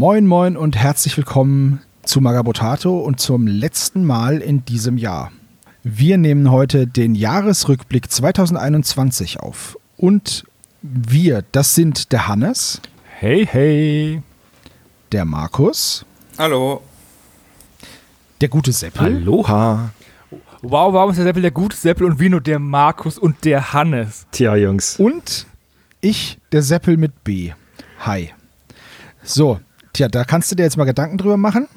Moin, moin und herzlich willkommen zu Magabotato und zum letzten Mal in diesem Jahr. Wir nehmen heute den Jahresrückblick 2021 auf. Und wir, das sind der Hannes. Hey, hey. Der Markus. Hallo. Der gute Seppel. Aloha. Wow, warum ist der Seppel der gute Seppel und Vino der Markus und der Hannes? Tja, Jungs. Und ich, der Seppel mit B. Hi. So, tja, da kannst du dir jetzt mal Gedanken drüber machen.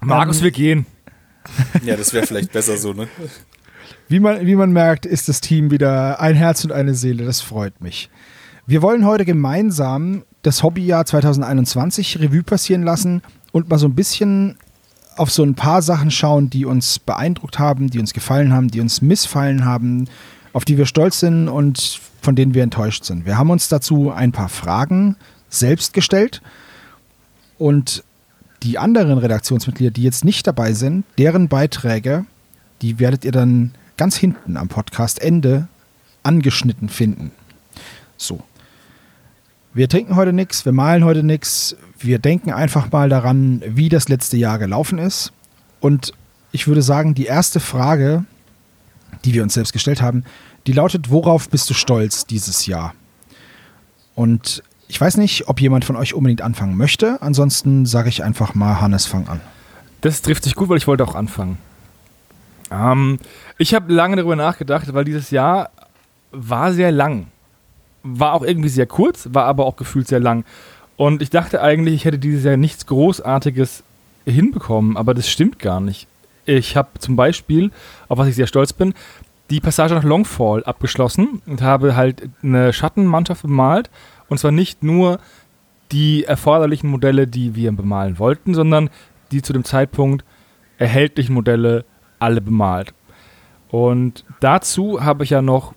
Markus, Ähm, wir gehen. Ja, das wäre vielleicht besser so, ne? Wie man, wie man merkt, ist das Team wieder ein Herz und eine Seele. Das freut mich. Wir wollen heute gemeinsam das Hobbyjahr 2021 Revue passieren lassen und mal so ein bisschen auf so ein paar Sachen schauen, die uns beeindruckt haben, die uns gefallen haben, die uns missfallen haben, auf die wir stolz sind und von denen wir enttäuscht sind. Wir haben uns dazu ein paar Fragen selbst gestellt und die anderen Redaktionsmitglieder, die jetzt nicht dabei sind, deren Beiträge, die werdet ihr dann ganz hinten am Podcast-Ende angeschnitten finden. So. Wir trinken heute nichts, wir malen heute nichts. Wir denken einfach mal daran, wie das letzte Jahr gelaufen ist. Und ich würde sagen, die erste Frage, die wir uns selbst gestellt haben, die lautet, worauf bist du stolz dieses Jahr? Und ich weiß nicht, ob jemand von euch unbedingt anfangen möchte. Ansonsten sage ich einfach mal, Hannes, fang an. Das trifft sich gut, weil ich wollte auch anfangen. Ähm, ich habe lange darüber nachgedacht, weil dieses Jahr war sehr lang. War auch irgendwie sehr kurz, war aber auch gefühlt sehr lang. Und ich dachte eigentlich, ich hätte dieses Jahr nichts Großartiges hinbekommen, aber das stimmt gar nicht. Ich habe zum Beispiel, auf was ich sehr stolz bin, die Passage nach Longfall abgeschlossen und habe halt eine Schattenmannschaft bemalt. Und zwar nicht nur die erforderlichen Modelle, die wir bemalen wollten, sondern die zu dem Zeitpunkt erhältlichen Modelle alle bemalt. Und dazu habe ich ja noch,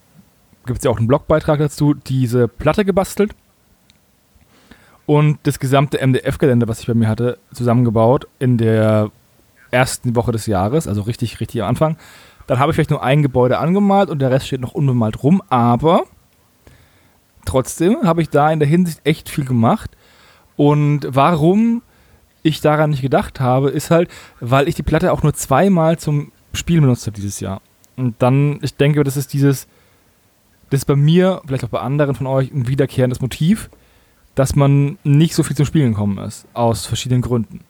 gibt es ja auch einen Blogbeitrag dazu, diese Platte gebastelt und das gesamte MDF-Gelände, was ich bei mir hatte, zusammengebaut in der ersten Woche des Jahres, also richtig, richtig am Anfang. Dann habe ich vielleicht nur ein Gebäude angemalt und der Rest steht noch unbemalt rum, aber trotzdem habe ich da in der Hinsicht echt viel gemacht. Und warum ich daran nicht gedacht habe, ist halt, weil ich die Platte auch nur zweimal zum Spielen benutzt habe dieses Jahr. Und dann, ich denke, das ist dieses, das ist bei mir, vielleicht auch bei anderen von euch, ein wiederkehrendes Motiv, dass man nicht so viel zum Spielen gekommen ist, aus verschiedenen Gründen.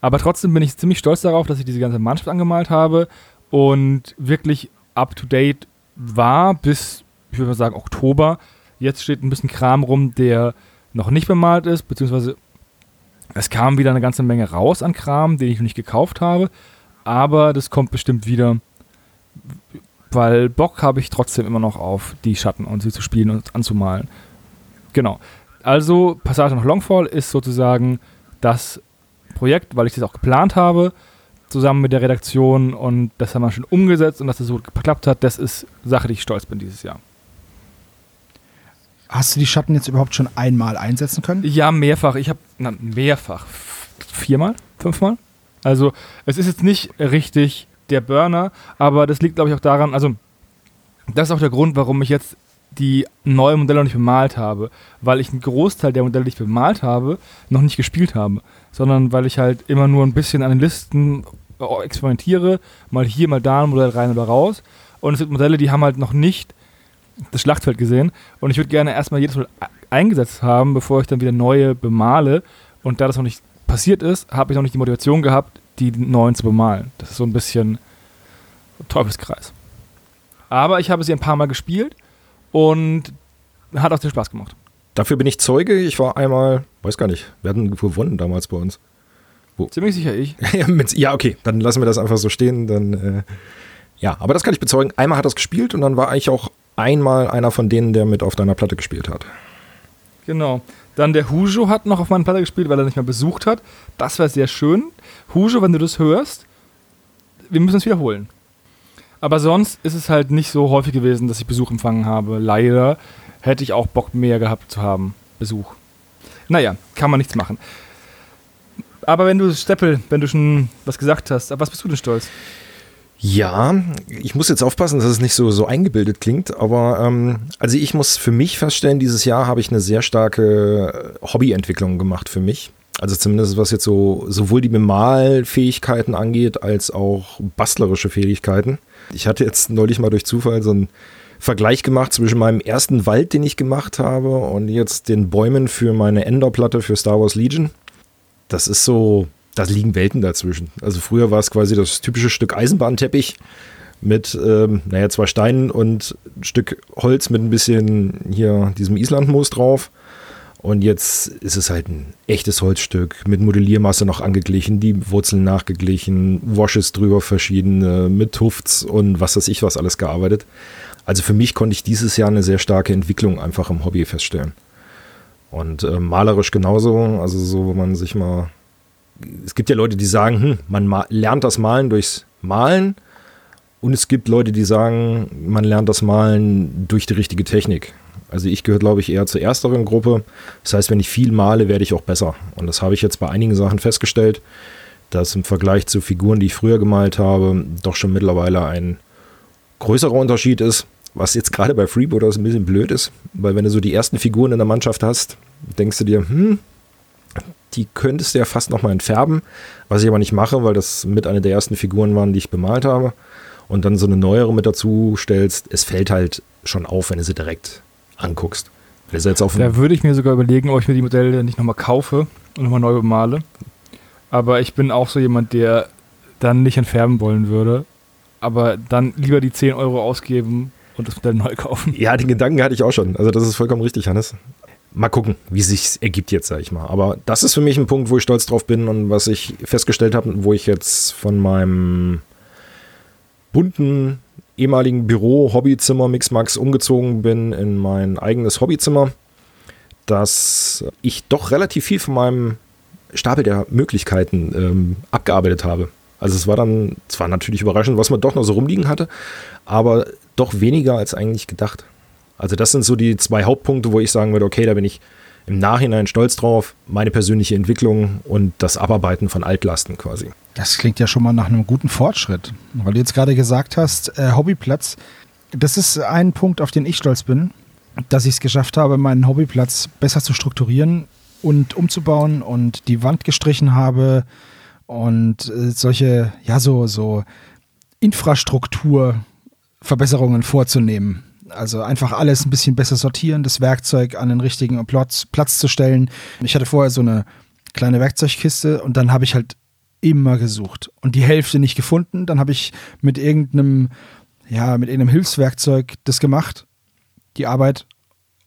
Aber trotzdem bin ich ziemlich stolz darauf, dass ich diese ganze Mannschaft angemalt habe und wirklich up to date war bis, ich würde mal sagen, Oktober. Jetzt steht ein bisschen Kram rum, der noch nicht bemalt ist, beziehungsweise es kam wieder eine ganze Menge raus an Kram, den ich noch nicht gekauft habe. Aber das kommt bestimmt wieder, weil Bock habe ich trotzdem immer noch auf die Schatten und sie zu spielen und anzumalen. Genau. Also Passage nach Longfall ist sozusagen das Projekt, weil ich das auch geplant habe, zusammen mit der Redaktion und das haben wir schon umgesetzt und dass das so geklappt hat, das ist Sache, die ich stolz bin dieses Jahr. Hast du die Schatten jetzt überhaupt schon einmal einsetzen können? Ja, mehrfach. Ich habe mehrfach. Viermal? Fünfmal? Also, es ist jetzt nicht richtig der Burner, aber das liegt, glaube ich, auch daran, also, das ist auch der Grund, warum ich jetzt die neuen Modelle noch nicht bemalt habe, weil ich einen Großteil der Modelle, die ich bemalt habe, noch nicht gespielt habe, sondern weil ich halt immer nur ein bisschen an den Listen äh, experimentiere, mal hier, mal da ein Modell rein oder raus. Und es sind Modelle, die haben halt noch nicht das Schlachtfeld gesehen. Und ich würde gerne erstmal jedes Mal eingesetzt haben, bevor ich dann wieder neue bemale. Und da das noch nicht passiert ist, habe ich noch nicht die Motivation gehabt, die neuen zu bemalen. Das ist so ein bisschen Teufelskreis. Aber ich habe sie ein paar Mal gespielt und hat auch sehr Spaß gemacht. Dafür bin ich Zeuge. Ich war einmal, weiß gar nicht, wir hatten gewonnen damals bei uns. Ziemlich sicher ich. ja, okay, dann lassen wir das einfach so stehen. Dann, äh, ja, aber das kann ich bezeugen. Einmal hat er es gespielt und dann war ich auch einmal einer von denen, der mit auf deiner Platte gespielt hat. Genau. Dann der Hujo hat noch auf meiner Platte gespielt, weil er nicht mehr besucht hat. Das wäre sehr schön. Hujo, wenn du das hörst, wir müssen es wiederholen. Aber sonst ist es halt nicht so häufig gewesen, dass ich Besuch empfangen habe. Leider hätte ich auch Bock mehr gehabt zu haben. Besuch. Naja, kann man nichts machen. Aber wenn du, Steppel, wenn du schon was gesagt hast, auf was bist du denn stolz? Ja, ich muss jetzt aufpassen, dass es nicht so, so eingebildet klingt, aber ähm, also ich muss für mich feststellen, dieses Jahr habe ich eine sehr starke Hobbyentwicklung gemacht für mich. Also zumindest was jetzt so sowohl die Bemalfähigkeiten angeht, als auch bastlerische Fähigkeiten. Ich hatte jetzt neulich mal durch Zufall so einen Vergleich gemacht zwischen meinem ersten Wald, den ich gemacht habe, und jetzt den Bäumen für meine Enderplatte für Star Wars Legion. Das ist so, da liegen Welten dazwischen. Also früher war es quasi das typische Stück Eisenbahnteppich mit, ähm, naja, zwei Steinen und ein Stück Holz mit ein bisschen hier diesem Islandmoos drauf. Und jetzt ist es halt ein echtes Holzstück mit Modelliermasse noch angeglichen, die Wurzeln nachgeglichen, Washes drüber verschiedene, mit Tufts und was weiß ich was alles gearbeitet. Also für mich konnte ich dieses Jahr eine sehr starke Entwicklung einfach im Hobby feststellen. Und äh, malerisch genauso, also so, wo man sich mal. Es gibt ja Leute, die sagen, hm, man lernt das Malen durchs Malen. Und es gibt Leute, die sagen, man lernt das Malen durch die richtige Technik. Also ich gehöre, glaube ich, eher zur ersteren Gruppe. Das heißt, wenn ich viel male, werde ich auch besser. Und das habe ich jetzt bei einigen Sachen festgestellt, dass im Vergleich zu Figuren, die ich früher gemalt habe, doch schon mittlerweile ein größerer Unterschied ist. Was jetzt gerade bei Freebooters ein bisschen blöd ist, weil wenn du so die ersten Figuren in der Mannschaft hast, denkst du dir, hm, die könntest du ja fast nochmal entfärben, was ich aber nicht mache, weil das mit einer der ersten Figuren waren, die ich bemalt habe. Und dann so eine neuere mit dazu stellst, es fällt halt schon auf, wenn du sie direkt anguckst. da würde ich mir sogar überlegen, ob ich mir die Modelle nicht nochmal kaufe und nochmal neu bemale. Aber ich bin auch so jemand, der dann nicht entfärben wollen würde. Aber dann lieber die 10 Euro ausgeben und das Modell neu kaufen. Ja, den Gedanken hatte ich auch schon. Also das ist vollkommen richtig, Hannes. Mal gucken, wie es sich ergibt jetzt, sag ich mal. Aber das ist für mich ein Punkt, wo ich stolz drauf bin und was ich festgestellt habe, wo ich jetzt von meinem bunten ehemaligen Büro, Hobbyzimmer Mixmax umgezogen bin in mein eigenes Hobbyzimmer, dass ich doch relativ viel von meinem Stapel der Möglichkeiten ähm, abgearbeitet habe. Also es war dann zwar natürlich überraschend, was man doch noch so rumliegen hatte, aber doch weniger als eigentlich gedacht. Also das sind so die zwei Hauptpunkte, wo ich sagen würde, okay, da bin ich im Nachhinein stolz drauf, meine persönliche Entwicklung und das Abarbeiten von Altlasten quasi. Das klingt ja schon mal nach einem guten Fortschritt, weil du jetzt gerade gesagt hast, äh, Hobbyplatz, das ist ein Punkt, auf den ich stolz bin, dass ich es geschafft habe, meinen Hobbyplatz besser zu strukturieren und umzubauen und die Wand gestrichen habe und äh, solche, ja, so, so Infrastrukturverbesserungen vorzunehmen. Also einfach alles ein bisschen besser sortieren, das Werkzeug an den richtigen Platz, Platz zu stellen. Ich hatte vorher so eine kleine Werkzeugkiste und dann habe ich halt immer gesucht und die Hälfte nicht gefunden. Dann habe ich mit irgendeinem, ja, mit irgendeinem Hilfswerkzeug das gemacht, die Arbeit,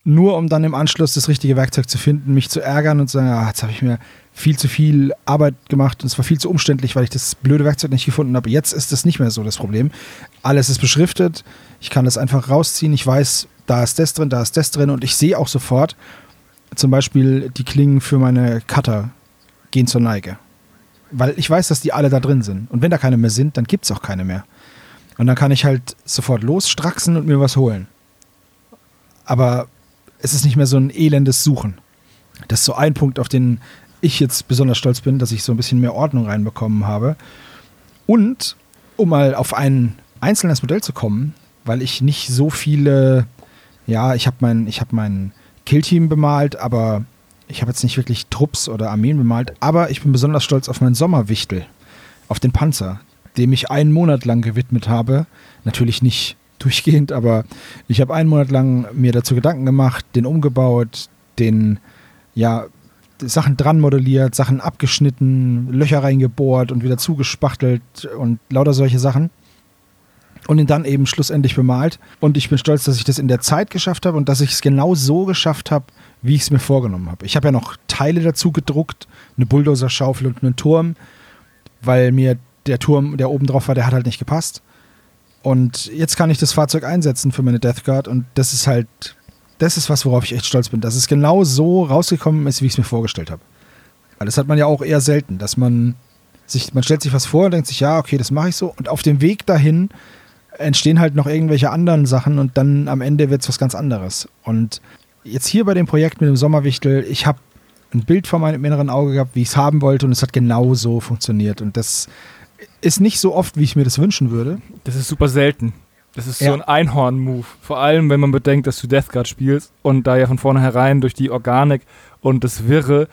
nur um dann im Anschluss das richtige Werkzeug zu finden, mich zu ärgern und zu sagen, ah, jetzt habe ich mir viel zu viel Arbeit gemacht und es war viel zu umständlich, weil ich das blöde Werkzeug nicht gefunden habe. Jetzt ist das nicht mehr so das Problem. Alles ist beschriftet, ich kann das einfach rausziehen, ich weiß, da ist das drin, da ist das drin und ich sehe auch sofort, zum Beispiel die Klingen für meine Cutter gehen zur Neige. Weil ich weiß, dass die alle da drin sind. Und wenn da keine mehr sind, dann gibt es auch keine mehr. Und dann kann ich halt sofort losstraxen und mir was holen. Aber es ist nicht mehr so ein elendes Suchen. Das ist so ein Punkt, auf den ich jetzt besonders stolz bin, dass ich so ein bisschen mehr Ordnung reinbekommen habe. Und um mal auf ein einzelnes Modell zu kommen, weil ich nicht so viele, ja, ich habe mein, habe mein Killteam bemalt, aber ich habe jetzt nicht wirklich Trupps oder Armeen bemalt, aber ich bin besonders stolz auf meinen Sommerwichtel, auf den Panzer, dem ich einen Monat lang gewidmet habe. Natürlich nicht durchgehend, aber ich habe einen Monat lang mir dazu Gedanken gemacht, den umgebaut, den ja Sachen dran modelliert, Sachen abgeschnitten, Löcher reingebohrt und wieder zugespachtelt und lauter solche Sachen. Und ihn dann eben schlussendlich bemalt. Und ich bin stolz, dass ich das in der Zeit geschafft habe und dass ich es genau so geschafft habe, wie ich es mir vorgenommen habe. Ich habe ja noch Teile dazu gedruckt, eine Bulldozer-Schaufel und einen Turm, weil mir der Turm, der oben drauf war, der hat halt nicht gepasst. Und jetzt kann ich das Fahrzeug einsetzen für meine Death Guard und das ist halt das ist was, worauf ich echt stolz bin, dass es genau so rausgekommen ist, wie ich es mir vorgestellt habe. Weil das hat man ja auch eher selten, dass man sich, man stellt sich was vor, denkt sich, ja, okay, das mache ich so. Und auf dem Weg dahin entstehen halt noch irgendwelche anderen Sachen und dann am Ende wird es was ganz anderes. Und jetzt hier bei dem Projekt mit dem Sommerwichtel, ich habe ein Bild vor meinem inneren Auge gehabt, wie ich es haben wollte und es hat genau so funktioniert. Und das Ist nicht so oft, wie ich mir das wünschen würde. Das ist super selten. Das ist Ja. so ein Einhorn-Move. Vor allem, wenn man bedenkt, dass du Death Guard spielst und da ja von vornherein durch die Organik und das Wirre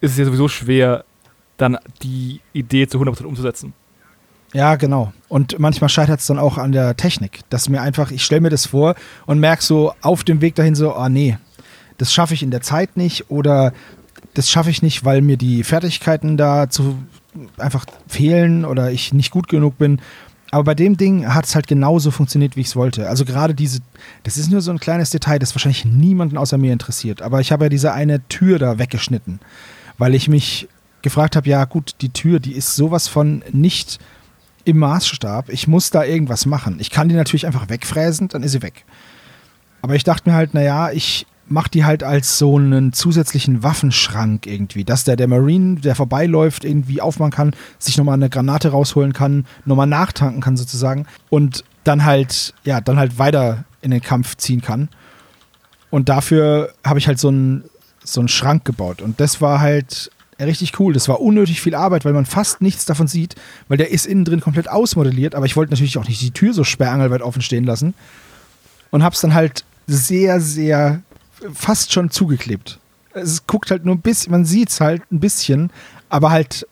ist es ja sowieso schwer, dann die Idee zu 100% umzusetzen. Ja, genau. Und manchmal scheitert es dann auch an der Technik, dass mir einfach, ich stelle mir das vor und merke so auf dem Weg dahin so, ah nee, das schaffe ich in der Zeit nicht oder das schaffe ich nicht, weil mir die Fertigkeiten da zu einfach fehlen oder ich nicht gut genug bin. Aber bei dem Ding hat es halt genauso funktioniert, wie ich es wollte. Also gerade diese, das ist nur so ein kleines Detail, das wahrscheinlich niemanden außer mir interessiert. Aber ich habe ja diese eine Tür da weggeschnitten, weil ich mich gefragt habe, ja gut, die Tür, die ist sowas von nicht im Maßstab. Ich muss da irgendwas machen. Ich kann die natürlich einfach wegfräsen, dann ist sie weg. Aber ich dachte mir halt, naja, ich mache die halt als so einen zusätzlichen Waffenschrank irgendwie, dass der, der Marine, der vorbeiläuft, irgendwie aufmachen kann, sich nochmal eine Granate rausholen kann, nochmal nachtanken kann sozusagen und dann halt, ja, dann halt weiter in den Kampf ziehen kann. Und dafür habe ich halt so einen, so einen Schrank gebaut. Und das war halt richtig cool. Das war unnötig viel Arbeit, weil man fast nichts davon sieht, weil der ist innen drin komplett ausmodelliert. Aber ich wollte natürlich auch nicht die Tür so sperrangelweit offen stehen lassen. Und hab's dann halt sehr, sehr fast schon zugeklebt. Es guckt halt nur ein bisschen, man sieht's halt ein bisschen, aber halt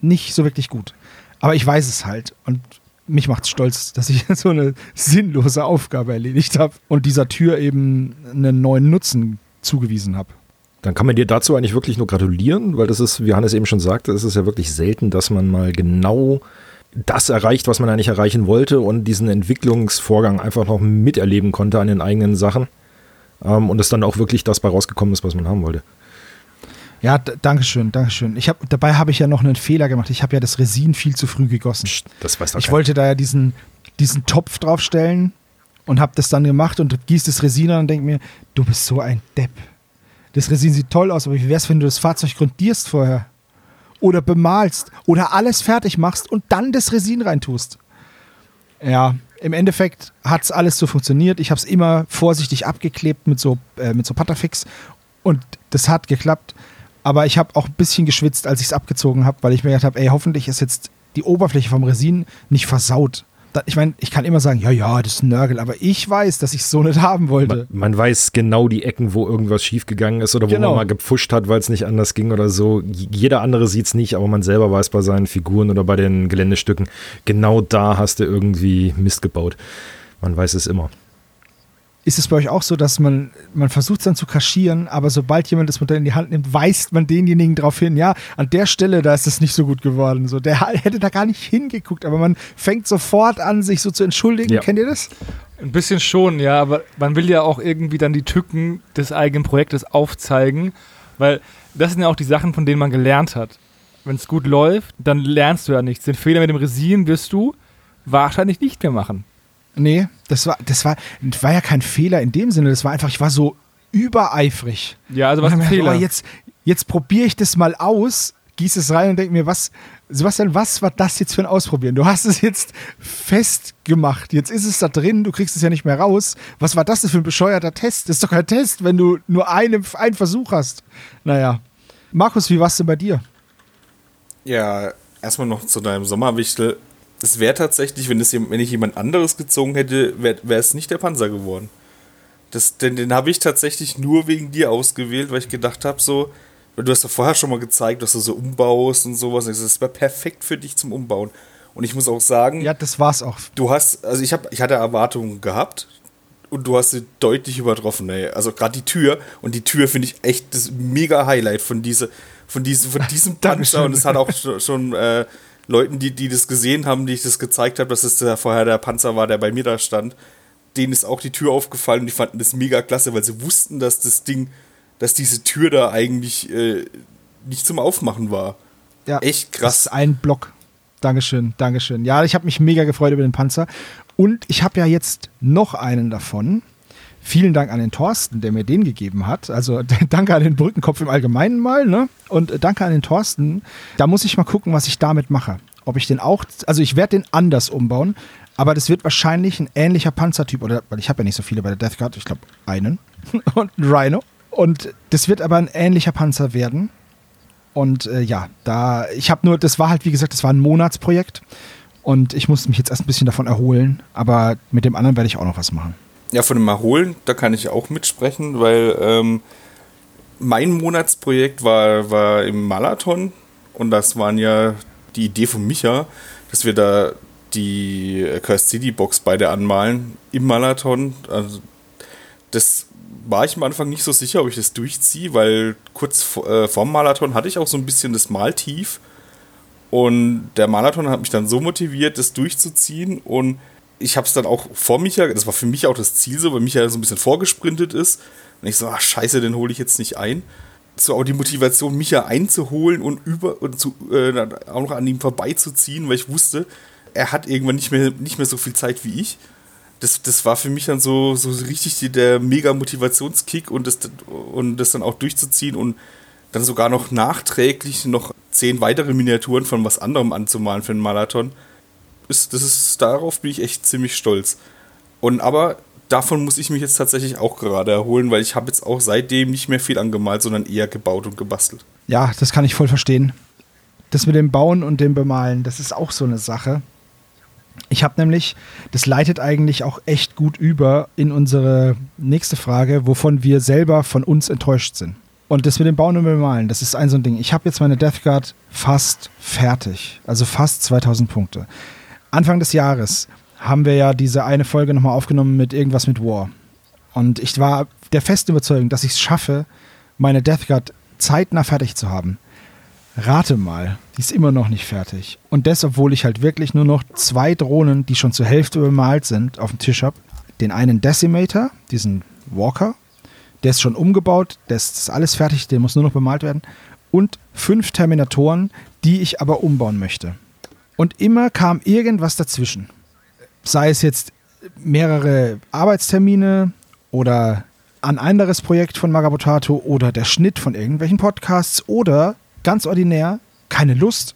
nicht so wirklich gut. Aber ich weiß es halt und mich macht's stolz, dass ich so eine sinnlose Aufgabe erledigt habe und dieser Tür eben einen neuen Nutzen zugewiesen habe. Dann kann man dir dazu eigentlich wirklich nur gratulieren, weil das ist, wie Hannes eben schon sagte, es ist ja wirklich selten, dass man mal genau das erreicht, was man eigentlich erreichen wollte und diesen Entwicklungsvorgang einfach noch miterleben konnte an den eigenen Sachen. Ähm, und es dann auch wirklich das bei rausgekommen ist, was man haben wollte. Ja, d- Dankeschön, Dankeschön. Ich hab, dabei habe ich ja noch einen Fehler gemacht. Ich habe ja das Resin viel zu früh gegossen. Das weiß doch Ich keiner. wollte da ja diesen, diesen Topf draufstellen und habe das dann gemacht und gieß das Resin an und denk mir, du bist so ein Depp. Das Resin sieht toll aus, aber wie wär's, wenn du das Fahrzeug grundierst vorher? Oder bemalst oder alles fertig machst und dann das Resin reintust. Ja, im Endeffekt hat es alles so funktioniert. Ich habe es immer vorsichtig abgeklebt mit so, äh, mit so Patafix und das hat geklappt. Aber ich habe auch ein bisschen geschwitzt, als ich es abgezogen habe, weil ich mir gedacht habe, ey, hoffentlich ist jetzt die Oberfläche vom Resin nicht versaut. Ich meine, ich kann immer sagen, ja, ja, das ist ein Nörgel, aber ich weiß, dass ich es so nicht haben wollte. Man, man weiß genau die Ecken, wo irgendwas schiefgegangen ist oder wo Genau. man mal gepfuscht hat, weil es nicht anders ging oder so. Jeder andere sieht es nicht, aber man selber weiß bei seinen Figuren oder bei den Geländestücken, genau da hast du irgendwie Mist gebaut. Man weiß es immer. Ist es bei euch auch so, dass man, man versucht es dann zu kaschieren, aber sobald jemand das Modell in die Hand nimmt, weist man denjenigen darauf hin, ja, an der Stelle, da ist es nicht so gut geworden. So, der hätte da gar nicht hingeguckt, aber man fängt sofort an, sich so zu entschuldigen. Ja. Kennt ihr das? Ein bisschen schon, ja, aber man will ja auch irgendwie dann die Tücken des eigenen Projektes aufzeigen, weil das sind ja auch die Sachen, von denen man gelernt hat. Wenn es gut läuft, dann lernst du ja nichts. Den Fehler mit dem Resin wirst du wahrscheinlich nicht mehr machen. Nee, das war, das war, das war ja kein Fehler in dem Sinne. Das war einfach, ich war so übereifrig. Ja, also was ein Fehler. gedacht, Oh, jetzt jetzt probiere ich das mal aus, gieße es rein und denke mir, was, Sebastian, was war das jetzt für ein Ausprobieren? Du hast es jetzt festgemacht. Jetzt ist es da drin, du kriegst es ja nicht mehr raus. Was war das denn für ein bescheuerter Test? Das ist doch kein Test, wenn du nur einen, einen Versuch hast. Naja. Markus, wie war es denn bei dir? Ja, erstmal noch zu deinem Sommerwichtel. Es wäre tatsächlich, wenn, jem- wenn ich jemand anderes gezogen hätte, wäre es nicht der Panzer geworden. Das, den den habe ich tatsächlich nur wegen dir ausgewählt, weil ich gedacht habe, so, weil du hast ja vorher schon mal gezeigt, dass du so umbaust und sowas. Und Das wäre perfekt für dich zum Umbauen. Und ich muss auch sagen, Ja, das war's auch. du hast, also ich, hab, ich hatte Erwartungen gehabt und du hast sie deutlich übertroffen. Ey. Also gerade die Tür und die Tür finde ich echt das mega Highlight von, diese, von, diese, von diesem Panzer und es hat auch schon, schon äh, Leuten, die, die das gesehen haben, die ich das gezeigt habe, dass es der, vorher der Panzer war, der bei mir da stand, denen ist auch die Tür aufgefallen und die fanden das mega klasse, weil sie wussten, dass das Ding, dass diese Tür da eigentlich äh, nicht zum Aufmachen war. Ja, Echt Das krass. ist ein Block. Dankeschön, Dankeschön. Ja, ich habe mich mega gefreut über den Panzer. Und ich habe ja jetzt noch einen davon. Vielen Dank an den Thorsten, der mir den gegeben hat. Also danke an den Brückenkopf im Allgemeinen mal, ne? Und äh, danke an den Thorsten. Da muss ich mal gucken, was ich damit mache. Ob ich den auch, also ich werde den anders umbauen, aber das wird wahrscheinlich ein ähnlicher Panzertyp, oder weil ich habe ja nicht so viele bei der Death Guard, ich glaube einen und ein Rhino. Und das wird aber ein ähnlicher Panzer werden. Und äh, ja, da, ich habe nur, das war halt, wie gesagt, das war ein Monatsprojekt. Und ich musste mich jetzt erst ein bisschen davon erholen. Aber mit dem anderen werde ich auch noch was machen. Ja, von dem Erholen, da kann ich auch mitsprechen, weil ähm, mein Monatsprojekt war, war im Marathon. Und das waren ja die Idee von Micha, dass wir da die Cursed City Box beide anmalen im Marathon. Also das war ich am Anfang nicht so sicher, ob ich das durchziehe, weil kurz äh, vorm Marathon hatte ich auch so ein bisschen das Maltief. Und der Marathon hat mich dann so motiviert, das durchzuziehen. Und ich habe es dann auch vor Micha, das war für mich auch das Ziel so, weil Micha so ein bisschen vorgesprintet ist. Und ich so, ach scheiße, den hole ich jetzt nicht ein. So auch die Motivation, Micha einzuholen und über und zu, äh, auch noch an ihm vorbeizuziehen, weil ich wusste, er hat irgendwann nicht mehr, nicht mehr so viel Zeit wie ich. Das, das war für mich dann so, so richtig der mega Motivationskick und das, und das dann auch durchzuziehen und dann sogar noch nachträglich noch zehn weitere Miniaturen von was anderem anzumalen für einen Marathon. Ist, das ist, darauf bin ich echt ziemlich stolz. Und aber davon muss ich mich jetzt tatsächlich auch gerade erholen, weil ich habe jetzt auch seitdem nicht mehr viel angemalt, sondern eher gebaut und gebastelt. Ja, das kann ich voll verstehen. Das mit dem Bauen und dem Bemalen, das ist auch so eine Sache. Ich habe nämlich, das leitet eigentlich auch echt gut über in unsere nächste Frage, wovon wir selber von uns enttäuscht sind. Und das mit dem Bauen und Bemalen, das ist ein so ein Ding. Ich habe jetzt meine Death Guard fast fertig. Also fast 2000 Punkte. Anfang des Jahres haben wir ja diese eine Folge nochmal aufgenommen mit irgendwas mit War. Und ich war der festen Überzeugung, dass ich es schaffe, meine Death Guard zeitnah fertig zu haben. Rate mal, die ist immer noch nicht fertig. Und das, obwohl ich halt wirklich nur noch zwei Drohnen, die schon zur Hälfte bemalt sind, auf dem Tisch habe. Den einen Decimator, diesen Walker, der ist schon umgebaut, das ist alles fertig, der muss nur noch bemalt werden. Und fünf Terminatoren, die ich aber umbauen möchte. Und immer kam irgendwas dazwischen. Sei es jetzt mehrere Arbeitstermine oder ein anderes Projekt von Magabotato oder der Schnitt von irgendwelchen Podcasts oder ganz ordinär, keine Lust.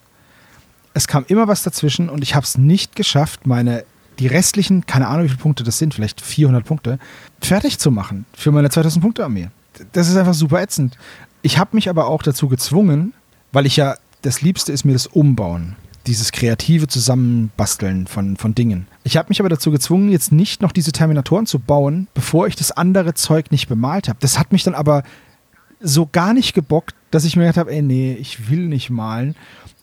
Es kam immer was dazwischen und ich habe es nicht geschafft, meine die restlichen, keine Ahnung, wie viele Punkte das sind, vielleicht 400 Punkte, fertig zu machen für meine 2000 Punkte Armee. Das ist einfach super ätzend. Ich habe mich aber auch dazu gezwungen, weil ich ja das Liebste ist mir das Umbauen, dieses kreative Zusammenbasteln von, von Dingen. Ich habe mich aber dazu gezwungen, jetzt nicht noch diese Terminatoren zu bauen, bevor ich das andere Zeug nicht bemalt habe. Das hat mich dann aber so gar nicht gebockt, dass ich mir gedacht habe, ey, nee, ich will nicht malen.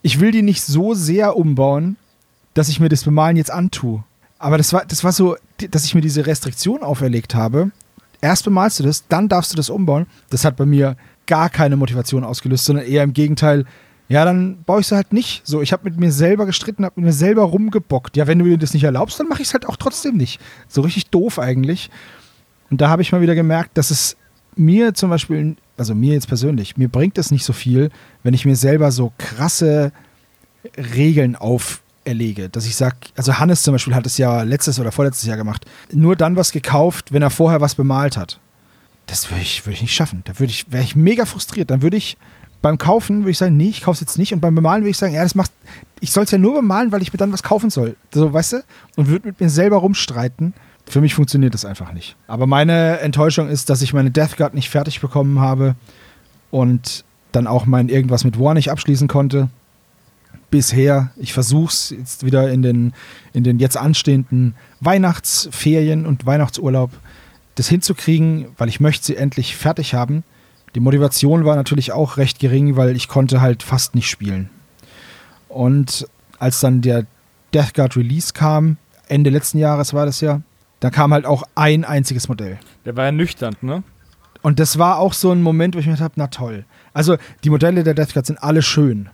Ich will die nicht so sehr umbauen, dass ich mir das Bemalen jetzt antue. Aber das war, das war so, dass ich mir diese Restriktion auferlegt habe. Erst bemalst du das, dann darfst du das umbauen. Das hat bei mir gar keine Motivation ausgelöst, sondern eher im Gegenteil, ja, dann baue ich es halt nicht. So, ich habe mit mir selber gestritten, habe mit mir selber rumgebockt. Ja, wenn du mir das nicht erlaubst, dann mache ich es halt auch trotzdem nicht. So richtig doof eigentlich. Und da habe ich mal wieder gemerkt, dass es mir zum Beispiel, also mir jetzt persönlich, mir bringt es nicht so viel, wenn ich mir selber so krasse Regeln auferlege. Dass ich sage, also Hannes zum Beispiel hat es ja letztes oder vorletztes Jahr gemacht, nur dann was gekauft, wenn er vorher was bemalt hat. Das würde ich, würd ich nicht schaffen. Da würde ich, wäre ich mega frustriert. Dann würde ich beim Kaufen würde ich sagen, nee, ich kaufe es jetzt nicht. Und beim Bemalen würde ich sagen, ja, das macht, ich soll es ja nur bemalen, weil ich mir dann was kaufen soll. So, weißt du? Und würde mit mir selber rumstreiten. Für mich funktioniert das einfach nicht. Aber meine Enttäuschung ist, dass ich meine Death Guard nicht fertig bekommen habe und dann auch mein irgendwas mit War nicht abschließen konnte. Bisher. Ich versuche es jetzt wieder in den, in den jetzt anstehenden Weihnachtsferien und Weihnachtsurlaub das hinzukriegen, weil ich möchte sie endlich fertig haben. Die Motivation war natürlich auch recht gering, weil ich konnte halt fast nicht spielen. Und als dann der Death Guard Release kam, Ende letzten Jahres war das ja, da kam halt auch ein einziges Modell. Der war ja nüchtern, ne? Und das war auch so ein Moment, wo ich mir gedacht habe, na toll. Also die Modelle der Death Guard sind alle schön.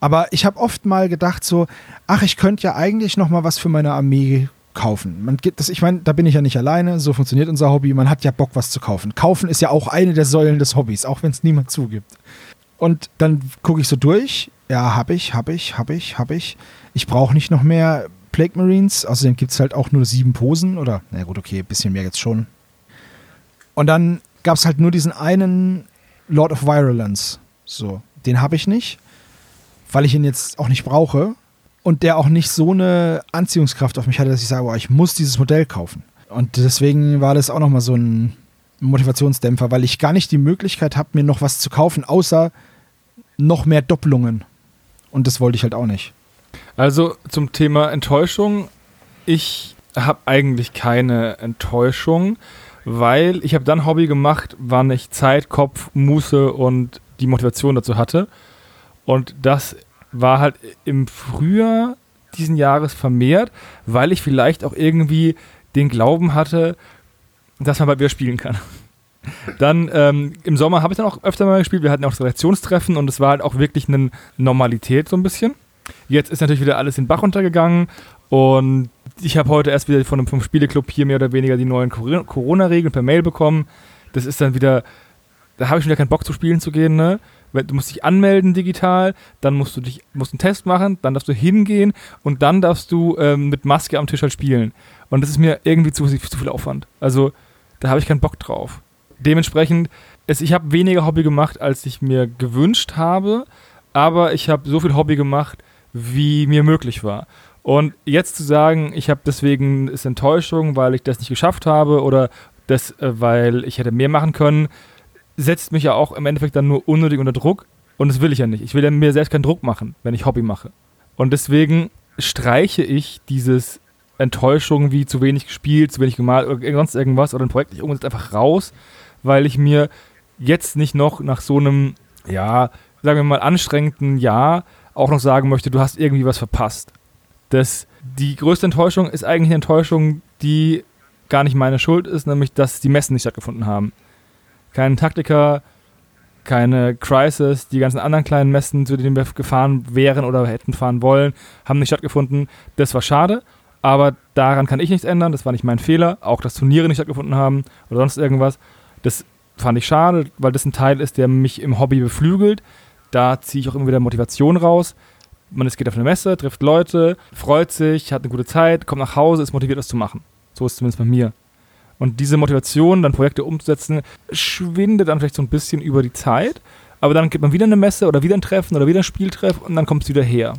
Aber ich habe oft mal gedacht so, ach, ich könnte ja eigentlich noch mal was für meine Armee kaufen. Man geht das, ich meine, da bin ich ja nicht alleine, so funktioniert unser Hobby. Man hat ja Bock, was zu kaufen. Kaufen ist ja auch eine der Säulen des Hobbys, auch wenn es niemand zugibt. Und dann gucke ich so durch, ja, habe ich, habe ich, habe ich, habe ich. Ich brauche nicht noch mehr Plague Marines. Außerdem gibt es halt auch nur sieben Posen oder, na gut, okay, ein bisschen mehr jetzt schon. Und dann gab es halt nur diesen einen Lord of Virulence. So, den habe ich nicht, weil ich ihn jetzt auch nicht brauche und der auch nicht so eine Anziehungskraft auf mich hatte, dass ich sage, oh, ich muss dieses Modell kaufen. Und deswegen war das auch nochmal so ein Motivationsdämpfer, weil ich gar nicht die Möglichkeit habe, mir noch was zu kaufen, außer noch mehr Doppelungen. Und das wollte ich halt auch nicht. Also zum Thema Enttäuschung. Ich habe eigentlich keine Enttäuschung, weil ich habe dann Hobby gemacht, wann ich Zeit, Kopf, Muße und die Motivation dazu hatte. Und das war halt im Frühjahr diesen Jahres vermehrt, weil ich vielleicht auch irgendwie den Glauben hatte, dass man bei mir spielen kann. Dann ähm, im Sommer habe ich dann auch öfter mal gespielt. Wir hatten auch das Redaktionstreffen und es war halt auch wirklich eine Normalität so ein bisschen. Jetzt ist natürlich wieder alles in den Bach runtergegangen und ich habe heute erst wieder von einem, vom Spieleclub hier mehr oder weniger die neuen Corona-Regeln per Mail bekommen. Das ist dann wieder, da habe ich wieder keinen Bock zu spielen zu gehen, ne? Du musst dich anmelden digital, dann musst du dich, musst einen Test machen, dann darfst du hingehen und dann darfst du ähm, mit Maske am Tisch halt spielen. Und das ist mir irgendwie zu, zu viel Aufwand. Also da habe ich keinen Bock drauf. Dementsprechend, es, ich habe weniger Hobby gemacht, als ich mir gewünscht habe, aber ich habe so viel Hobby gemacht, wie mir möglich war. Und jetzt zu sagen, ich habe deswegen ist Enttäuschung, weil ich das nicht geschafft habe oder das, äh, weil ich hätte mehr machen können, setzt mich ja auch im Endeffekt dann nur unnötig unter Druck. Und das will ich ja nicht. Ich will ja mir selbst keinen Druck machen, wenn ich Hobby mache. Und deswegen streiche ich dieses Enttäuschung wie zu wenig gespielt, zu wenig gemalt oder sonst irgendwas oder ein Projekt nicht umgesetzt einfach raus, weil ich mir jetzt nicht noch nach so einem, ja, sagen wir mal, anstrengenden Jahr auch noch sagen möchte, du hast irgendwie was verpasst. Das, die größte Enttäuschung ist eigentlich eine Enttäuschung, die gar nicht meine Schuld ist, nämlich dass die Messen nicht stattgefunden haben. Kein Taktiker, keine Crisis, die ganzen anderen kleinen Messen, zu denen wir gefahren wären oder hätten fahren wollen, haben nicht stattgefunden. Das war schade, aber daran kann ich nichts ändern. Das war nicht mein Fehler. Auch dass Turniere nicht stattgefunden haben oder sonst irgendwas. Das fand ich schade, weil das ein Teil ist, der mich im Hobby beflügelt. Da ziehe ich auch immer wieder Motivation raus. Man geht auf eine Messe, trifft Leute, freut sich, hat eine gute Zeit, kommt nach Hause, ist motiviert, das zu machen. So ist es zumindest bei mir. Und diese Motivation, dann Projekte umzusetzen, schwindet dann vielleicht so ein bisschen über die Zeit. Aber dann geht man wieder eine Messe oder wieder ein Treffen oder wieder ein Spieltreff und dann kommt es wieder her.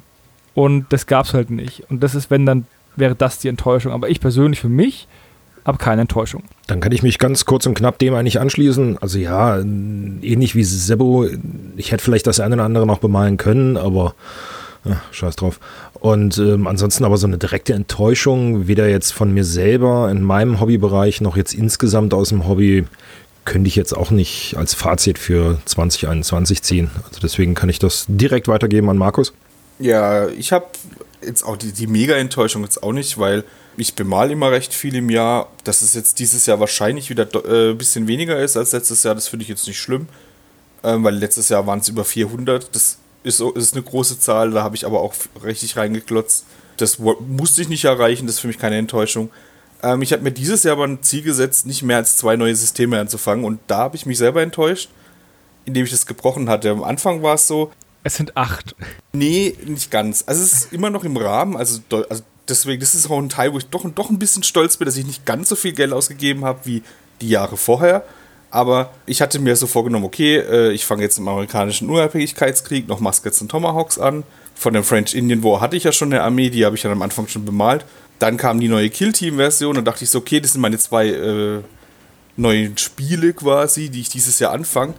Und das gab es halt nicht. Und das ist, wenn dann, wäre das die Enttäuschung. Aber ich persönlich für mich habe keine Enttäuschung. Dann kann ich mich ganz kurz und knapp dem eigentlich anschließen. Also ja, ähnlich wie Sebo, ich hätte vielleicht das eine oder andere noch bemalen können, aber ja, scheiß drauf. Und ähm, ansonsten aber so eine direkte Enttäuschung, weder jetzt von mir selber in meinem Hobbybereich noch jetzt insgesamt aus dem Hobby, könnte ich jetzt auch nicht als Fazit für 2021 ziehen. Also deswegen kann ich das direkt weitergeben an Markus. Ja, ich habe jetzt auch die, die Mega-Enttäuschung jetzt auch nicht, weil ich bemal immer recht viel im Jahr. Dass es jetzt dieses Jahr wahrscheinlich wieder äh, ein bisschen weniger ist als letztes Jahr, das finde ich jetzt nicht schlimm. Ähm, weil letztes Jahr waren es über 400. Das ist, ist eine große Zahl, da habe ich aber auch richtig reingeklotzt. Das musste ich nicht erreichen, das ist für mich keine Enttäuschung. Ähm, ich habe mir dieses Jahr aber ein Ziel gesetzt, nicht mehr als zwei neue Systeme anzufangen und da habe ich mich selber enttäuscht, indem ich das gebrochen hatte. Am Anfang war es so. Es sind acht. Nee, nicht ganz. Also es ist immer noch im Rahmen, also, also deswegen, das ist auch ein Teil, wo ich doch, doch ein bisschen stolz bin, dass ich nicht ganz so viel Geld ausgegeben habe wie die Jahre vorher. Aber ich hatte mir so vorgenommen, okay, äh, ich fange jetzt im amerikanischen Unabhängigkeitskrieg noch Muskets und Tomahawks an. Von der French Indian War hatte ich ja schon eine Armee, die habe ich dann am Anfang schon bemalt. Dann kam die neue Kill Team Version und dachte ich so, okay, das sind meine zwei äh, neuen Spiele quasi, die ich dieses Jahr anfange.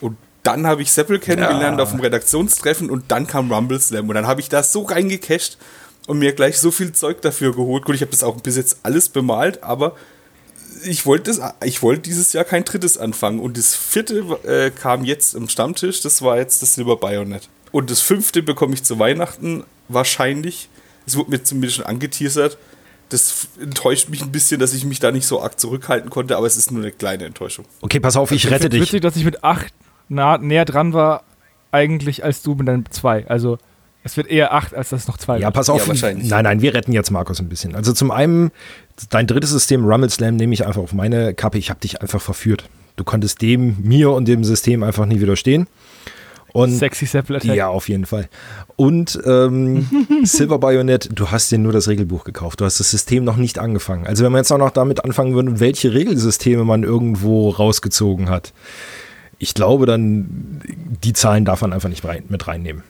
Und dann habe ich Seppel kennengelernt ja. auf dem Redaktionstreffen und dann kam Rumble Slam und dann habe ich da so reingecasht und mir gleich so viel Zeug dafür geholt. Gut, ich habe das auch bis jetzt alles bemalt, aber ich wollte ich wollte dieses Jahr kein drittes anfangen und das vierte äh, kam jetzt im Stammtisch, das war jetzt das Silber Bayonet. Und das fünfte bekomme ich zu Weihnachten wahrscheinlich. Es wurde mir zumindest schon angeteasert. Das enttäuscht mich ein bisschen, dass ich mich da nicht so arg zurückhalten konnte, aber es ist nur eine kleine Enttäuschung. Okay, pass auf, ich rette dich. Witzig, dass ich mit acht nah, näher dran war, eigentlich als du mit deinen zwei. Also es wird eher acht, als das noch zwei. Ja, pass auf. Ja, nein, nein, wir retten jetzt Markus ein bisschen. Also zum einen, dein drittes System, Rumble Slam, nehme ich einfach auf meine Kappe. Ich habe dich einfach verführt. Du konntest dem, mir und dem System einfach nie widerstehen. Und, Sexy Sample Attack. Ja, auf jeden Fall. Und ähm, Silver Bayonet, du hast dir nur das Regelbuch gekauft. Du hast das System noch nicht angefangen. Also wenn man jetzt auch noch damit anfangen würde, welche Regelsysteme man irgendwo rausgezogen hat, ich glaube dann, die Zahlen darf man einfach nicht mit reinnehmen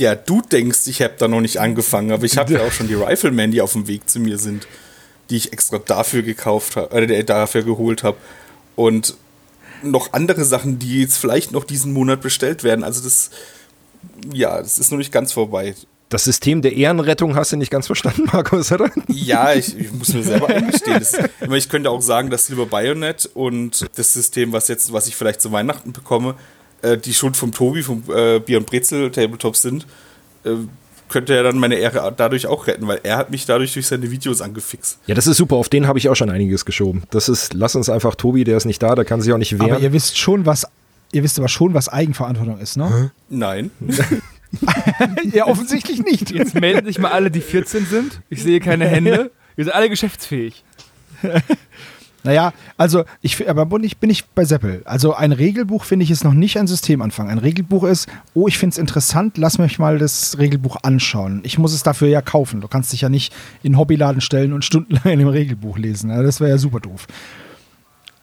ja, du denkst, ich habe da noch nicht angefangen, aber ich habe ja auch schon die Riflemen, die auf dem Weg zu mir sind, die ich extra dafür gekauft habe, äh, dafür geholt habe. Und noch andere Sachen, die jetzt vielleicht noch diesen Monat bestellt werden. Also das Ja, es ist noch nicht ganz vorbei. Das System der Ehrenrettung hast du nicht ganz verstanden, Markus, oder? Ja, ich, ich muss mir selber eingestehen. Das, ich könnte auch sagen, dass lieber Bayonet und das System, was jetzt, was ich vielleicht zu Weihnachten bekomme, äh, die Schuld vom Tobi vom äh, Bier und Brezel Tabletop sind, äh, könnte er dann meine Ehre dadurch auch retten, weil er hat mich dadurch durch seine Videos angefixt. Ja, das ist super. Auf den habe ich auch schon einiges geschoben. Das ist, lass uns einfach Tobi, der ist nicht da, der kann sich auch nicht wehren. Aber ihr wisst schon, was, ihr wisst aber schon, was Eigenverantwortung ist, ne? Nein. ja, offensichtlich nicht. Jetzt melden sich mal alle, die 14 sind. Ich sehe keine Hände. Wir sind alle geschäftsfähig. Naja, also ich aber bin ich, bin ich bei Seppel. Also ein Regelbuch finde ich ist noch nicht ein Systemanfang. Ein Regelbuch ist, oh, ich finde es interessant, lass mich mal das Regelbuch anschauen. Ich muss es dafür ja kaufen. Du kannst dich ja nicht in den Hobbyladen stellen und stundenlang in dem Regelbuch lesen. Das wäre ja super doof.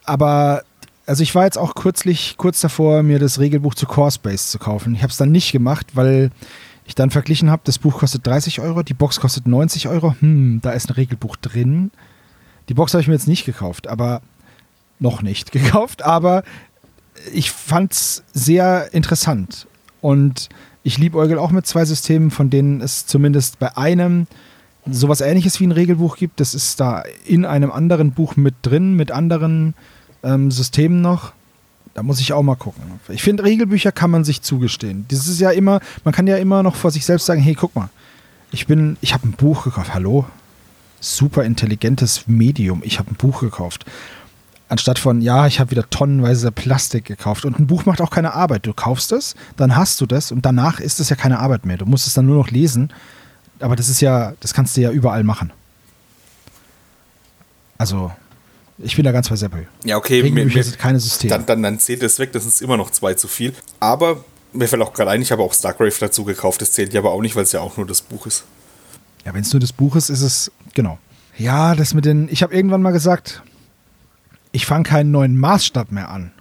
Aber also ich war jetzt auch kürzlich kurz davor, mir das Regelbuch zu Core Space zu kaufen. Ich habe es dann nicht gemacht, weil ich dann verglichen habe, das Buch kostet 30 Euro, die Box kostet 90 Euro. Hm, da ist ein Regelbuch drin. Die Box habe ich mir jetzt nicht gekauft, aber noch nicht gekauft, aber ich fand es sehr interessant. Und ich liebe Eugel auch mit zwei Systemen, von denen es zumindest bei einem sowas ähnliches wie ein Regelbuch gibt. Das ist da in einem anderen Buch mit drin, mit anderen ähm, Systemen noch. Da muss ich auch mal gucken. Ich finde, Regelbücher kann man sich zugestehen. Das ist ja immer, man kann ja immer noch vor sich selbst sagen, hey, guck mal, ich bin, ich habe ein Buch gekauft. Hallo? Super intelligentes Medium. Ich habe ein Buch gekauft. Anstatt von, ja, ich habe wieder tonnenweise Plastik gekauft. Und ein Buch macht auch keine Arbeit. Du kaufst es, dann hast du das und danach ist es ja keine Arbeit mehr. Du musst es dann nur noch lesen. Aber das ist ja, das kannst du ja überall machen. Also, ich bin da ganz bei Seppel. Ja, okay, mir, mir, sind keine Systeme. Dann, dann, dann zählt es weg, das ist immer noch zwei zu viel. Aber mir fällt auch gerade ein, ich habe auch Stargrave dazu gekauft. Das zählt ja aber auch nicht, weil es ja auch nur das Buch ist. Ja, wenn es nur das Buch ist, ist es, genau. Ja, das mit den, ich habe irgendwann mal gesagt, ich fange keinen neuen Maßstab mehr an.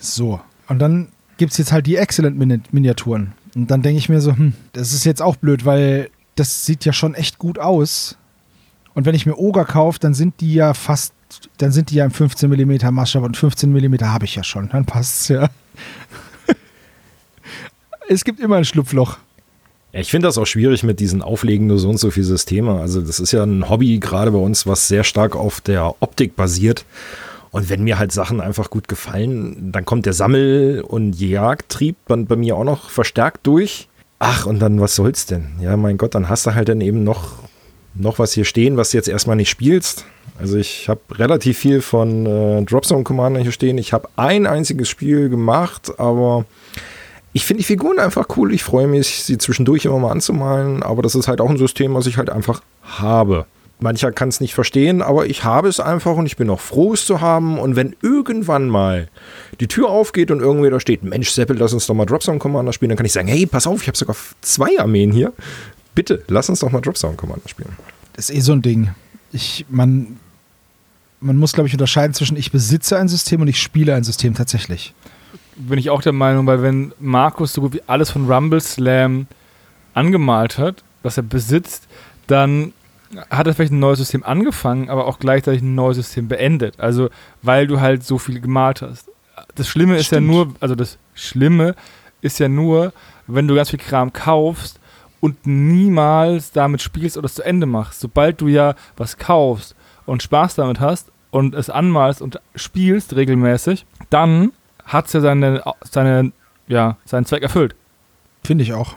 So. Und dann gibt es jetzt halt die Excellent-Miniaturen. Und dann denke ich mir so, hm, das ist jetzt auch blöd, weil das sieht ja schon echt gut aus. Und wenn ich mir Oger kaufe, dann sind die ja fast, dann sind die ja im 15 mm Maßstab und 15 mm habe ich ja schon. Dann passt es ja. es gibt immer ein Schlupfloch. Ich finde das auch schwierig mit diesen Auflegen nur so und so viele Systeme. Also das ist ja ein Hobby gerade bei uns, was sehr stark auf der Optik basiert. Und wenn mir halt Sachen einfach gut gefallen, dann kommt der Sammel- und Jagdtrieb dann bei mir auch noch verstärkt durch. Ach, und dann, was soll's denn? Ja, mein Gott, dann hast du halt dann eben noch, noch was hier stehen, was du jetzt erstmal nicht spielst. Also ich habe relativ viel von äh, Dropzone Commander hier stehen. Ich habe ein einziges Spiel gemacht, aber ich finde die Figuren einfach cool. Ich freue mich, sie zwischendurch immer mal anzumalen, aber das ist halt auch ein System, was ich halt einfach habe. Mancher kann es nicht verstehen, aber ich habe es einfach und ich bin auch froh, es zu haben. Und wenn irgendwann mal die Tür aufgeht und irgendwie da steht, Mensch, Seppel, lass uns doch mal Dropzone Commander spielen, dann kann ich sagen, hey, pass auf, ich habe sogar zwei Armeen hier. Bitte, lass uns doch mal Dropzone Commander spielen. Das ist eh so ein Ding. Ich, man, man muss, glaube ich, unterscheiden zwischen ich besitze ein System und ich spiele ein System tatsächlich bin ich auch der Meinung, weil wenn Markus so gut wie alles von Rumble Slam angemalt hat, was er besitzt, dann hat er vielleicht ein neues System angefangen, aber auch gleichzeitig ein neues System beendet. Also, weil du halt so viel gemalt hast. Das Schlimme ist Stimmt. ja nur, also das Schlimme ist ja nur, wenn du ganz viel Kram kaufst und niemals damit spielst oder es zu Ende machst. Sobald du ja was kaufst und Spaß damit hast und es anmalst und spielst regelmäßig, dann hat ja seine, seine, ja, seinen Zweck erfüllt. Finde ich auch.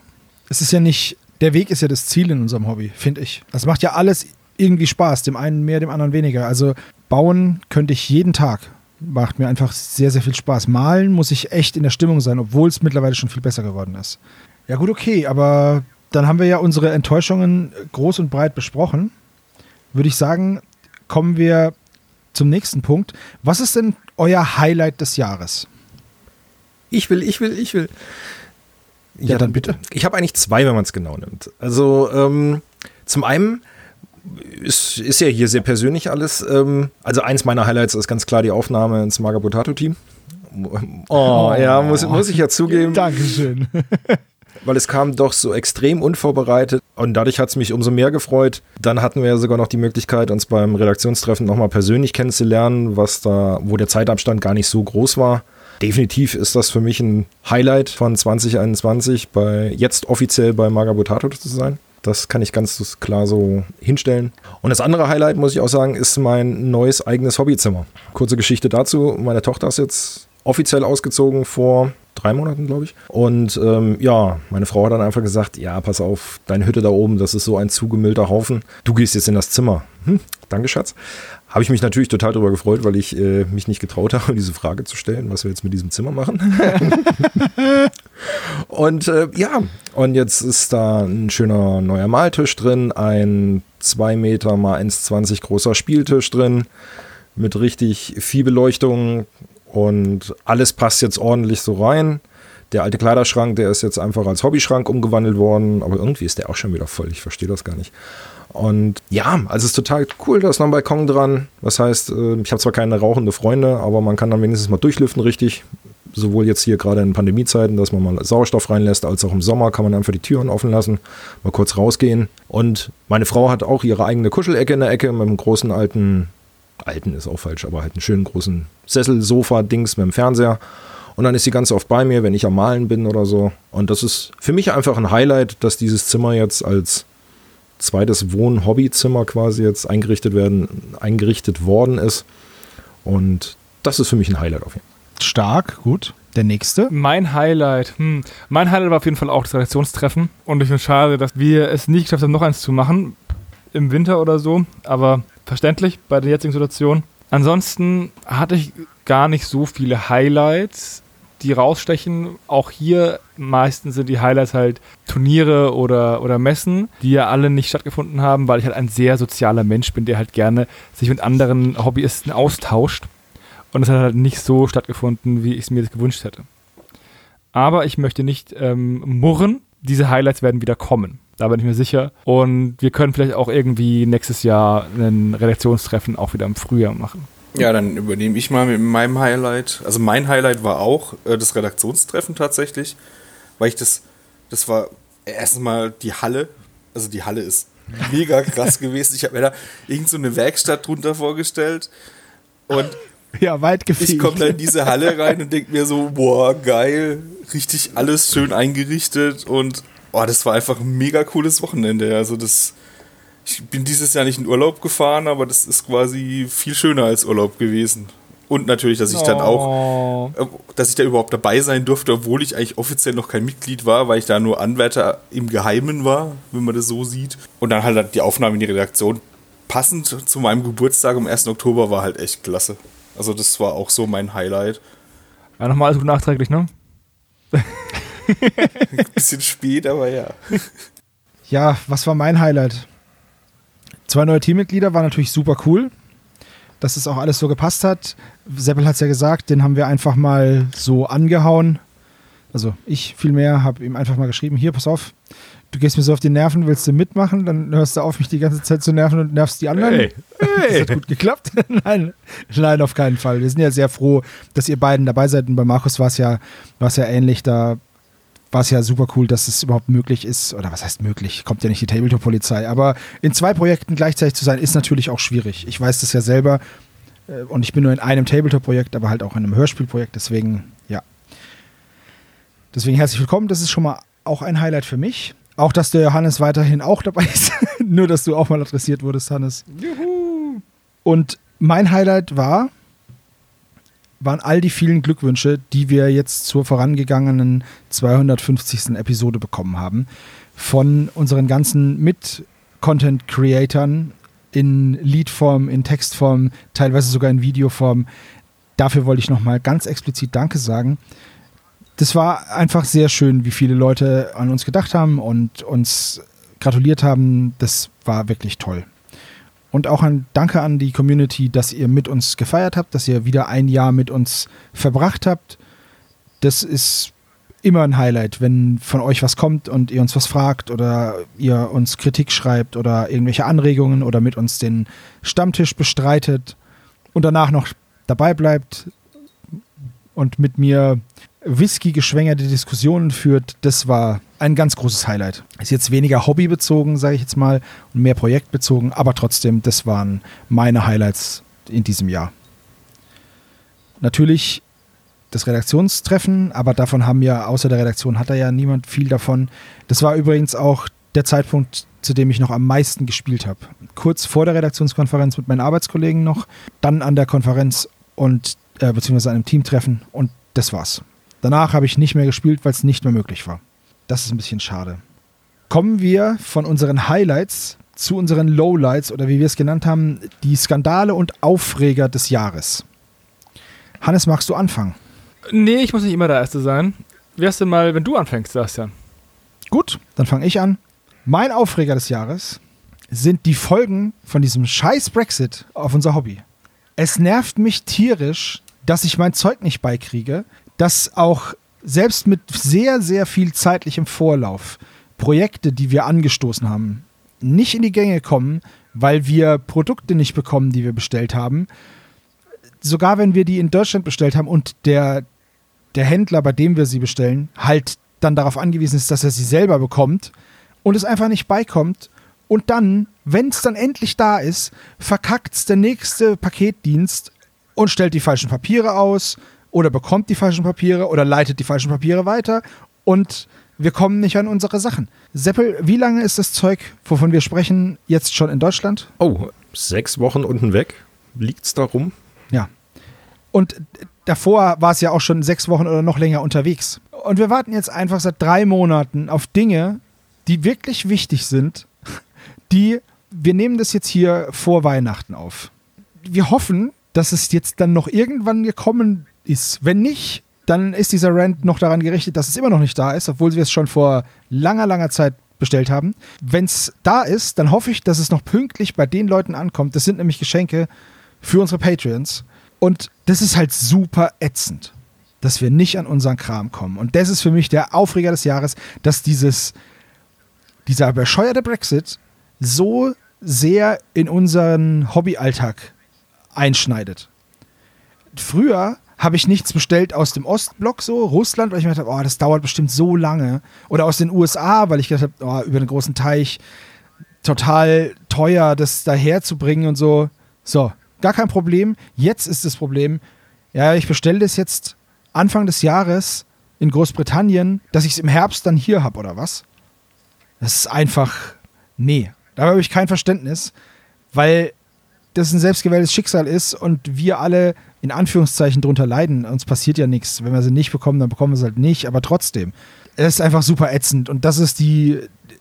Es ist ja nicht, der Weg ist ja das Ziel in unserem Hobby, finde ich. Das macht ja alles irgendwie Spaß, dem einen mehr, dem anderen weniger. Also bauen könnte ich jeden Tag. Macht mir einfach sehr, sehr viel Spaß. Malen muss ich echt in der Stimmung sein, obwohl es mittlerweile schon viel besser geworden ist. Ja, gut, okay, aber dann haben wir ja unsere Enttäuschungen groß und breit besprochen. Würde ich sagen, kommen wir zum nächsten Punkt. Was ist denn euer Highlight des Jahres? Ich will, ich will, ich will. Ja, ja dann bitte. Ich habe eigentlich zwei, wenn man es genau nimmt. Also ähm, zum einen ist, ist ja hier sehr persönlich alles. Ähm, also eins meiner Highlights ist ganz klar die Aufnahme ins Maga Potato Team. Oh, oh, ja, muss, muss ich ja zugeben. Dankeschön. weil es kam doch so extrem unvorbereitet und dadurch hat es mich umso mehr gefreut. Dann hatten wir ja sogar noch die Möglichkeit, uns beim Redaktionstreffen nochmal persönlich kennenzulernen, was da, wo der Zeitabstand gar nicht so groß war. Definitiv ist das für mich ein Highlight von 2021, bei, jetzt offiziell bei Magabotato zu sein. Das kann ich ganz klar so hinstellen. Und das andere Highlight, muss ich auch sagen, ist mein neues eigenes Hobbyzimmer. Kurze Geschichte dazu. Meine Tochter ist jetzt offiziell ausgezogen vor drei Monaten, glaube ich. Und ähm, ja, meine Frau hat dann einfach gesagt, ja, pass auf, deine Hütte da oben, das ist so ein zugemüllter Haufen. Du gehst jetzt in das Zimmer. Hm, danke, Schatz. Habe ich mich natürlich total darüber gefreut, weil ich äh, mich nicht getraut habe, diese Frage zu stellen, was wir jetzt mit diesem Zimmer machen. und äh, ja, und jetzt ist da ein schöner neuer Maltisch drin, ein 2 Meter mal 1,20 großer Spieltisch drin mit richtig viel Beleuchtung und alles passt jetzt ordentlich so rein. Der alte Kleiderschrank, der ist jetzt einfach als Hobbyschrank umgewandelt worden, aber irgendwie ist der auch schon wieder voll. Ich verstehe das gar nicht. Und ja, also es ist total cool, da ist noch ein Balkon dran. Das heißt, äh, ich habe zwar keine rauchende Freunde, aber man kann dann wenigstens mal durchlüften richtig. Sowohl jetzt hier gerade in Pandemiezeiten, dass man mal Sauerstoff reinlässt, als auch im Sommer kann man einfach die Türen offen lassen, mal kurz rausgehen. Und meine Frau hat auch ihre eigene Kuschelecke in der Ecke mit einem großen alten, alten ist auch falsch, aber halt einen schönen großen Sessel, Sofa, Dings mit dem Fernseher. Und dann ist sie ganz oft bei mir, wenn ich am Malen bin oder so. Und das ist für mich einfach ein Highlight, dass dieses Zimmer jetzt als zweites Wohn-Hobbyzimmer quasi jetzt eingerichtet werden, eingerichtet worden ist. Und das ist für mich ein Highlight auf jeden Fall. Stark, gut. Der nächste? Mein Highlight. Hm. Mein Highlight war auf jeden Fall auch das Redaktionstreffen. Und ich finde es schade, dass wir es nicht geschafft haben, noch eins zu machen. Im Winter oder so. Aber verständlich bei der jetzigen Situation. Ansonsten hatte ich gar nicht so viele Highlights die rausstechen. Auch hier meistens sind die Highlights halt Turniere oder, oder Messen, die ja alle nicht stattgefunden haben, weil ich halt ein sehr sozialer Mensch bin, der halt gerne sich mit anderen Hobbyisten austauscht. Und es hat halt nicht so stattgefunden, wie ich es mir das gewünscht hätte. Aber ich möchte nicht ähm, murren. Diese Highlights werden wieder kommen. Da bin ich mir sicher. Und wir können vielleicht auch irgendwie nächstes Jahr ein Redaktionstreffen auch wieder im Frühjahr machen. Ja, dann übernehme ich mal mit meinem Highlight. Also mein Highlight war auch äh, das Redaktionstreffen tatsächlich, weil ich das, das war erstmal die Halle. Also die Halle ist mega krass gewesen. Ich habe mir da irgend so eine Werkstatt drunter vorgestellt und ja, weit gefehlt. Ich komme da in diese Halle rein und denke mir so, boah, geil, richtig alles schön eingerichtet und oh, das war einfach ein mega cooles Wochenende. Also das ich bin dieses Jahr nicht in Urlaub gefahren, aber das ist quasi viel schöner als Urlaub gewesen. Und natürlich, dass ich oh. dann auch, äh, dass ich da überhaupt dabei sein durfte, obwohl ich eigentlich offiziell noch kein Mitglied war, weil ich da nur Anwärter im Geheimen war, wenn man das so sieht. Und dann halt die Aufnahme in die Redaktion passend zu meinem Geburtstag am 1. Oktober war halt echt klasse. Also das war auch so mein Highlight. Ja, nochmal alles gut nachträglich, ne? Ein bisschen spät, aber ja. Ja, was war mein Highlight? Zwei neue Teammitglieder war natürlich super cool, dass es auch alles so gepasst hat. Seppel hat es ja gesagt, den haben wir einfach mal so angehauen. Also ich vielmehr habe ihm einfach mal geschrieben, hier, pass auf, du gehst mir so auf die Nerven, willst du mitmachen, dann hörst du auf, mich die ganze Zeit zu nerven und nervst die anderen. Hey. Hey. Das hat gut geklappt. nein, nein, auf keinen Fall. Wir sind ja sehr froh, dass ihr beiden dabei seid. Und bei Markus war es ja, ja ähnlich. Da war es ja super cool, dass es überhaupt möglich ist. Oder was heißt möglich? Kommt ja nicht die Tabletop-Polizei. Aber in zwei Projekten gleichzeitig zu sein, ist natürlich auch schwierig. Ich weiß das ja selber. Äh, und ich bin nur in einem Tabletop-Projekt, aber halt auch in einem Hörspielprojekt. Deswegen, ja. Deswegen herzlich willkommen. Das ist schon mal auch ein Highlight für mich. Auch, dass der Johannes weiterhin auch dabei ist. nur, dass du auch mal adressiert wurdest, Hannes. Juhu! Und mein Highlight war, waren all die vielen Glückwünsche, die wir jetzt zur vorangegangenen 250. Episode bekommen haben. Von unseren ganzen Mit-Content-Creatern in Liedform, in Textform, teilweise sogar in Videoform. Dafür wollte ich nochmal ganz explizit Danke sagen. Das war einfach sehr schön, wie viele Leute an uns gedacht haben und uns gratuliert haben. Das war wirklich toll. Und auch ein Danke an die Community, dass ihr mit uns gefeiert habt, dass ihr wieder ein Jahr mit uns verbracht habt. Das ist immer ein Highlight, wenn von euch was kommt und ihr uns was fragt oder ihr uns Kritik schreibt oder irgendwelche Anregungen oder mit uns den Stammtisch bestreitet und danach noch dabei bleibt und mit mir Whisky-geschwängerte Diskussionen führt, das war ein ganz großes Highlight. Ist jetzt weniger hobbybezogen, sage ich jetzt mal, und mehr projektbezogen, aber trotzdem, das waren meine Highlights in diesem Jahr. Natürlich das Redaktionstreffen, aber davon haben ja, außer der Redaktion hat da ja niemand viel davon. Das war übrigens auch der Zeitpunkt, zu dem ich noch am meisten gespielt habe. Kurz vor der Redaktionskonferenz mit meinen Arbeitskollegen noch, dann an der Konferenz und äh, beziehungsweise einem Teamtreffen und das war's. Danach habe ich nicht mehr gespielt, weil es nicht mehr möglich war. Das ist ein bisschen schade. Kommen wir von unseren Highlights zu unseren Lowlights oder wie wir es genannt haben, die Skandale und Aufreger des Jahres. Hannes, magst du anfangen? Nee, ich muss nicht immer der Erste sein. Wärst du mal, wenn du anfängst, Sebastian? Gut, dann fange ich an. Mein Aufreger des Jahres sind die Folgen von diesem scheiß Brexit auf unser Hobby. Es nervt mich tierisch, dass ich mein Zeug nicht beikriege, dass auch selbst mit sehr, sehr viel zeitlichem Vorlauf Projekte, die wir angestoßen haben, nicht in die Gänge kommen, weil wir Produkte nicht bekommen, die wir bestellt haben. Sogar wenn wir die in Deutschland bestellt haben und der, der Händler, bei dem wir sie bestellen, halt dann darauf angewiesen ist, dass er sie selber bekommt und es einfach nicht beikommt. Und dann, wenn es dann endlich da ist, verkackt es der nächste Paketdienst und stellt die falschen Papiere aus oder bekommt die falschen Papiere oder leitet die falschen Papiere weiter und wir kommen nicht an unsere Sachen. Seppel, wie lange ist das Zeug, wovon wir sprechen, jetzt schon in Deutschland? Oh, sechs Wochen unten weg. Liegt's da rum? Ja. Und davor war es ja auch schon sechs Wochen oder noch länger unterwegs. Und wir warten jetzt einfach seit drei Monaten auf Dinge, die wirklich wichtig sind, die, wir nehmen das jetzt hier vor Weihnachten auf. Wir hoffen, dass es jetzt dann noch irgendwann gekommen ist. Wenn nicht, dann ist dieser Rant noch daran gerichtet, dass es immer noch nicht da ist, obwohl wir es schon vor langer, langer Zeit bestellt haben. Wenn es da ist, dann hoffe ich, dass es noch pünktlich bei den Leuten ankommt. Das sind nämlich Geschenke für unsere Patreons. Und das ist halt super ätzend, dass wir nicht an unseren Kram kommen. Und das ist für mich der Aufreger des Jahres, dass dieses, dieser bescheuerte Brexit so sehr in unseren Hobbyalltag einschneidet. Früher habe ich nichts bestellt aus dem Ostblock, so Russland, weil ich mir gedacht habe, oh, das dauert bestimmt so lange. Oder aus den USA, weil ich gedacht habe, oh, über den großen Teich total teuer, das daher zu bringen und so. So, gar kein Problem. Jetzt ist das Problem, ja, ich bestelle das jetzt Anfang des Jahres in Großbritannien, dass ich es im Herbst dann hier habe, oder was? Das ist einfach, nee, da habe ich kein Verständnis, weil das ein selbstgewähltes Schicksal ist und wir alle in Anführungszeichen drunter leiden. Uns passiert ja nichts. Wenn wir sie nicht bekommen, dann bekommen wir sie halt nicht, aber trotzdem. Es ist einfach super ätzend und dass es die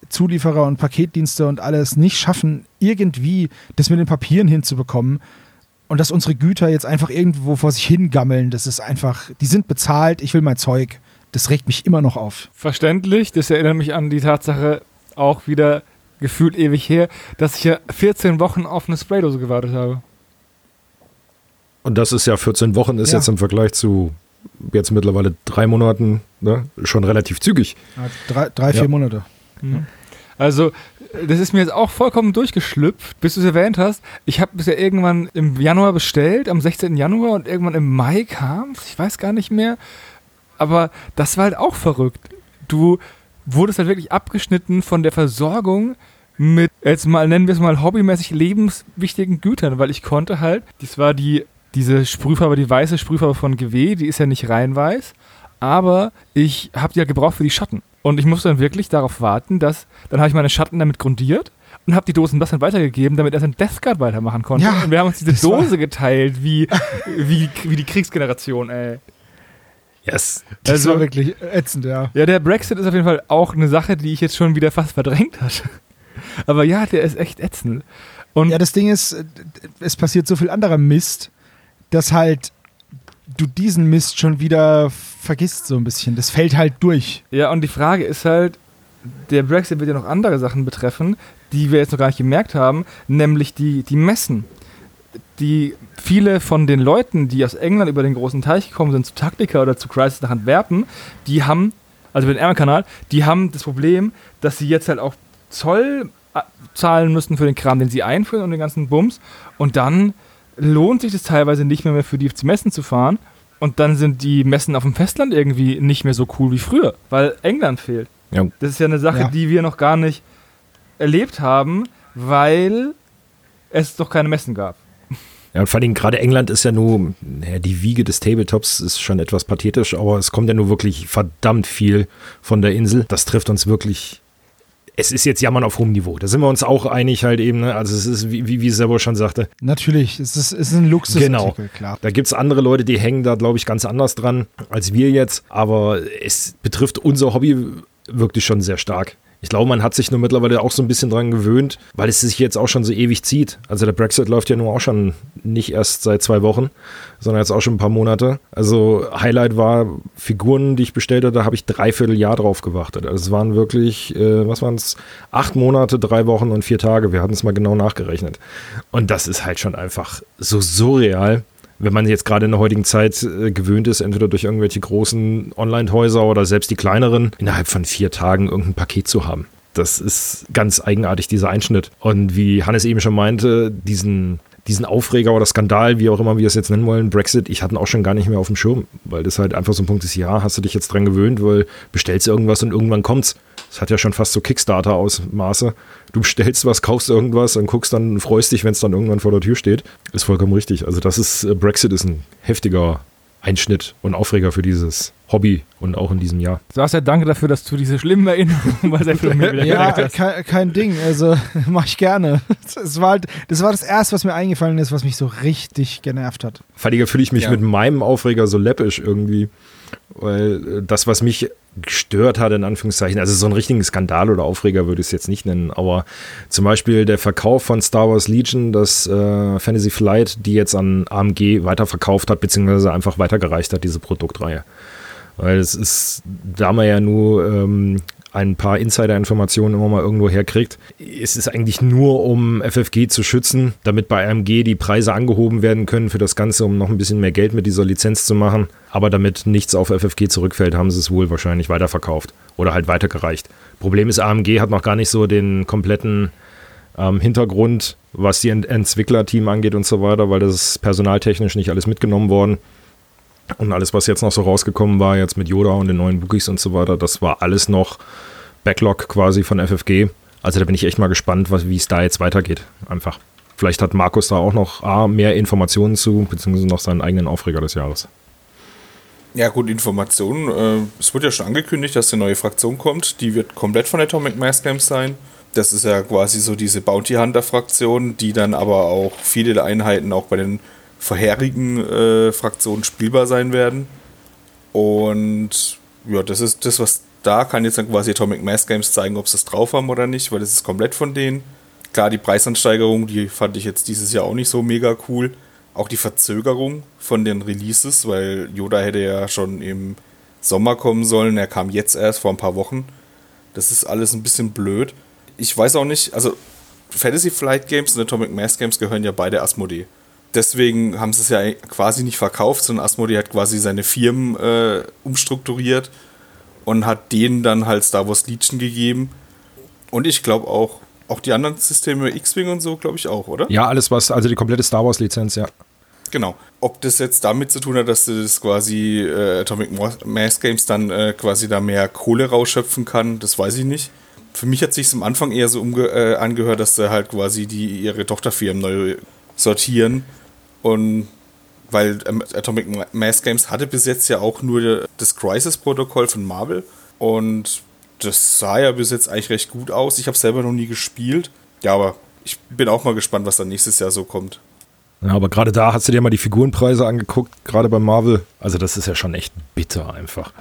Zulieferer und Paketdienste und alles nicht schaffen, irgendwie das mit den Papieren hinzubekommen und dass unsere Güter jetzt einfach irgendwo vor sich hingammeln, das ist einfach, die sind bezahlt, ich will mein Zeug. Das regt mich immer noch auf. Verständlich, das erinnert mich an die Tatsache auch wieder gefühlt ewig her, dass ich ja 14 Wochen auf eine Spraydose gewartet habe. Und das ist ja 14 Wochen, ist Ja. jetzt im Vergleich zu jetzt mittlerweile drei Monaten ne, schon relativ zügig. Drei, drei vier Ja. Monate. Also, das ist mir jetzt auch vollkommen durchgeschlüpft, bis du es erwähnt hast. Ich habe es ja irgendwann im Januar bestellt, am 16. Januar und irgendwann im Mai kam es. Ich weiß gar nicht mehr. Aber das war halt auch verrückt. Du wurdest halt wirklich abgeschnitten von der Versorgung mit, jetzt mal nennen wir es mal hobbymäßig lebenswichtigen Gütern, weil ich konnte halt, das war die, diese Sprühfarbe, die weiße Sprühfarbe von GW, die ist ja nicht rein weiß, aber ich habe die halt gebraucht für die Schatten. Und ich musste dann wirklich darauf warten, dass, dann habe ich meine Schatten damit grundiert und habe die Dosen das dann weitergegeben, damit er sein Death Guard weitermachen konnte. Ja, und wir haben uns diese Dose geteilt, wie, wie, wie die Kriegsgeneration, ey. Yes. Das Also- war wirklich ätzend, ja. Ja, der Brexit ist auf jeden Fall auch eine Sache, die ich jetzt schon wieder fast verdrängt hatte. Aber ja, der ist echt ätzend. Und Ja, das Ding ist, äh, es passiert so viel anderer Mist, dass halt du diesen Mist schon wieder vergisst so ein bisschen. Das fällt halt durch. Ja, und die Frage ist halt, der Brexit wird ja noch andere Sachen betreffen, die wir jetzt noch gar nicht gemerkt haben, nämlich die, die Messen. Die viele von den Leuten, die aus England über den großen Teich gekommen sind, zu Taktika oder zu Crisis nach Antwerpen, die haben, also über den Ärmelkanal, die haben das Problem, dass sie jetzt halt auch Zoll zahlen müssen für den Kram, den sie einführen und den ganzen Bums. Und dann lohnt sich das teilweise nicht mehr, mehr für die Messen zu fahren. Und dann sind die Messen auf dem Festland irgendwie nicht mehr so cool wie früher, weil England fehlt. Ja. Das ist ja eine Sache, Ja. die wir noch gar nicht erlebt haben, weil es doch keine Messen gab. Ja, und vor allem gerade England ist ja nur, naja, die Wiege des Tabletops ist schon etwas pathetisch, aber es kommt ja nur wirklich verdammt viel von der Insel. Das trifft uns wirklich es ist jetzt Jammern auf hohem Niveau. Da sind wir uns auch einig halt eben. Ne? Also es ist, wie, wie, Servo schon sagte. Natürlich, es ist, es ist ein Luxusartikel, genau. klar. Da gibt es andere Leute, die hängen da, glaube ich, ganz anders dran als wir jetzt. Aber es betrifft unser Hobby wirklich schon sehr stark. Ich glaube, man hat sich nur mittlerweile auch so ein bisschen dran gewöhnt, weil es sich jetzt auch schon so ewig zieht. Also der Brexit läuft ja nur auch schon nicht erst seit zwei Wochen, sondern jetzt auch schon ein paar Monate. Also Highlight war Figuren, die ich bestellt hatte, da habe ich dreiviertel Jahr drauf gewartet. Also es waren wirklich, äh, was waren es, acht Monate, drei Wochen und vier Tage. Wir hatten es mal genau nachgerechnet. Und das ist halt schon einfach so surreal wenn man jetzt gerade in der heutigen Zeit äh, gewöhnt ist, entweder durch irgendwelche großen Online-Häuser oder selbst die kleineren, innerhalb von vier Tagen irgendein Paket zu haben. Das ist ganz eigenartig, dieser Einschnitt. Und wie Hannes eben schon meinte, diesen diesen Aufreger oder Skandal, wie auch immer wir es jetzt nennen wollen, Brexit, ich hatte ihn auch schon gar nicht mehr auf dem Schirm, weil das halt einfach so ein Punkt ist, ja, hast du dich jetzt dran gewöhnt, weil bestellst irgendwas und irgendwann kommt's. Das hat ja schon fast so Kickstarter-Ausmaße. Du bestellst was, kaufst irgendwas und guckst dann, freust dich, wenn es dann irgendwann vor der Tür steht. Ist vollkommen richtig. Also das ist, äh, Brexit ist ein heftiger Einschnitt und Aufreger für dieses Hobby und auch in diesem Jahr. Sebastian, ja, danke dafür, dass du diese schlimmen Erinnerungen bei Sefton mir wieder Ja, hast. Kein, kein Ding, also mach ich gerne. Das war, halt, das war das Erste, was mir eingefallen ist, was mich so richtig genervt hat. Vor allem fühle ich mich ja. mit meinem Aufreger so läppisch irgendwie. Weil äh, das, was mich gestört hat, in Anführungszeichen, also so einen richtigen Skandal oder Aufreger würde ich es jetzt nicht nennen, aber zum Beispiel der Verkauf von Star Wars Legion, das äh, Fantasy Flight, die jetzt an AMG weiterverkauft hat, beziehungsweise einfach weitergereicht hat, diese Produktreihe. Weil es ist, da man ja nur ähm, ein paar Insider-Informationen immer mal irgendwo herkriegt. Es ist eigentlich nur, um FFG zu schützen, damit bei AMG die Preise angehoben werden können für das Ganze, um noch ein bisschen mehr Geld mit dieser Lizenz zu machen. Aber damit nichts auf FFG zurückfällt, haben sie es wohl wahrscheinlich weiterverkauft oder halt weitergereicht. Problem ist, AMG hat noch gar nicht so den kompletten ähm, Hintergrund, was die Ent Entwicklerteam angeht und so weiter, weil das ist personaltechnisch nicht alles mitgenommen worden. Und alles, was jetzt noch so rausgekommen war, jetzt mit Yoda und den neuen Bookies und so weiter, das war alles noch Backlog quasi von FFG. Also da bin ich echt mal gespannt, wie es da jetzt weitergeht. Einfach. Vielleicht hat Markus da auch noch A, mehr Informationen zu, beziehungsweise noch seinen eigenen Aufreger des Jahres. Ja, gut, Informationen. Äh, es wurde ja schon angekündigt, dass eine neue Fraktion kommt. Die wird komplett von Atomic Mass Games sein. Das ist ja quasi so diese Bounty Hunter Fraktion, die dann aber auch viele Einheiten auch bei den vorherigen äh, Fraktionen spielbar sein werden. Und ja, das ist das, was da kann jetzt dann quasi Atomic Mass Games zeigen, ob sie es drauf haben oder nicht, weil das ist komplett von denen. Klar, die Preisansteigerung, die fand ich jetzt dieses Jahr auch nicht so mega cool. Auch die Verzögerung von den Releases, weil Yoda hätte ja schon im Sommer kommen sollen, er kam jetzt erst vor ein paar Wochen. Das ist alles ein bisschen blöd. Ich weiß auch nicht, also Fantasy Flight Games und Atomic Mass Games gehören ja beide Asmodee deswegen haben sie es ja quasi nicht verkauft, sondern Asmodee hat quasi seine Firmen äh, umstrukturiert und hat denen dann halt Star Wars Legion gegeben. Und ich glaube auch, auch die anderen Systeme, X-Wing und so, glaube ich auch, oder? Ja, alles was, also die komplette Star Wars Lizenz, ja. Genau. Ob das jetzt damit zu tun hat, dass das quasi äh, Atomic Mass Games dann äh, quasi da mehr Kohle rausschöpfen kann, das weiß ich nicht. Für mich hat sich am Anfang eher so äh, angehört, dass sie halt quasi die ihre Tochterfirmen neu sortieren und weil ähm, Atomic Mass Games hatte bis jetzt ja auch nur das Crisis-Protokoll von Marvel. Und das sah ja bis jetzt eigentlich recht gut aus. Ich habe selber noch nie gespielt. Ja, aber ich bin auch mal gespannt, was dann nächstes Jahr so kommt. Ja, aber gerade da hast du dir mal die Figurenpreise angeguckt, gerade bei Marvel. Also das ist ja schon echt bitter einfach.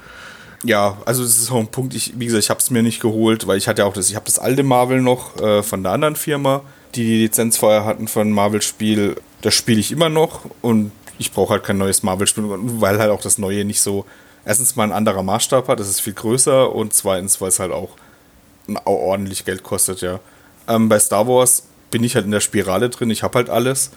Ja, also das ist auch ein Punkt, ich, wie gesagt, ich habe es mir nicht geholt, weil ich hatte auch das, ich habe das alte Marvel noch äh, von der anderen Firma, die die Lizenz vorher hatten von Marvel-Spiel das spiele ich immer noch und ich brauche halt kein neues Marvel-Spiel, weil halt auch das neue nicht so, erstens mal ein anderer Maßstab hat, das ist viel größer und zweitens, weil es halt auch ordentlich Geld kostet, ja. Ähm, bei Star Wars bin ich halt in der Spirale drin, ich habe halt alles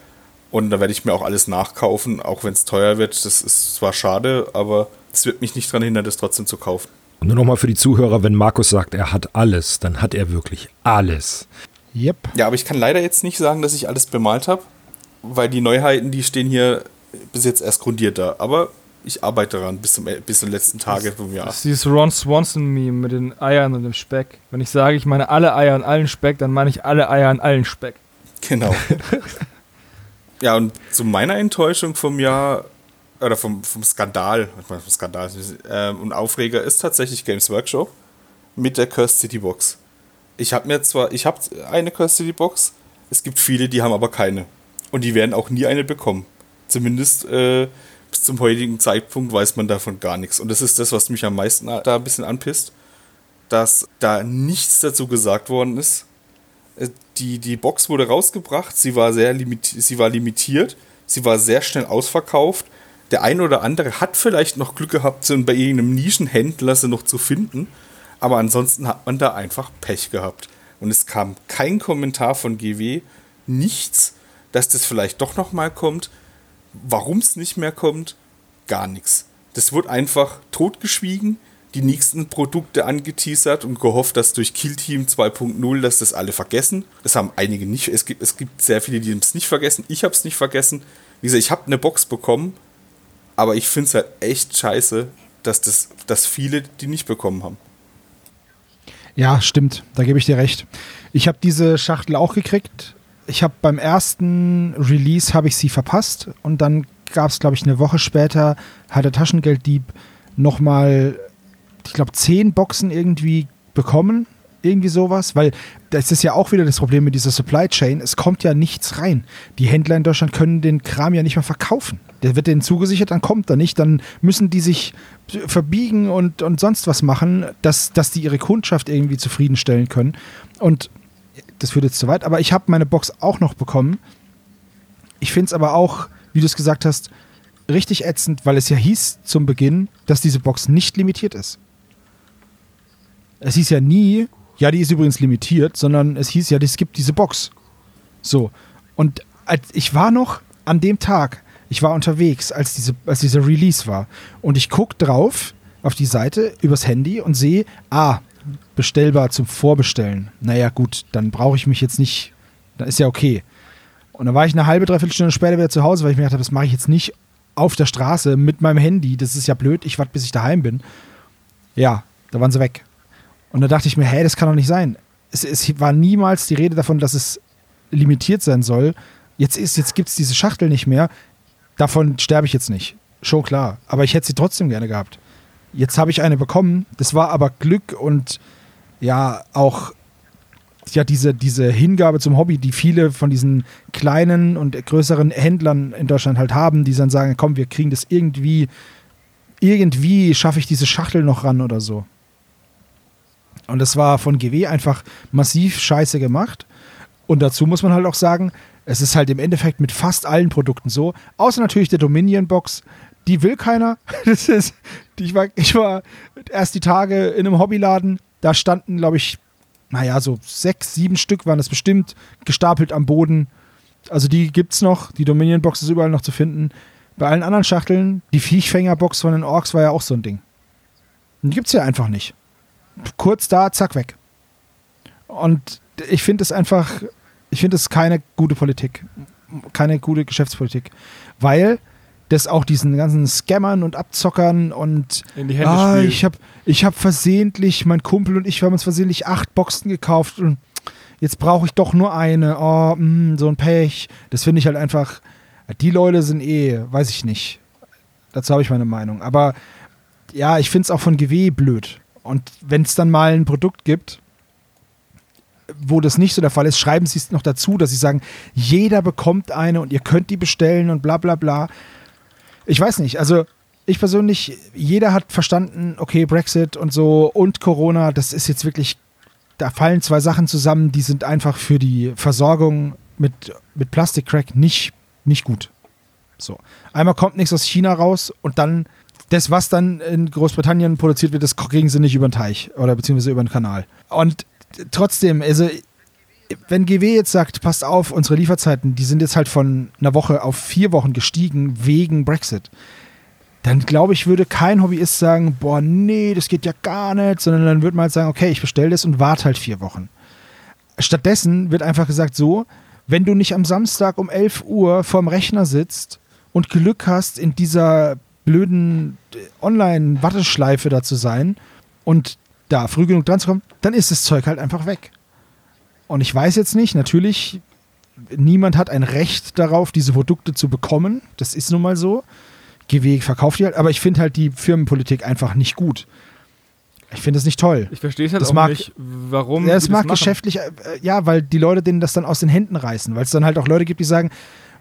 und da werde ich mir auch alles nachkaufen, auch wenn es teuer wird. Das ist zwar schade, aber es wird mich nicht daran hindern, das trotzdem zu kaufen. Und nur nochmal für die Zuhörer, wenn Markus sagt, er hat alles, dann hat er wirklich alles. Yep. Ja, aber ich kann leider jetzt nicht sagen, dass ich alles bemalt habe weil die Neuheiten, die stehen hier bis jetzt erst grundiert da. Aber ich arbeite daran bis zum, bis zum letzten Tage vom Jahr. Das ist dieses Ron Swanson-Meme mit den Eiern und dem Speck. Wenn ich sage, ich meine alle Eier und allen Speck, dann meine ich alle Eier und allen Speck. Genau. Ja, und zu meiner Enttäuschung vom Jahr, oder vom, vom Skandal, vom Skandal ähm, und Aufreger ist tatsächlich Games Workshop mit der Cursed City Box. Ich habe mir zwar, ich habe eine Cursed City Box, es gibt viele, die haben aber keine. Und die werden auch nie eine bekommen. Zumindest äh, bis zum heutigen Zeitpunkt weiß man davon gar nichts. Und das ist das, was mich am meisten da ein bisschen anpisst, dass da nichts dazu gesagt worden ist. Äh, die, die Box wurde rausgebracht, sie war sehr limiti sie war limitiert, sie war sehr schnell ausverkauft. Der eine oder andere hat vielleicht noch Glück gehabt, sie bei irgendeinem Nischenhändler sie noch zu finden, aber ansonsten hat man da einfach Pech gehabt. Und es kam kein Kommentar von GW, nichts, dass das vielleicht doch nochmal kommt. Warum es nicht mehr kommt, gar nichts. Das wird einfach totgeschwiegen die nächsten Produkte angeteasert und gehofft, dass durch Kill Team 2.0, dass das alle vergessen. Das haben einige nicht. Es gibt, es gibt sehr viele, die es nicht vergessen. Ich habe es nicht vergessen. Wie gesagt, ich habe eine Box bekommen, aber ich finde es halt echt scheiße, dass, das, dass viele die nicht bekommen haben. Ja, stimmt. Da gebe ich dir recht. Ich habe diese Schachtel auch gekriegt. Ich habe beim ersten Release habe ich sie verpasst und dann gab es, glaube ich, eine Woche später hat der Taschengelddieb nochmal ich glaube, zehn Boxen irgendwie bekommen. Irgendwie sowas, weil das ist ja auch wieder das Problem mit dieser Supply Chain. Es kommt ja nichts rein. Die Händler in Deutschland können den Kram ja nicht mehr verkaufen. Der wird denen zugesichert, dann kommt er nicht. Dann müssen die sich verbiegen und, und sonst was machen, dass, dass die ihre Kundschaft irgendwie zufriedenstellen können. Und das führt jetzt zu weit, aber ich habe meine Box auch noch bekommen. Ich finde es aber auch, wie du es gesagt hast, richtig ätzend, weil es ja hieß zum Beginn, dass diese Box nicht limitiert ist. Es hieß ja nie, ja, die ist übrigens limitiert, sondern es hieß ja, es gibt diese Box. So. Und ich war noch an dem Tag, ich war unterwegs, als, diese, als dieser Release war. Und ich gucke drauf auf die Seite übers Handy und sehe, ah, bestellbar zum Vorbestellen. Naja, gut, dann brauche ich mich jetzt nicht, dann ist ja okay. Und dann war ich eine halbe, dreiviertel Stunde später wieder zu Hause, weil ich mir gedacht habe, das mache ich jetzt nicht auf der Straße mit meinem Handy. Das ist ja blöd, ich warte, bis ich daheim bin. Ja, da waren sie weg. Und da dachte ich mir, hey, das kann doch nicht sein. Es, es war niemals die Rede davon, dass es limitiert sein soll. Jetzt, jetzt gibt es diese Schachtel nicht mehr. Davon sterbe ich jetzt nicht. Schon klar. Aber ich hätte sie trotzdem gerne gehabt. Jetzt habe ich eine bekommen. Das war aber Glück und ja, auch ja, diese, diese Hingabe zum Hobby, die viele von diesen kleinen und größeren Händlern in Deutschland halt haben, die dann sagen, komm, wir kriegen das irgendwie, irgendwie schaffe ich diese Schachtel noch ran oder so. Und das war von GW einfach massiv scheiße gemacht. Und dazu muss man halt auch sagen, es ist halt im Endeffekt mit fast allen Produkten so, außer natürlich der Dominion-Box, die will keiner. Das ist, ich, war, ich war erst die Tage in einem Hobbyladen, da standen, glaube ich, naja, so sechs, sieben Stück waren das bestimmt, gestapelt am Boden. Also die gibt's noch, die Dominion-Box ist überall noch zu finden. Bei allen anderen Schachteln, die Viechfänger-Box von den Orks war ja auch so ein Ding. Und die gibt's ja einfach nicht kurz da, zack, weg. Und ich finde es einfach, ich finde es keine gute Politik, keine gute Geschäftspolitik, weil das auch diesen ganzen Scammern und Abzockern und in die Hände ah, ich habe ich hab versehentlich, mein Kumpel und ich, wir haben uns versehentlich acht Boxen gekauft und jetzt brauche ich doch nur eine. Oh, mh, hm, so ein Pech. Das finde ich halt einfach, die Leute sind eh, weiß ich nicht. Dazu habe ich meine Meinung. Aber ja, ich finde es auch von GW blöd. Und wenn es dann mal ein Produkt gibt, wo das nicht so der Fall ist, schreiben sie es noch dazu, dass sie sagen, jeder bekommt eine und ihr könnt die bestellen und bla bla bla. Ich weiß nicht, also ich persönlich, jeder hat verstanden, okay, Brexit und so und Corona, das ist jetzt wirklich, da fallen zwei Sachen zusammen, die sind einfach für die Versorgung mit, mit Plastikcrack nicht, nicht gut. So. Einmal kommt nichts aus China raus und dann das, was dann in Großbritannien produziert wird, das kriegen sie nicht über den Teich oder beziehungsweise über den Kanal. Und trotzdem, also wenn GW jetzt sagt, passt auf, unsere Lieferzeiten, die sind jetzt halt von einer Woche auf vier Wochen gestiegen wegen Brexit, dann glaube ich, würde kein Hobbyist sagen, boah, nee, das geht ja gar nicht, sondern dann würde man halt sagen, okay, ich bestelle das und warte halt vier Wochen. Stattdessen wird einfach gesagt so, wenn du nicht am Samstag um 11 Uhr vorm Rechner sitzt und Glück hast, in dieser blöden Online-Watteschleife da zu sein und da früh genug dran zu kommen, dann ist das Zeug halt einfach weg. Und ich weiß jetzt nicht, natürlich niemand hat ein Recht darauf, diese Produkte zu bekommen. Das ist nun mal so. GW verkauft die halt, aber ich finde halt die Firmenpolitik einfach nicht gut. Ich finde es nicht toll. Ich verstehe es halt Das auch mag- nicht, warum. Ja, es mag das geschäftlich, äh, ja, weil die Leute denen das dann aus den Händen reißen, weil es dann halt auch Leute gibt, die sagen,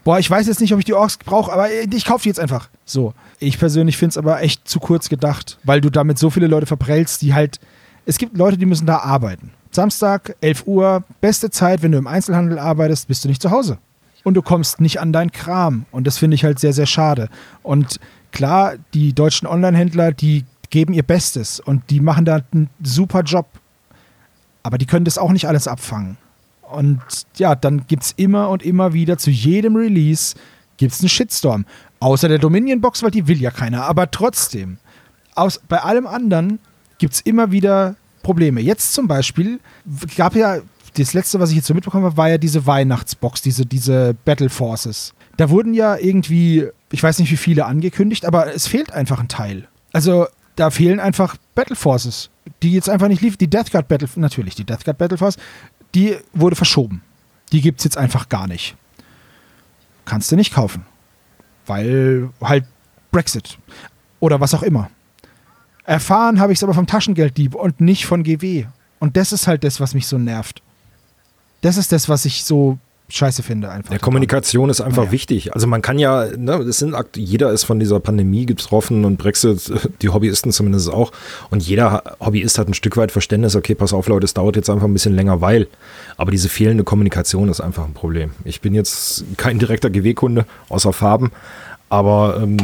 boah, ich weiß jetzt nicht, ob ich die Orks brauche, aber ich kaufe die jetzt einfach. So. Ich persönlich finde es aber echt zu kurz gedacht, weil du damit so viele Leute verprellst, die halt, es gibt Leute, die müssen da arbeiten. Samstag, 11 Uhr, beste Zeit, wenn du im Einzelhandel arbeitest, bist du nicht zu Hause. Und du kommst nicht an deinen Kram. Und das finde ich halt sehr, sehr schade. Und klar, die deutschen Online-Händler, die geben ihr Bestes und die machen da einen super Job. Aber die können das auch nicht alles abfangen. Und ja, dann gibt es immer und immer wieder zu jedem Release gibt's einen Shitstorm. Außer der Dominion-Box, weil die will ja keiner. Aber trotzdem, aus, bei allem anderen gibt es immer wieder Probleme. Jetzt zum Beispiel gab ja, das letzte, was ich jetzt so mitbekommen habe, war ja diese Weihnachtsbox, diese, diese Battle Forces. Da wurden ja irgendwie, ich weiß nicht wie viele angekündigt, aber es fehlt einfach ein Teil. Also da fehlen einfach Battle Forces, die jetzt einfach nicht lief. Die Death Guard Battle, natürlich, die Death Guard Battle Force, die wurde verschoben. Die gibt es jetzt einfach gar nicht. Kannst du nicht kaufen. Weil halt Brexit. Oder was auch immer. Erfahren habe ich es aber vom Taschengelddieb und nicht von GW. Und das ist halt das, was mich so nervt. Das ist das, was ich so scheiße finde einfach. Der Kommunikation ist einfach Naja. wichtig. Also man kann ja, ne, es sind, jeder ist von dieser Pandemie getroffen und Brexit, die Hobbyisten zumindest auch. Und jeder Hobbyist hat ein Stück weit Verständnis, okay, pass auf Leute, es dauert jetzt einfach ein bisschen länger, weil. Aber diese fehlende Kommunikation ist einfach ein Problem. Ich bin jetzt kein direkter GW-Kunde, außer Farben. Aber ähm,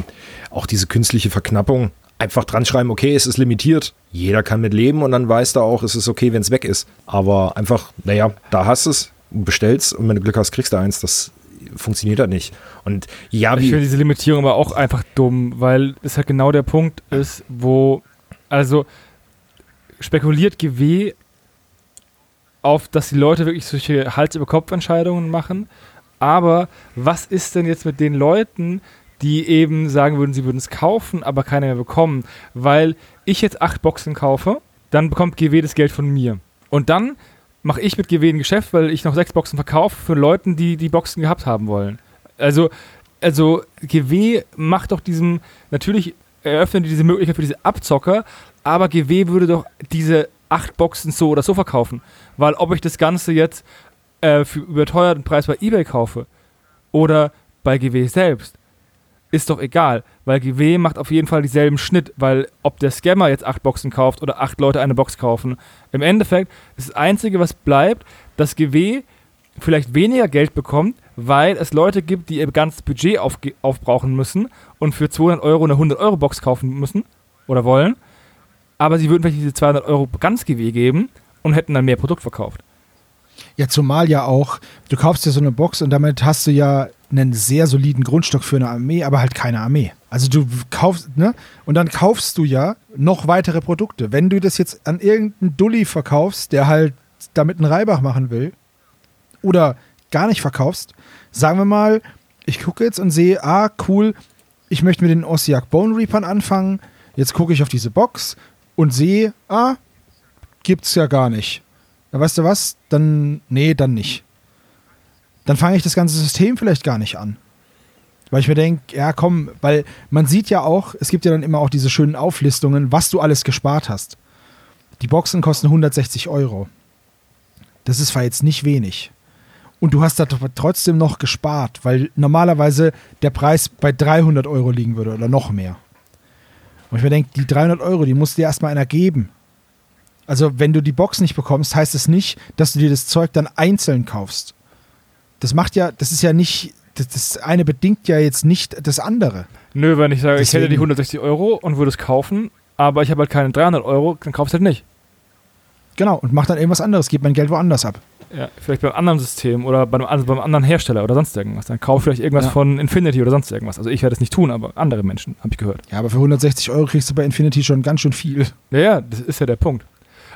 auch diese künstliche Verknappung, einfach dran schreiben, okay, es ist limitiert. Jeder kann mit leben und dann weiß da auch, es ist okay, wenn es weg ist. Aber einfach, naja, da hast du es, bestellst und wenn du Glück hast, kriegst du eins. Das funktioniert halt nicht. Und ja, Ich finde diese Limitierung aber auch einfach dumm, weil es halt genau der Punkt ist, wo, also spekuliert GW auf, dass die Leute wirklich solche Hals-über-Kopf-Entscheidungen machen. Aber was ist denn jetzt mit den Leuten, die eben sagen würden, sie würden es kaufen, aber keiner mehr bekommen? Weil ich jetzt acht Boxen kaufe, dann bekommt GW das Geld von mir. Und dann mache ich mit GW ein Geschäft, weil ich noch sechs Boxen verkaufe für Leuten, die die Boxen gehabt haben wollen. Also, also GW macht doch diesem, natürlich eröffnen die diese Möglichkeit für diese Abzocker, aber GW würde doch diese acht Boxen so oder so verkaufen. Weil ob ich das Ganze jetzt äh, für überteuerten Preis bei Ebay kaufe oder bei GW selbst, ist doch egal, weil GW macht auf jeden Fall dieselben Schnitt, weil ob der Scammer jetzt acht Boxen kauft oder acht Leute eine Box kaufen, im Endeffekt ist das Einzige, was bleibt, dass GW vielleicht weniger Geld bekommt, weil es Leute gibt, die ihr ganzes Budget aufge- aufbrauchen müssen und für 200 Euro eine 100-Euro-Box kaufen müssen oder wollen, aber sie würden vielleicht diese 200 Euro ganz GW geben und hätten dann mehr Produkt verkauft. Ja, zumal ja auch, du kaufst dir so eine Box und damit hast du ja einen sehr soliden Grundstock für eine Armee, aber halt keine Armee. Also du kaufst, ne? Und dann kaufst du ja noch weitere Produkte. Wenn du das jetzt an irgendeinen Dulli verkaufst, der halt damit einen Reibach machen will, oder gar nicht verkaufst, sagen wir mal, ich gucke jetzt und sehe, ah, cool, ich möchte mit den Ossiak Bone Reapern anfangen. Jetzt gucke ich auf diese Box und sehe, ah, gibt's ja gar nicht. Ja, weißt du was? Dann, nee, dann nicht. Dann fange ich das ganze System vielleicht gar nicht an. Weil ich mir denke, ja komm, weil man sieht ja auch, es gibt ja dann immer auch diese schönen Auflistungen, was du alles gespart hast. Die Boxen kosten 160 Euro. Das ist zwar jetzt nicht wenig. Und du hast da tr- trotzdem noch gespart, weil normalerweise der Preis bei 300 Euro liegen würde oder noch mehr. Und ich mir denke, die 300 Euro, die muss dir erstmal einer geben. Also, wenn du die Box nicht bekommst, heißt es nicht, dass du dir das Zeug dann einzeln kaufst. Das macht ja, das ist ja nicht, das, das eine bedingt ja jetzt nicht das andere. Nö, wenn ich sage, ich hätte die Deswegen- 160 Euro und würde es kaufen, aber ich habe halt keine 300 Euro, dann kaufst du halt nicht. Genau, und mach dann irgendwas anderes, gib mein Geld woanders ab. Ja, vielleicht beim anderen System oder beim, also beim anderen Hersteller oder sonst irgendwas. Dann kauf vielleicht irgendwas Ja. von Infinity oder sonst irgendwas. Also ich werde es nicht tun, aber andere Menschen, habe ich gehört. Ja, aber für 160 Euro kriegst du bei Infinity schon ganz schön viel. Ja, ja, das ist ja der Punkt.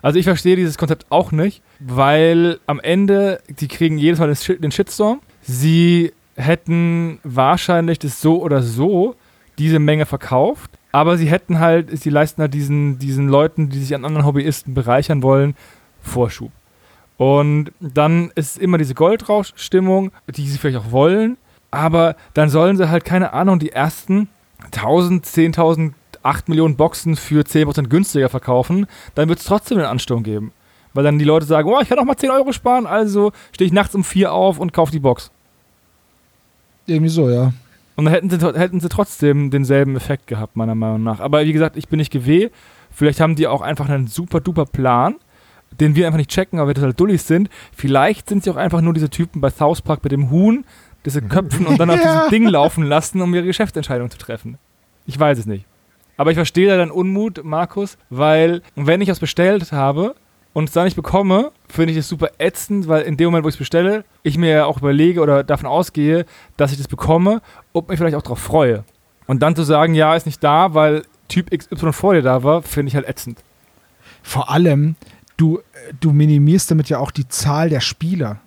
Also ich verstehe dieses Konzept auch nicht, weil am Ende, die kriegen jedes Mal den, Shit, den Shitstorm. Sie hätten wahrscheinlich das so oder so diese Menge verkauft, aber sie hätten halt, sie leisten halt diesen, diesen Leuten, die sich an anderen Hobbyisten bereichern wollen, Vorschub. Und dann ist immer diese Goldrauschstimmung, die sie vielleicht auch wollen, aber dann sollen sie halt, keine Ahnung, die ersten 1000, 10.000, 8 Millionen Boxen für 10% günstiger verkaufen, dann wird es trotzdem einen Ansturm geben. Weil dann die Leute sagen, oh, ich kann auch mal 10 Euro sparen, also stehe ich nachts um 4 auf und kaufe die Box. Irgendwie so, ja. Und dann hätten sie, hätten sie trotzdem denselben Effekt gehabt, meiner Meinung nach. Aber wie gesagt, ich bin nicht GW. Vielleicht haben die auch einfach einen super duper Plan, den wir einfach nicht checken, aber wir total dullig sind. Vielleicht sind sie auch einfach nur diese Typen bei South Park mit dem Huhn, diese Köpfen und dann auf Ja. diesem Ding laufen lassen, um ihre Geschäftsentscheidung zu treffen. Ich weiß es nicht. Aber ich verstehe da deinen Unmut, Markus, weil wenn ich was bestellt habe und es da nicht bekomme, finde ich es super ätzend, weil in dem Moment, wo ich es bestelle, ich mir ja auch überlege oder davon ausgehe, dass ich das bekomme und mich vielleicht auch darauf freue. Und dann zu sagen, ja, ist nicht da, weil Typ XY vor dir da war, finde ich halt ätzend. Vor allem, du, du minimierst damit ja auch die Zahl der Spieler.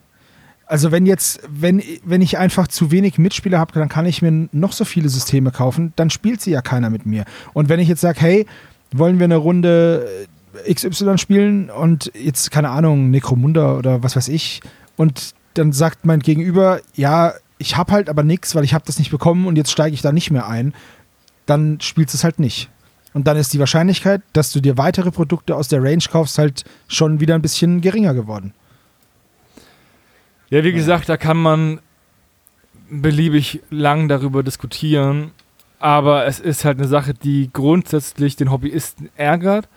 Also wenn jetzt, wenn, wenn ich einfach zu wenig Mitspieler habe, dann kann ich mir noch so viele Systeme kaufen, dann spielt sie ja keiner mit mir. Und wenn ich jetzt sage, hey, wollen wir eine Runde äh, XY spielen und jetzt, keine Ahnung, Necromunda oder was weiß ich, und dann sagt mein Gegenüber, ja, ich habe halt aber nichts, weil ich habe das nicht bekommen und jetzt steige ich da nicht mehr ein, dann spielst du es halt nicht. Und dann ist die Wahrscheinlichkeit, dass du dir weitere Produkte aus der Range kaufst, halt schon wieder ein bisschen geringer geworden. Ja, wie gesagt, da kann man beliebig lang darüber diskutieren, aber es ist halt eine Sache, die grundsätzlich den Hobbyisten ärgert.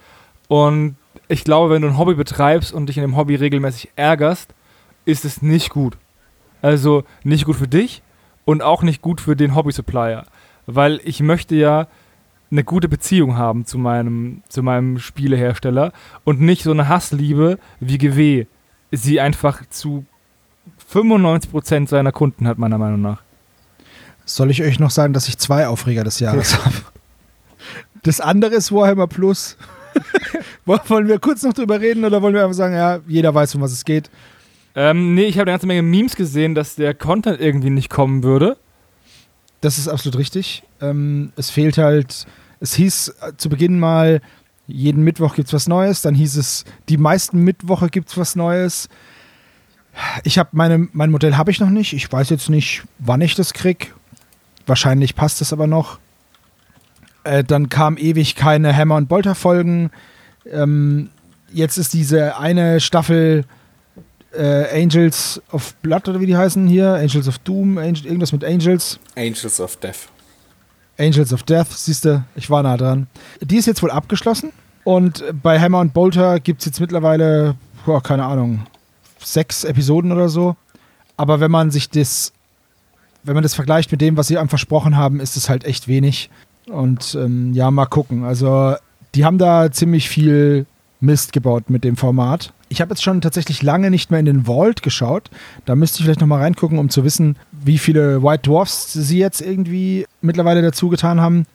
Und ich glaube, wenn du ein Hobby betreibst und dich in dem Hobby regelmäßig ärgerst, ist es nicht gut. Also nicht gut für dich und auch nicht gut für den Hobby-Supplier. Weil ich möchte ja eine gute Beziehung haben zu meinem, zu meinem Spielehersteller und nicht so eine Hassliebe wie GW sie einfach zu 95% seiner Kunden hat, meiner Meinung nach. Soll ich euch noch sagen, dass ich zwei Aufreger des Jahres habe? Das andere ist Warhammer Plus. wollen wir kurz noch drüber reden oder wollen wir einfach sagen, ja, jeder weiß, um was es geht? Ähm, nee, ich habe eine ganze Menge Memes gesehen, dass der Content irgendwie nicht kommen würde. Das ist absolut richtig. Ähm, es fehlt halt, es hieß äh, zu Beginn mal, jeden Mittwoch gibt es was Neues. Dann hieß es, die meisten Mittwoche gibt es was Neues. Ich habe meine, mein Modell habe ich noch nicht. Ich weiß jetzt nicht, wann ich das krieg. Wahrscheinlich passt es aber noch. Äh, dann kam ewig keine Hammer und Bolter Folgen. Ähm, jetzt ist diese eine Staffel äh, Angels of Blood oder wie die heißen hier, Angels of Doom, Angel, irgendwas mit Angels. Angels of Death. Angels of Death, siehst du, ich war nah dran. Die ist jetzt wohl abgeschlossen. Und bei Hammer und Bolter gibt es jetzt mittlerweile, boah, keine Ahnung, sechs Episoden oder so. Aber wenn man sich das, wenn man das vergleicht mit dem, was sie einem versprochen haben, ist es halt echt wenig. Und ähm, ja, mal gucken. Also, die haben da ziemlich viel Mist gebaut mit dem Format. Ich habe jetzt schon tatsächlich lange nicht mehr in den Vault geschaut. Da müsste ich vielleicht nochmal reingucken, um zu wissen, wie viele White Dwarfs sie jetzt irgendwie mittlerweile dazu getan haben.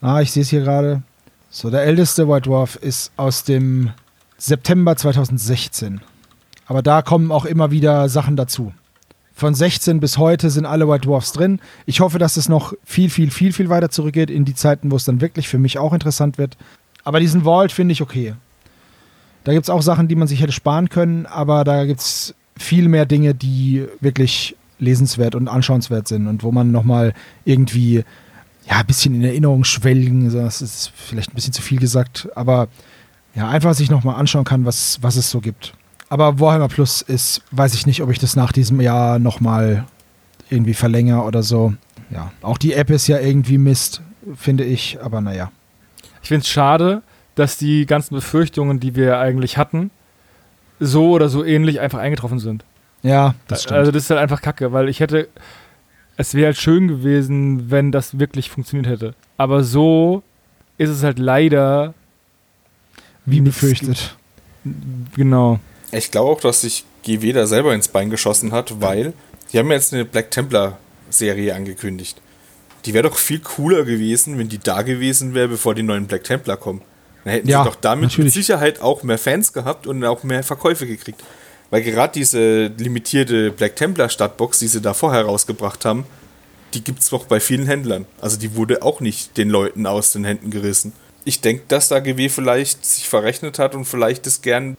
Ah, ich sehe es hier gerade. So, der älteste White Dwarf ist aus dem September 2016. Aber da kommen auch immer wieder Sachen dazu. Von 16 bis heute sind alle White Dwarfs drin. Ich hoffe, dass es noch viel, viel, viel, viel weiter zurückgeht in die Zeiten, wo es dann wirklich für mich auch interessant wird. Aber diesen Vault finde ich okay. Da gibt es auch Sachen, die man sich hätte sparen können, aber da gibt es viel mehr Dinge, die wirklich lesenswert und anschauenswert sind und wo man nochmal irgendwie ja, ein bisschen in Erinnerung schwelgen. Das ist vielleicht ein bisschen zu viel gesagt, aber ja, einfach sich nochmal anschauen kann, was, was es so gibt. Aber Warhammer Plus ist, weiß ich nicht, ob ich das nach diesem Jahr nochmal irgendwie verlängere oder so. Ja, auch die App ist ja irgendwie Mist, finde ich, aber naja. Ich finde es schade, dass die ganzen Befürchtungen, die wir eigentlich hatten, so oder so ähnlich einfach eingetroffen sind. Ja, das stimmt. Also das ist halt einfach kacke, weil ich hätte, es wäre halt schön gewesen, wenn das wirklich funktioniert hätte. Aber so ist es halt leider Wie befürchtet. genau. Ich glaube auch, dass sich GW da selber ins Bein geschossen hat, weil die haben jetzt eine Black Templar Serie angekündigt. Die wäre doch viel cooler gewesen, wenn die da gewesen wäre, bevor die neuen Black Templar kommen. Dann hätten Ja, sie doch damit natürlich. mit Sicherheit auch mehr Fans gehabt und auch mehr Verkäufe gekriegt. Weil gerade diese limitierte Black Templar Stadtbox, die sie da vorher rausgebracht haben, die gibt es noch bei vielen Händlern. Also die wurde auch nicht den Leuten aus den Händen gerissen. Ich denke, dass da GW vielleicht sich verrechnet hat und vielleicht das gern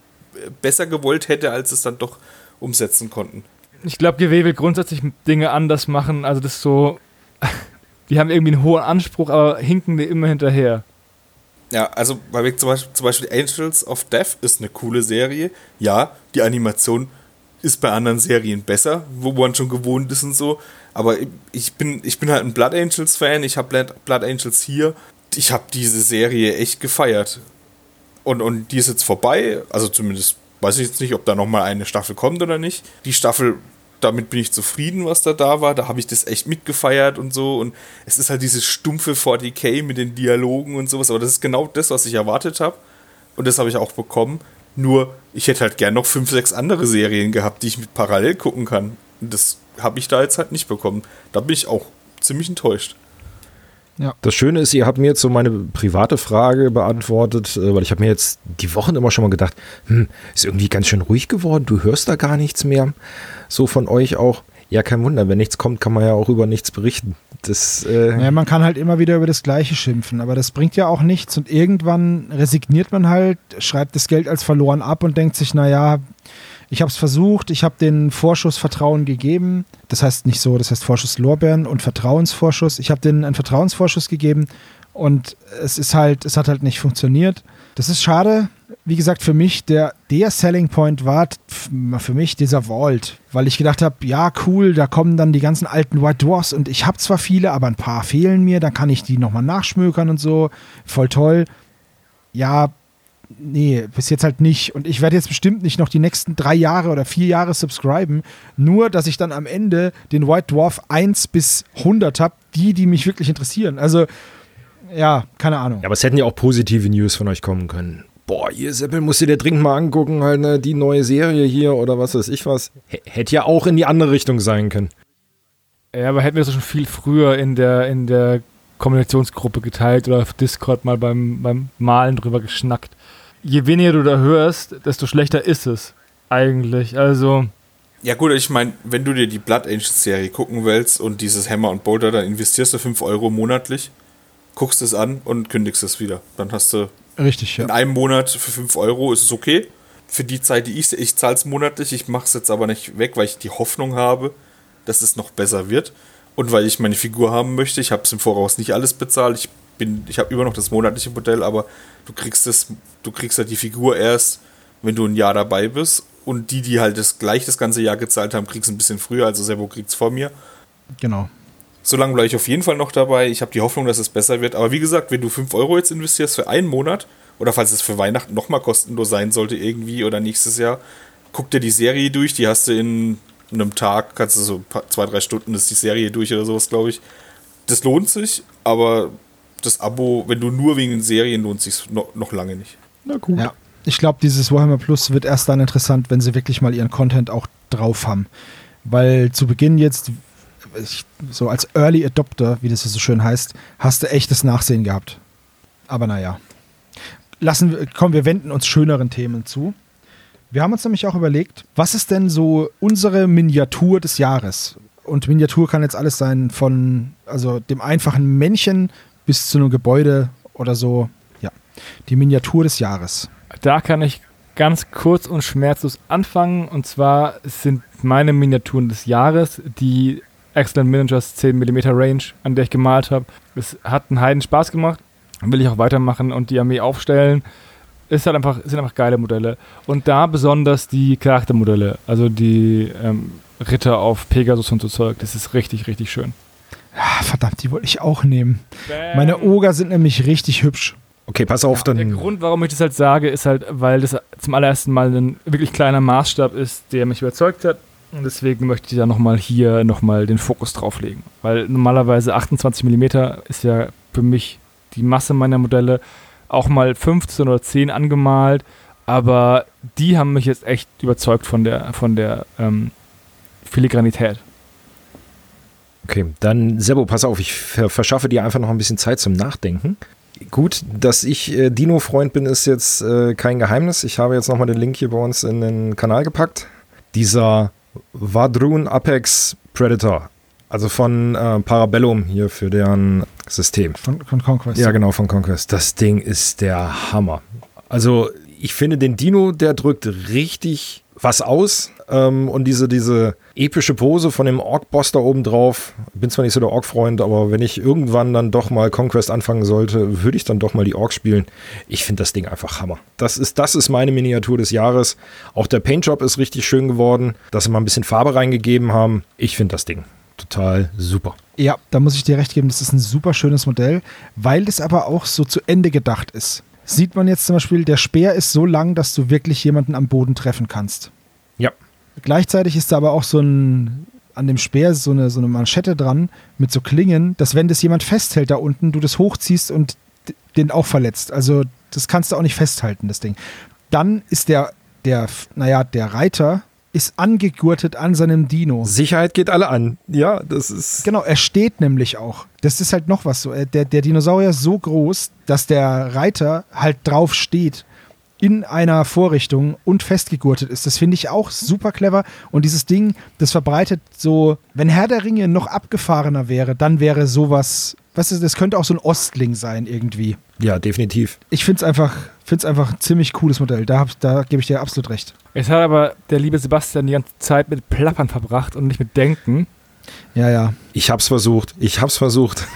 besser gewollt hätte, als es dann doch umsetzen konnten. Ich glaube, GW will grundsätzlich Dinge anders machen. Also das ist so, die haben irgendwie einen hohen Anspruch, aber hinken dir immer hinterher. Ja, also weil zum Beispiel, zum Beispiel Angels of Death ist eine coole Serie. Ja, die Animation ist bei anderen Serien besser, wo man schon gewohnt ist und so. Aber ich bin, ich bin halt ein Blood Angels Fan. Ich habe Blood, Blood Angels hier. Ich habe diese Serie echt gefeiert. Und, und die ist jetzt vorbei. Also zumindest weiß ich jetzt nicht, ob da noch mal eine Staffel kommt oder nicht. Die Staffel damit bin ich zufrieden, was da da war. Da habe ich das echt mitgefeiert und so. Und es ist halt dieses stumpfe 40k mit den Dialogen und sowas. Aber das ist genau das, was ich erwartet habe. Und das habe ich auch bekommen. Nur, ich hätte halt gern noch fünf, sechs andere Serien gehabt, die ich mit parallel gucken kann. Und das habe ich da jetzt halt nicht bekommen. Da bin ich auch ziemlich enttäuscht. Ja. Das Schöne ist, ihr habt mir jetzt so meine private Frage beantwortet, äh, weil ich habe mir jetzt die Wochen immer schon mal gedacht, hm, ist irgendwie ganz schön ruhig geworden, du hörst da gar nichts mehr. So von euch auch. Ja, kein Wunder, wenn nichts kommt, kann man ja auch über nichts berichten. Das, äh ja, man kann halt immer wieder über das Gleiche schimpfen, aber das bringt ja auch nichts und irgendwann resigniert man halt, schreibt das Geld als verloren ab und denkt sich, naja, ich habe es versucht, ich habe den Vorschuss Vertrauen gegeben. Das heißt nicht so, das heißt Vorschuss Lorbeeren und Vertrauensvorschuss. Ich habe denen einen Vertrauensvorschuss gegeben und es ist halt, es hat halt nicht funktioniert. Das ist schade. Wie gesagt, für mich der, der Selling Point war für mich dieser Vault, weil ich gedacht habe, ja, cool, da kommen dann die ganzen alten White Dwarfs und ich habe zwar viele, aber ein paar fehlen mir, dann kann ich die nochmal nachschmökern und so. Voll toll. Ja, nee, bis jetzt halt nicht. Und ich werde jetzt bestimmt nicht noch die nächsten drei Jahre oder vier Jahre subscriben, nur dass ich dann am Ende den White Dwarf 1 bis 100 habe, die, die mich wirklich interessieren. Also, ja, keine Ahnung. Ja, aber es hätten ja auch positive News von euch kommen können. Boah, ihr Seppel, musst du dir dringend mal angucken, halt, ne, die neue Serie hier oder was weiß ich was. H hätte ja auch in die andere Richtung sein können. Ja, aber hätten wir das schon viel früher in der, in der Kommunikationsgruppe geteilt oder auf Discord mal beim, beim Malen drüber geschnackt je weniger du da hörst, desto schlechter ist es eigentlich. Also. Ja, gut, ich meine, wenn du dir die Blood Angels Serie gucken willst und dieses Hammer und Boulder, dann investierst du 5 Euro monatlich, guckst es an und kündigst es wieder. Dann hast du. Richtig, ja. In einem Monat für 5 Euro ist es okay. Für die Zeit, die ich ich zahle es monatlich, ich mache es jetzt aber nicht weg, weil ich die Hoffnung habe, dass es noch besser wird. Und weil ich meine Figur haben möchte, ich habe es im Voraus nicht alles bezahlt. Ich bin, ich habe immer noch das monatliche Modell, aber du kriegst das, du kriegst halt die Figur erst, wenn du ein Jahr dabei bist. Und die, die halt das gleich das ganze Jahr gezahlt haben, kriegst ein bisschen früher, also Servo kriegt's vor mir. Genau. Solange bleibe ich auf jeden Fall noch dabei. Ich habe die Hoffnung, dass es besser wird. Aber wie gesagt, wenn du 5 Euro jetzt investierst für einen Monat, oder falls es für Weihnachten nochmal kostenlos sein sollte, irgendwie oder nächstes Jahr, guck dir die Serie durch. Die hast du in einem Tag, kannst du so zwei, drei Stunden ist die Serie durch oder sowas, glaube ich. Das lohnt sich, aber das Abo, wenn du nur wegen den Serien lohnt sich noch, noch lange nicht. Na gut. Ja. Ich glaube, dieses Warhammer Plus wird erst dann interessant, wenn sie wirklich mal ihren Content auch drauf haben. Weil zu Beginn jetzt, so als Early Adopter, wie das so schön heißt, hast du echtes Nachsehen gehabt. Aber naja. Lassen wir, komm, wir wenden uns schöneren Themen zu. Wir haben uns nämlich auch überlegt, was ist denn so unsere Miniatur des Jahres? Und Miniatur kann jetzt alles sein, von also dem einfachen Männchen bis zu einem Gebäude oder so. Ja, die Miniatur des Jahres. Da kann ich ganz kurz und schmerzlos anfangen. Und zwar sind meine Miniaturen des Jahres die Excellent Managers 10 mm Range, an der ich gemalt habe. Es hat einen Heiden Spaß gemacht. Will ich auch weitermachen und die Armee aufstellen. Ist halt einfach, sind einfach geile Modelle. Und da besonders die Charaktermodelle, also die ähm, Ritter auf Pegasus und so Zeug. Das ist richtig, richtig schön. Ah, verdammt, die wollte ich auch nehmen. Bam. Meine Oger sind nämlich richtig hübsch. Okay, pass auf, dann. Der Grund, warum ich das halt sage, ist halt, weil das zum allerersten Mal ein wirklich kleiner Maßstab ist, der mich überzeugt hat. Und deswegen möchte ich da nochmal hier nochmal den Fokus drauf legen. Weil normalerweise 28 mm ist ja für mich die Masse meiner Modelle auch mal 15 oder 10 angemalt. Aber die haben mich jetzt echt überzeugt von der, von der ähm, Filigranität. Okay, dann Sebo, pass auf, ich verschaffe dir einfach noch ein bisschen Zeit zum Nachdenken. Gut, dass ich äh, Dino-Freund bin, ist jetzt äh, kein Geheimnis. Ich habe jetzt nochmal den Link hier bei uns in den Kanal gepackt. Dieser Vadrun Apex Predator, also von äh, Parabellum hier für deren System. Von, von Conquest. Ja, genau, von Conquest. Das Ding ist der Hammer. Also ich finde den Dino, der drückt richtig was aus. Ähm, und diese, diese epische Pose von dem Orc-Boss da oben drauf. Bin zwar nicht so der Orc-Freund, aber wenn ich irgendwann dann doch mal Conquest anfangen sollte, würde ich dann doch mal die Orcs spielen. Ich finde das Ding einfach Hammer. Das ist, das ist meine Miniatur des Jahres. Auch der Paintjob ist richtig schön geworden, dass sie mal ein bisschen Farbe reingegeben haben. Ich finde das Ding total super. Ja, da muss ich dir recht geben, das ist ein super schönes Modell, weil es aber auch so zu Ende gedacht ist. Sieht man jetzt zum Beispiel, der Speer ist so lang, dass du wirklich jemanden am Boden treffen kannst. Ja. Gleichzeitig ist da aber auch so ein, an dem Speer so eine, so eine Manschette dran mit so Klingen, dass wenn das jemand festhält da unten, du das hochziehst und den auch verletzt. Also das kannst du auch nicht festhalten, das Ding. Dann ist der, der, naja, der Reiter ist angegurtet an seinem Dino. Sicherheit geht alle an. Ja, das ist. Genau, er steht nämlich auch. Das ist halt noch was so. Der, der Dinosaurier ist so groß, dass der Reiter halt drauf steht in einer Vorrichtung und festgegurtet ist. Das finde ich auch super clever. Und dieses Ding, das verbreitet so, wenn Herr der Ringe noch abgefahrener wäre, dann wäre sowas, weißt du, das könnte auch so ein Ostling sein irgendwie. Ja, definitiv. Ich finde es einfach, find's einfach ein ziemlich cooles Modell. Da, da gebe ich dir absolut recht. Es hat aber der liebe Sebastian die ganze Zeit mit Plappern verbracht und nicht mit Denken. Ja, ja. Ich hab's versucht. Ich hab's versucht.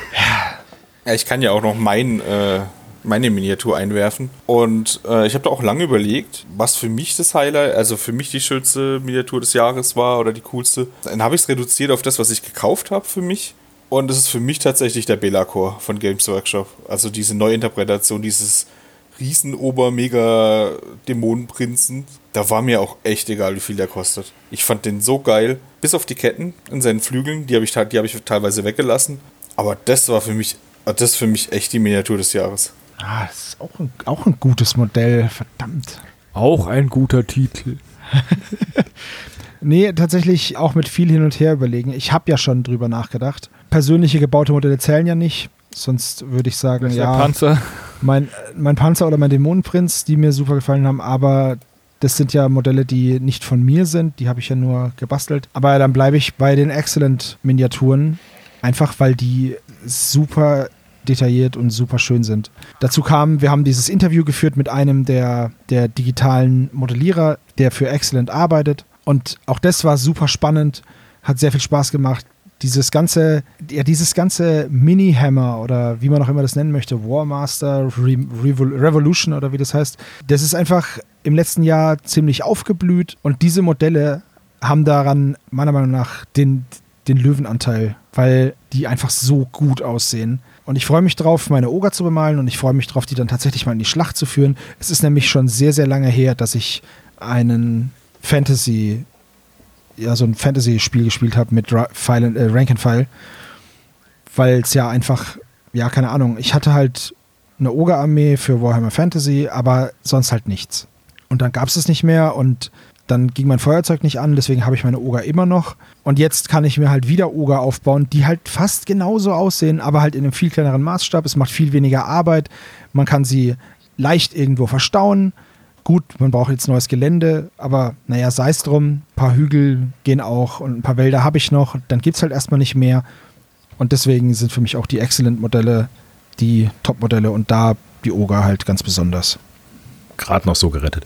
Ja, ich kann ja auch noch mein äh, meine Miniatur einwerfen. Und äh, ich habe da auch lange überlegt, was für mich das Highlight, also für mich die schönste Miniatur des Jahres war oder die coolste. Dann habe ich es reduziert auf das, was ich gekauft habe für mich. Und es ist für mich tatsächlich der Belacor von Games Workshop. Also diese Neuinterpretation dieses Riesen-Ober-Mega-Dämonenprinzen. Da war mir auch echt egal, wie viel der kostet. Ich fand den so geil. Bis auf die Ketten in seinen Flügeln, die habe ich, hab ich teilweise weggelassen. Aber das war für mich, das ist für mich echt die Miniatur des Jahres. Ah, das ist auch ein, auch ein gutes Modell, verdammt. Auch ein guter Titel. nee, tatsächlich auch mit viel hin und her überlegen. Ich habe ja schon drüber nachgedacht. Persönliche gebaute Modelle zählen ja nicht. Sonst würde ich sagen, ja, Panzer. mein, mein Panzer oder mein Dämonenprinz, die mir super gefallen haben, aber das sind ja Modelle, die nicht von mir sind, die habe ich ja nur gebastelt. Aber dann bleibe ich bei den Excellent-Miniaturen, einfach weil die super detailliert und super schön sind. Dazu kam, wir haben dieses Interview geführt mit einem der, der digitalen Modellierer, der für Excellent arbeitet. Und auch das war super spannend, hat sehr viel Spaß gemacht. Dieses ganze, ja, dieses ganze Mini-Hammer oder wie man auch immer das nennen möchte, Warmaster, Re Revol Revolution oder wie das heißt, das ist einfach im letzten Jahr ziemlich aufgeblüht und diese Modelle haben daran meiner Meinung nach den, den Löwenanteil, weil die einfach so gut aussehen. Und ich freue mich drauf, meine Oger zu bemalen und ich freue mich drauf, die dann tatsächlich mal in die Schlacht zu führen. Es ist nämlich schon sehr, sehr lange her, dass ich einen Fantasy, ja, so ein Fantasy-Spiel gespielt habe mit File, äh, Rank and File. Weil es ja einfach, ja, keine Ahnung, ich hatte halt eine Oger-Armee für Warhammer Fantasy, aber sonst halt nichts. Und dann gab es es nicht mehr und dann ging mein Feuerzeug nicht an, deswegen habe ich meine Oger immer noch. Und jetzt kann ich mir halt wieder Oger aufbauen, die halt fast genauso aussehen, aber halt in einem viel kleineren Maßstab. Es macht viel weniger Arbeit. Man kann sie leicht irgendwo verstauen. Gut, man braucht jetzt neues Gelände, aber naja, sei es drum. Ein paar Hügel gehen auch und ein paar Wälder habe ich noch. Dann gibt es halt erstmal nicht mehr. Und deswegen sind für mich auch die Excellent-Modelle die Top-Modelle und da die Oger halt ganz besonders. Gerade noch so gerettet.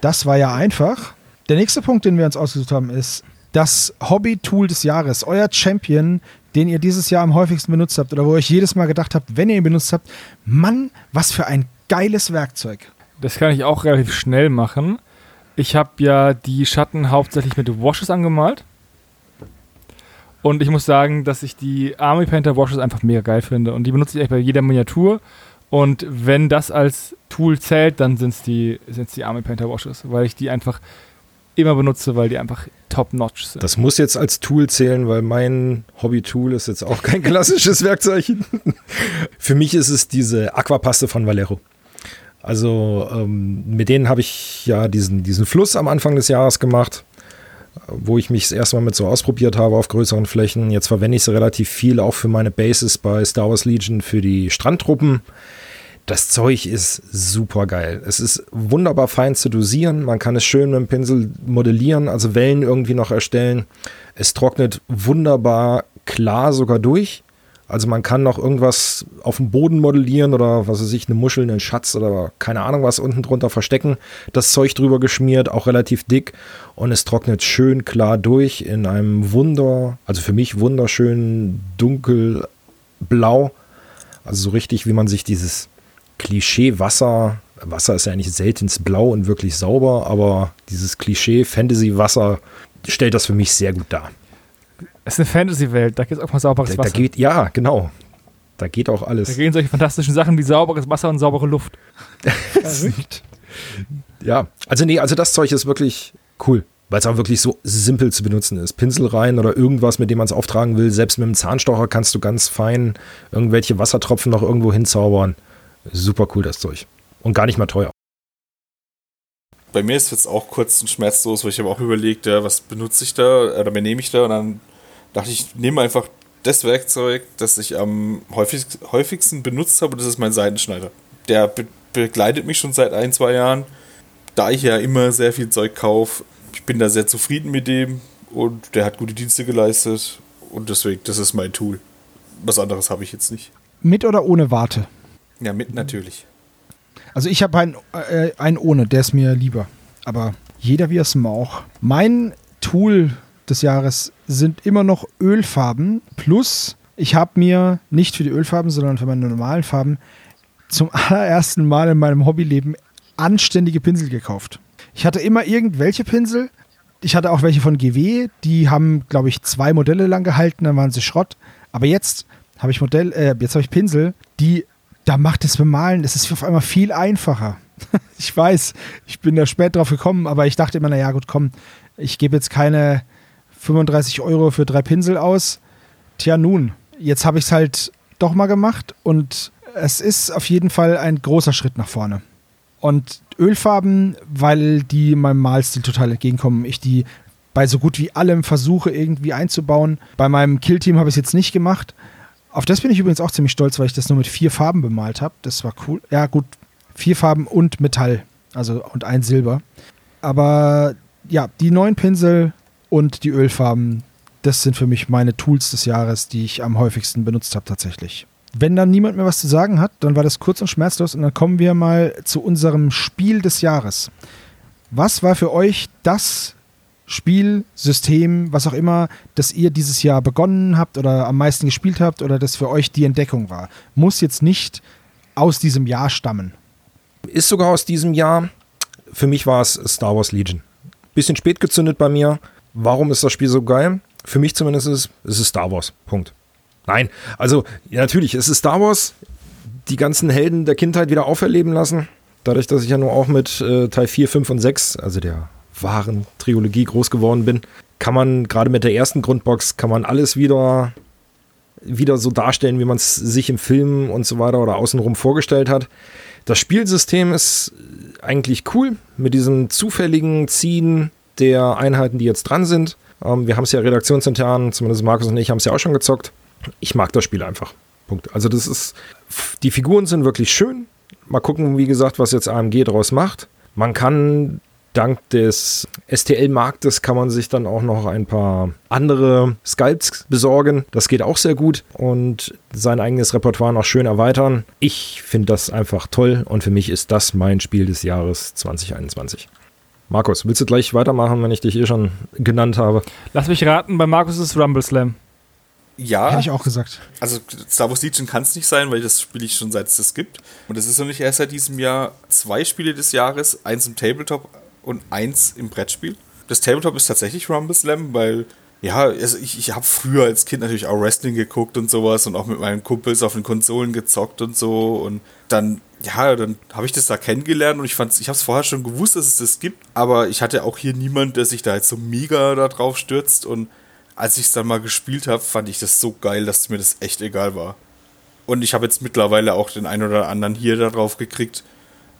Das war ja einfach. Der nächste Punkt, den wir uns ausgesucht haben, ist das Hobby-Tool des Jahres. Euer Champion, den ihr dieses Jahr am häufigsten benutzt habt oder wo ihr euch jedes Mal gedacht habt, wenn ihr ihn benutzt habt, Mann, was für ein geiles Werkzeug. Das kann ich auch relativ schnell machen. Ich habe ja die Schatten hauptsächlich mit Washes angemalt. Und ich muss sagen, dass ich die Army Painter Washes einfach mega geil finde. Und die benutze ich eigentlich bei jeder Miniatur. Und wenn das als Tool zählt, dann sind es die, sind's die Army Painter Washes, weil ich die einfach immer benutze, weil die einfach top-notch sind. Das muss jetzt als Tool zählen, weil mein Hobby-Tool ist jetzt auch kein klassisches Werkzeug. Für mich ist es diese Aquapaste von Valero. Also ähm, mit denen habe ich ja diesen, diesen Fluss am Anfang des Jahres gemacht, wo ich mich das erste mit so ausprobiert habe auf größeren Flächen. Jetzt verwende ich sie relativ viel auch für meine Bases bei Star Wars Legion für die Strandtruppen. Das Zeug ist super geil. Es ist wunderbar fein zu dosieren. Man kann es schön mit dem Pinsel modellieren, also Wellen irgendwie noch erstellen. Es trocknet wunderbar klar sogar durch. Also man kann noch irgendwas auf dem Boden modellieren oder was weiß ich, eine Muschel, einen Schatz oder keine Ahnung was unten drunter verstecken. Das Zeug drüber geschmiert, auch relativ dick und es trocknet schön klar durch in einem Wunder, also für mich wunderschön dunkelblau. Also so richtig, wie man sich dieses Klischee Wasser, Wasser ist ja eigentlich seltenst blau und wirklich sauber, aber dieses Klischee Fantasy Wasser stellt das für mich sehr gut dar. Es ist eine Fantasy-Welt, da geht es auch mal sauberes Da, Wasser. da geht, ja, genau. Da geht auch da alles. gehen solche fantastischen Sachen wie sauberes Wasser und saubere Luft. Ja, also nee, also das Zeug ist wirklich cool, weil es auch wirklich so simpel zu benutzen ist. Pinsel rein oder irgendwas, mit dem man es auftragen will. Selbst mit dem Zahnstocher kannst du ganz fein irgendwelche Wassertropfen noch irgendwo hinzaubern. Super cool, das Zeug. Und gar nicht mal teuer. Bei mir ist jetzt auch kurz und schmerzlos, weil ich habe auch überlegt, ja, was benutze ich da oder wen nehme ich da und dann dachte ich, nehme einfach das Werkzeug, das ich am häufig, häufigsten benutzt habe, das ist mein Seitenschneider. Der be begleitet mich schon seit ein, zwei Jahren, da ich ja immer sehr viel Zeug kaufe. Ich bin da sehr zufrieden mit dem und der hat gute Dienste geleistet und deswegen, das ist mein Tool. Was anderes habe ich jetzt nicht. Mit oder ohne Warte? Ja, mit natürlich. Also ich habe einen, äh, einen ohne, der ist mir lieber. Aber jeder wie er es mag. Mein Tool des Jahres sind immer noch Ölfarben. Plus, ich habe mir nicht für die Ölfarben, sondern für meine normalen Farben zum allerersten Mal in meinem Hobbyleben anständige Pinsel gekauft. Ich hatte immer irgendwelche Pinsel. Ich hatte auch welche von GW, die haben, glaube ich, zwei Modelle lang gehalten, dann waren sie Schrott. Aber jetzt habe ich Modell, äh, jetzt habe ich Pinsel, die, da macht das Bemalen, es ist auf einmal viel einfacher. ich weiß, ich bin da spät drauf gekommen, aber ich dachte immer, naja, gut, komm, ich gebe jetzt keine 35 Euro für drei Pinsel aus. Tja, nun, jetzt habe ich es halt doch mal gemacht und es ist auf jeden Fall ein großer Schritt nach vorne. Und Ölfarben, weil die meinem Malstil total entgegenkommen. Ich die bei so gut wie allem versuche irgendwie einzubauen. Bei meinem Killteam habe ich es jetzt nicht gemacht. Auf das bin ich übrigens auch ziemlich stolz, weil ich das nur mit vier Farben bemalt habe. Das war cool. Ja, gut, vier Farben und Metall. Also und ein Silber. Aber ja, die neuen Pinsel und die Ölfarben, das sind für mich meine Tools des Jahres, die ich am häufigsten benutzt habe tatsächlich. Wenn dann niemand mehr was zu sagen hat, dann war das kurz und schmerzlos und dann kommen wir mal zu unserem Spiel des Jahres. Was war für euch das Spiel, System, was auch immer, das ihr dieses Jahr begonnen habt oder am meisten gespielt habt oder das für euch die Entdeckung war? Muss jetzt nicht aus diesem Jahr stammen. Ist sogar aus diesem Jahr. Für mich war es Star Wars Legion. Bisschen spät gezündet bei mir. Warum ist das Spiel so geil? Für mich zumindest ist es ist Star Wars. Punkt. Nein, also ja, natürlich, es ist Star Wars. Die ganzen Helden der Kindheit wieder auferleben lassen. Dadurch, dass ich ja nur auch mit äh, Teil 4, 5 und 6, also der wahren Trilogie groß geworden bin, kann man gerade mit der ersten Grundbox, kann man alles wieder, wieder so darstellen, wie man es sich im Film und so weiter oder außenrum vorgestellt hat. Das Spielsystem ist eigentlich cool mit diesem zufälligen Ziehen der Einheiten, die jetzt dran sind. Ähm, wir haben es ja redaktionsintern, zumindest Markus und ich haben es ja auch schon gezockt. Ich mag das Spiel einfach. Punkt. Also das ist, die Figuren sind wirklich schön. Mal gucken, wie gesagt, was jetzt AMG daraus macht. Man kann dank des STL-Marktes kann man sich dann auch noch ein paar andere Sculpts besorgen. Das geht auch sehr gut und sein eigenes Repertoire noch schön erweitern. Ich finde das einfach toll und für mich ist das mein Spiel des Jahres 2021. Markus, willst du gleich weitermachen, wenn ich dich eh schon genannt habe? Lass mich raten, bei Markus ist es Rumble Slam. Ja, Hätte ich auch gesagt. also Star Wars Legion kann es nicht sein, weil das spiele ich schon seit es das gibt. Und es ist noch nicht erst seit diesem Jahr zwei Spiele des Jahres, eins im Tabletop und eins im Brettspiel. Das Tabletop ist tatsächlich Rumble Slam, weil ja, also ich, ich habe früher als Kind natürlich auch Wrestling geguckt und sowas und auch mit meinen Kumpels auf den Konsolen gezockt und so und dann ja, dann habe ich das da kennengelernt und ich fand's, ich habe es vorher schon gewusst, dass es das gibt, aber ich hatte auch hier niemand, der sich da jetzt so mega da drauf stürzt und als ich es dann mal gespielt habe, fand ich das so geil, dass mir das echt egal war. Und ich habe jetzt mittlerweile auch den einen oder anderen hier darauf gekriegt,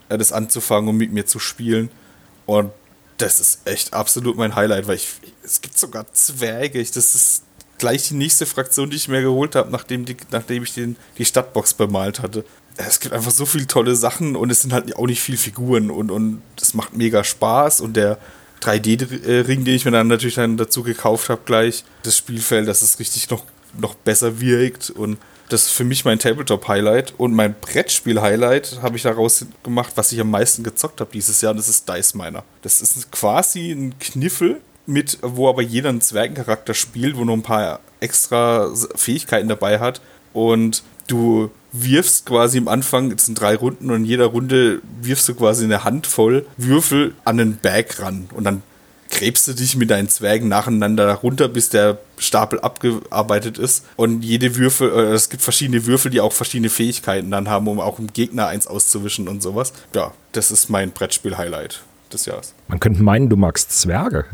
äh, das anzufangen und mit mir zu spielen. Und das ist echt absolut mein Highlight, weil ich, es gibt sogar Zwerge. Das ist gleich die nächste Fraktion, die ich mir geholt habe, nachdem, die, nachdem ich den, die Stadtbox bemalt hatte. Es gibt einfach so viele tolle Sachen und es sind halt auch nicht viele Figuren und, und es macht mega Spaß und der 3D-Ring, den ich mir dann natürlich dann dazu gekauft habe, gleich, das Spielfeld, dass es richtig noch, noch besser wirkt und Das ist für mich mein Tabletop-Highlight. Und mein Brettspiel-Highlight habe ich daraus gemacht, was ich am meisten gezockt habe dieses Jahr. Und das ist Dice Miner. Das ist quasi ein Kniffel, mit, wo aber jeder einen Zwergencharakter spielt, wo noch ein paar extra Fähigkeiten dabei hat. Und du wirfst quasi am Anfang, es sind drei Runden und in jeder Runde wirfst du quasi eine Handvoll Würfel an den Bag ran. Und dann gräbst du dich mit deinen Zwergen nacheinander runter, bis der Stapel abgearbeitet ist. Und jede Würfel, äh, es gibt verschiedene Würfel, die auch verschiedene Fähigkeiten dann haben, um auch im Gegner eins auszuwischen und sowas. Ja, das ist mein Brettspiel-Highlight des Jahres. Man könnte meinen, du magst Zwerge.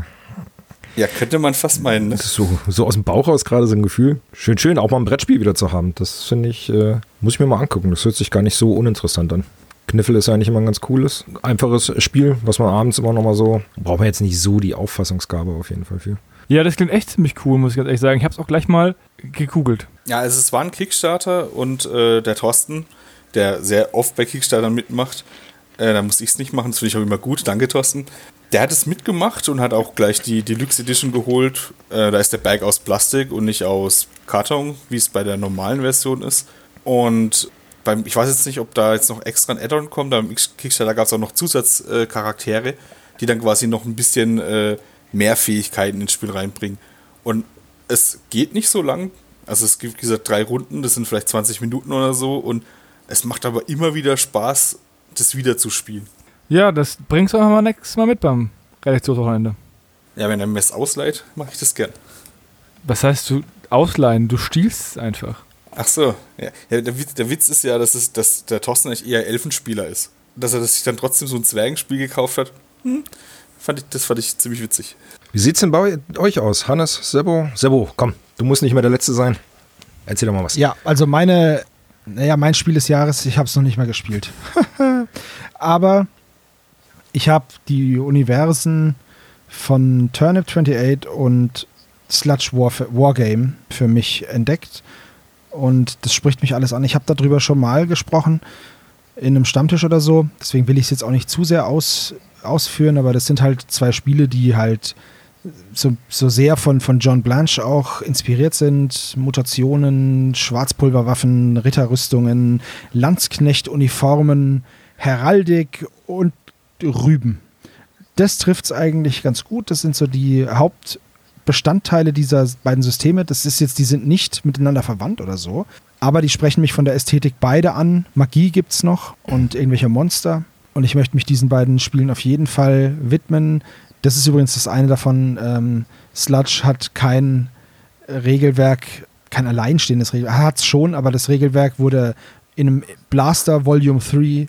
Ja, könnte man fast meinen. Ne? So, so aus dem Bauch raus gerade so ein Gefühl. Schön, schön, auch mal ein Brettspiel wieder zu haben. Das finde ich, äh, muss ich mir mal angucken. Das hört sich gar nicht so uninteressant an. Kniffel ist eigentlich immer ein ganz cooles, einfaches Spiel, was man abends immer noch mal so, braucht man jetzt nicht so die Auffassungsgabe auf jeden Fall für. Ja, das klingt echt ziemlich cool, muss ich ganz ehrlich sagen. Ich habe es auch gleich mal gegoogelt. Ja, also es war ein Kickstarter und äh, der Thorsten, der sehr oft bei Kickstarter mitmacht, äh, da muss ich es nicht machen, das finde ich auch immer gut. Danke, Thorsten. Der hat es mitgemacht und hat auch gleich die Deluxe Edition geholt. Äh, da ist der Bag aus Plastik und nicht aus Karton, wie es bei der normalen Version ist. Und beim, ich weiß jetzt nicht, ob da jetzt noch extra ein Add-on kommt. Beim Kickstarter gab es auch noch Zusatzcharaktere, äh, die dann quasi noch ein bisschen äh, mehr Fähigkeiten ins Spiel reinbringen. Und es geht nicht so lang. Also es gibt diese drei Runden, das sind vielleicht 20 Minuten oder so. Und es macht aber immer wieder Spaß, das wieder zu spielen. Ja, das bringst du einfach mal nächstes Mal mit beim Redaktionswochenende. Ja, wenn er mir es ausleiht, mache ich das gern. Was heißt du ausleihen? Du stiehlst es einfach. Ach so, ja. ja der, Witz, der, Witz, ist ja, dass, es, dass der Thorsten eigentlich eher Elfenspieler ist. Dass er sich dann trotzdem so ein Zwergenspiel gekauft hat, hm, fand ich, das fand ich ziemlich witzig. Wie sieht's denn bei euch aus? Hannes, Sebo? Sebo, komm, du musst nicht mehr der Letzte sein. Erzähl doch mal was. Ja, also meine, naja, mein Spiel des Jahres, ich habe es noch nicht mal gespielt. Aber ich habe die Universen von Turnip 28 und Sludge War Wargame für mich entdeckt und das spricht mich alles an. Ich habe darüber schon mal gesprochen in einem Stammtisch oder so. Deswegen will ich es jetzt auch nicht zu sehr aus, ausführen, aber das sind halt zwei Spiele, die halt so, so sehr von, von John Blanche auch inspiriert sind. Mutationen, Schwarzpulverwaffen, Ritterrüstungen, Landsknecht-Uniformen, Heraldik und Rüben. Das trifft es eigentlich ganz gut. Das sind so die Haupt- Bestandteile dieser beiden Systeme. Das ist jetzt, die sind nicht miteinander verwandt oder so, aber die sprechen mich von der Ästhetik beide an. Magie gibt es noch und irgendwelche Monster. Und ich möchte mich diesen beiden Spielen auf jeden Fall widmen. Das ist übrigens das eine davon. Ähm, Sludge hat kein Regelwerk, kein alleinstehendes Regelwerk. Hat es schon, aber das Regelwerk wurde in einem Blaster Volume 3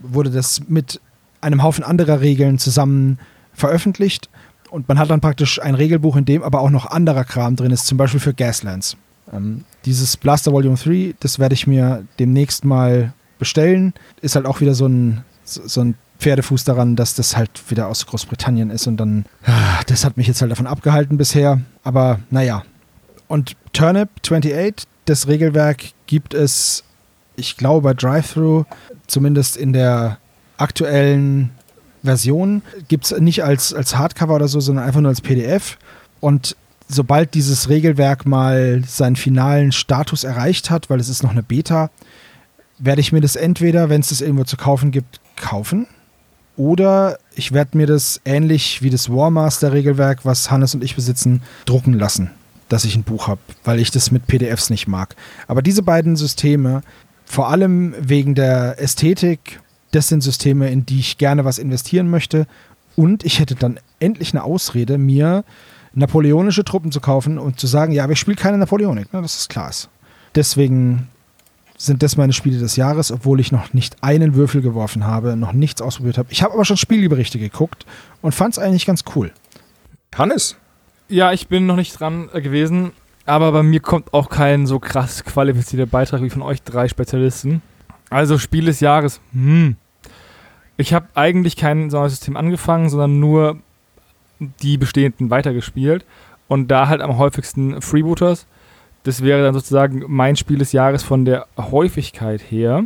wurde das mit einem Haufen anderer Regeln zusammen veröffentlicht und man hat dann praktisch ein Regelbuch, in dem aber auch noch anderer Kram drin ist, zum Beispiel für Gaslands. Ähm, dieses Blaster Volume 3, das werde ich mir demnächst mal bestellen. Ist halt auch wieder so ein, so ein Pferdefuß daran, dass das halt wieder aus Großbritannien ist und dann, ah, das hat mich jetzt halt davon abgehalten bisher. Aber naja. Und Turnip 28, das Regelwerk gibt es, ich glaube, bei Drive-Thru, zumindest in der aktuellen Version. Gibt es nicht als, als Hardcover oder so, sondern einfach nur als PDF. Und sobald dieses Regelwerk mal seinen finalen Status erreicht hat, weil es ist noch eine Beta, werde ich mir das entweder, wenn es das irgendwo zu kaufen gibt, kaufen. Oder ich werde mir das ähnlich wie das Warmaster-Regelwerk, was Hannes und ich besitzen, drucken lassen, dass ich ein Buch habe, weil ich das mit PDFs nicht mag. Aber diese beiden Systeme, vor allem wegen der Ästhetik das sind Systeme, in die ich gerne was investieren möchte. Und ich hätte dann endlich eine Ausrede, mir napoleonische Truppen zu kaufen und zu sagen, ja, aber ich spiele keine Napoleonik, ne, das ist klar. Deswegen sind das meine Spiele des Jahres, obwohl ich noch nicht einen Würfel geworfen habe, noch nichts ausprobiert habe. Ich habe aber schon Spielberichte geguckt und fand es eigentlich ganz cool. Hannes? Ja, ich bin noch nicht dran äh, gewesen, aber bei mir kommt auch kein so krass qualifizierter Beitrag wie von euch drei Spezialisten. Also Spiel des Jahres, hm, ich habe eigentlich kein Sondersystem angefangen, sondern nur die bestehenden weitergespielt. Und da halt am häufigsten Freebooters. Das wäre dann sozusagen mein Spiel des Jahres von der Häufigkeit her.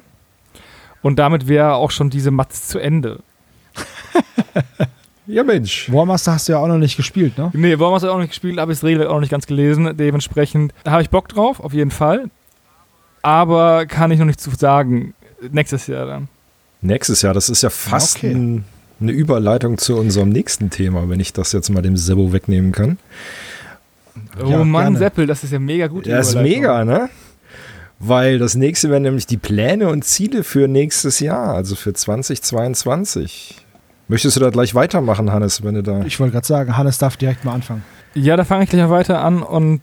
Und damit wäre auch schon diese Matz zu Ende. ja, Mensch. Warmaster hast du ja auch noch nicht gespielt, ne? Nee, Warmaster auch noch nicht gespielt, habe ich das Regelwerk auch noch nicht ganz gelesen. Dementsprechend habe ich Bock drauf, auf jeden Fall. aber kann ich noch nicht zu sagen. Nächstes Jahr dann. Nächstes Jahr, das ist ja fast Okay. ein, eine Überleitung zu unserem nächsten Thema, wenn ich das jetzt mal dem Sebo wegnehmen kann. Oh Ja, Mann, gerne. Seppel, das ist ja mega gut. Ja, ist mega, ne? Weil das nächste wären nämlich die Pläne und Ziele für nächstes Jahr, also für 2022. Möchtest du da gleich weitermachen, Hannes, wenn du da. Ich wollte gerade sagen, Hannes darf direkt mal anfangen. Ja, da fange ich gleich mal weiter an und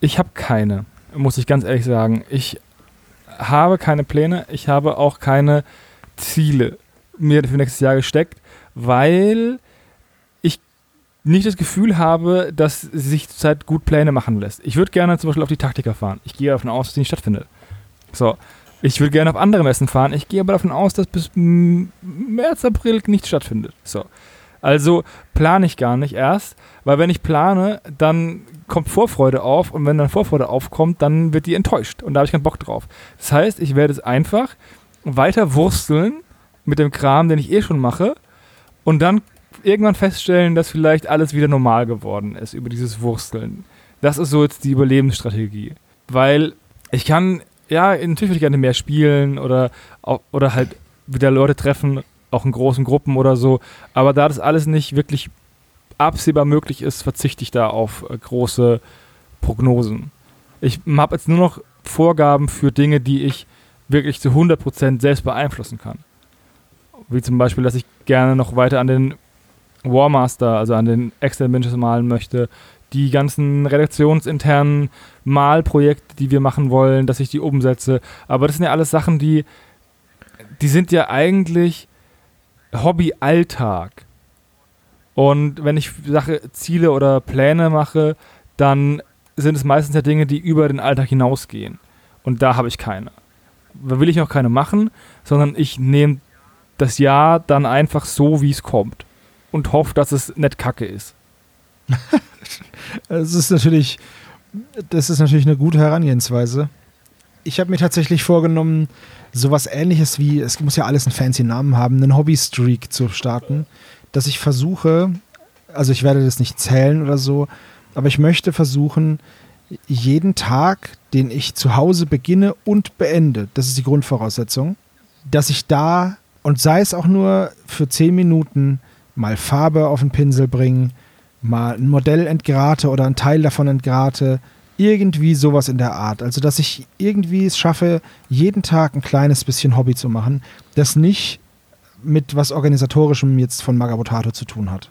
ich habe keine, muss ich ganz ehrlich sagen. Ich habe keine Pläne, ich habe auch keine Ziele mir für nächstes Jahr gesteckt, weil nicht das Gefühl habe, dass sich zurzeit gut Pläne machen lässt. Ich würde gerne zum Beispiel auf die Taktika fahren. Ich gehe davon aus, dass die nicht stattfindet. So. Ich würde gerne auf andere Messen fahren. Ich gehe aber davon aus, dass bis März, April nichts stattfindet. So. Also plane ich gar nicht erst, weil wenn ich plane, dann kommt Vorfreude auf und wenn dann Vorfreude aufkommt, dann wird die enttäuscht und da habe ich keinen Bock drauf. Das heißt, ich werde es einfach weiter wursteln mit dem Kram, den ich eh schon mache und dann irgendwann feststellen, dass vielleicht alles wieder normal geworden ist über dieses Wursteln. Das ist so jetzt die Überlebensstrategie. Weil ich kann, ja, natürlich würde ich gerne mehr spielen oder, oder halt wieder Leute treffen, auch in großen Gruppen oder so. Aber da das alles nicht wirklich absehbar möglich ist, verzichte ich da auf äh, große Prognosen. Ich habe jetzt nur noch Vorgaben für Dinge, die ich wirklich zu 100% selbst beeinflussen kann. Wie zum Beispiel, dass ich gerne noch weiter an den Warmaster, also an den Excel Benches malen möchte. Die ganzen redaktionsinternen Malprojekte, die wir machen wollen, dass ich die umsetze. Aber das sind ja alles Sachen, die, die sind ja eigentlich Hobby-Alltag. Und wenn ich Sache, Ziele oder Pläne mache, dann sind es meistens ja Dinge, die über den Alltag hinausgehen. Und da habe ich keine. Da will ich auch keine machen, sondern ich nehme das Jahr dann einfach so, wie es kommt. Und hoffe, dass es nicht kacke ist. Es ist natürlich, das ist natürlich eine gute Herangehensweise. Ich habe mir tatsächlich vorgenommen, sowas ähnliches wie, es muss ja alles einen fancy Namen haben, einen Hobby-Streak zu starten, dass ich versuche, also ich werde das nicht zählen oder so, aber ich möchte versuchen, jeden Tag, den ich zu Hause beginne und beende, das ist die Grundvoraussetzung, dass ich da, und sei es auch nur für 10 Minuten, mal Farbe auf den Pinsel bringen, mal ein Modell entgrate oder ein Teil davon entgrate. Irgendwie sowas in der Art. Also, dass ich irgendwie es schaffe, jeden Tag ein kleines bisschen Hobby zu machen, das nicht mit was Organisatorischem jetzt von Magabotato zu tun hat.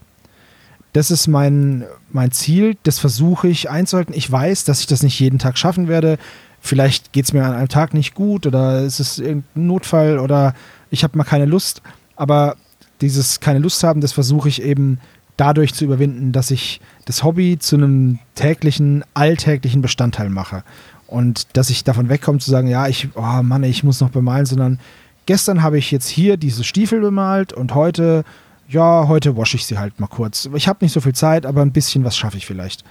Das ist mein, mein Ziel, das versuche ich einzuhalten. Ich weiß, dass ich das nicht jeden Tag schaffen werde. Vielleicht geht es mir an einem Tag nicht gut oder es ist irgendein Notfall oder ich habe mal keine Lust. Aber dieses keine Lust haben, das versuche ich eben dadurch zu überwinden, dass ich das Hobby zu einem täglichen, alltäglichen Bestandteil mache. Und dass ich davon wegkomme zu sagen, ja, ich, oh Mann, ich muss noch bemalen, sondern gestern habe ich jetzt hier diese Stiefel bemalt und heute, ja, heute wasche ich sie halt mal kurz. Ich habe nicht so viel Zeit, aber ein bisschen was schaffe ich vielleicht.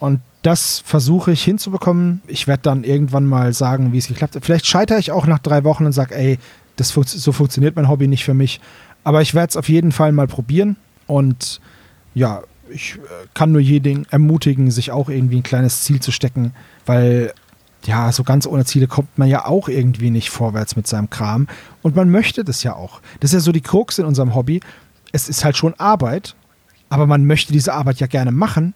Und das versuche ich hinzubekommen. Ich werde dann irgendwann mal sagen, wie es geklappt hat. Vielleicht scheitere ich auch nach drei Wochen und sage, ey, das fun so funktioniert mein Hobby nicht für mich. Aber ich werde es auf jeden Fall mal probieren. Und ja, ich äh, kann nur jeden ermutigen, sich auch irgendwie ein kleines Ziel zu stecken, weil ja, so ganz ohne Ziele kommt man ja auch irgendwie nicht vorwärts mit seinem Kram. Und man möchte das ja auch. Das ist ja so die Krux in unserem Hobby. Es ist halt schon Arbeit, aber man möchte diese Arbeit ja gerne machen.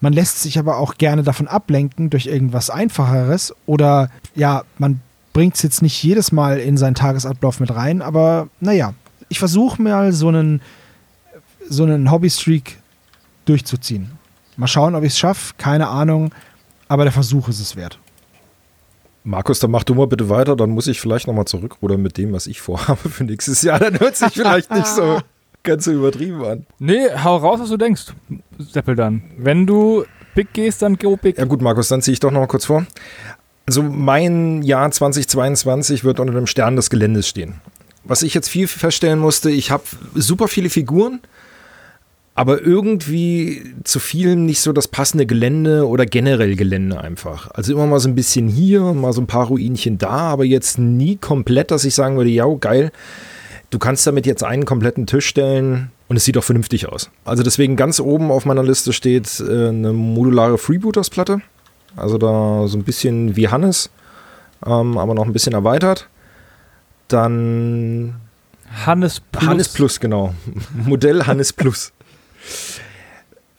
Man lässt sich aber auch gerne davon ablenken durch irgendwas Einfacheres oder ja, man bringt es jetzt nicht jedes Mal in seinen Tagesablauf mit rein, aber naja, ich versuche mal so einen, so einen Hobby-Streak durchzuziehen. Mal schauen, ob ich es schaffe, keine Ahnung, aber der Versuch ist es wert. Markus, dann mach du mal bitte weiter, dann muss ich vielleicht nochmal zurückrudern mit dem, was ich vorhabe für nächstes Jahr. Dann hört sich vielleicht nicht so ganz so übertrieben an. Nee, hau raus, was du denkst, Seppel dann. Wenn du big gehst, dann go big. Ja gut, Markus, dann ziehe ich doch noch mal kurz vor. Also mein Jahr 2022 wird unter dem Stern des Geländes stehen. Was ich jetzt viel feststellen musste, ich habe super viele Figuren, aber irgendwie zu vielen nicht so das passende Gelände oder generell Gelände einfach. Also immer mal so ein bisschen hier, mal so ein paar Ruinchen da, aber jetzt nie komplett, dass ich sagen würde, ja, geil, du kannst damit jetzt einen kompletten Tisch stellen und es sieht auch vernünftig aus. Also deswegen ganz oben auf meiner Liste steht äh, eine modulare Freebooters-Platte. Also da so ein bisschen wie Hannes. ähm, aber noch ein bisschen erweitert. Dann Hannes Plus. Hannes Plus, genau. Modell Hannes Plus.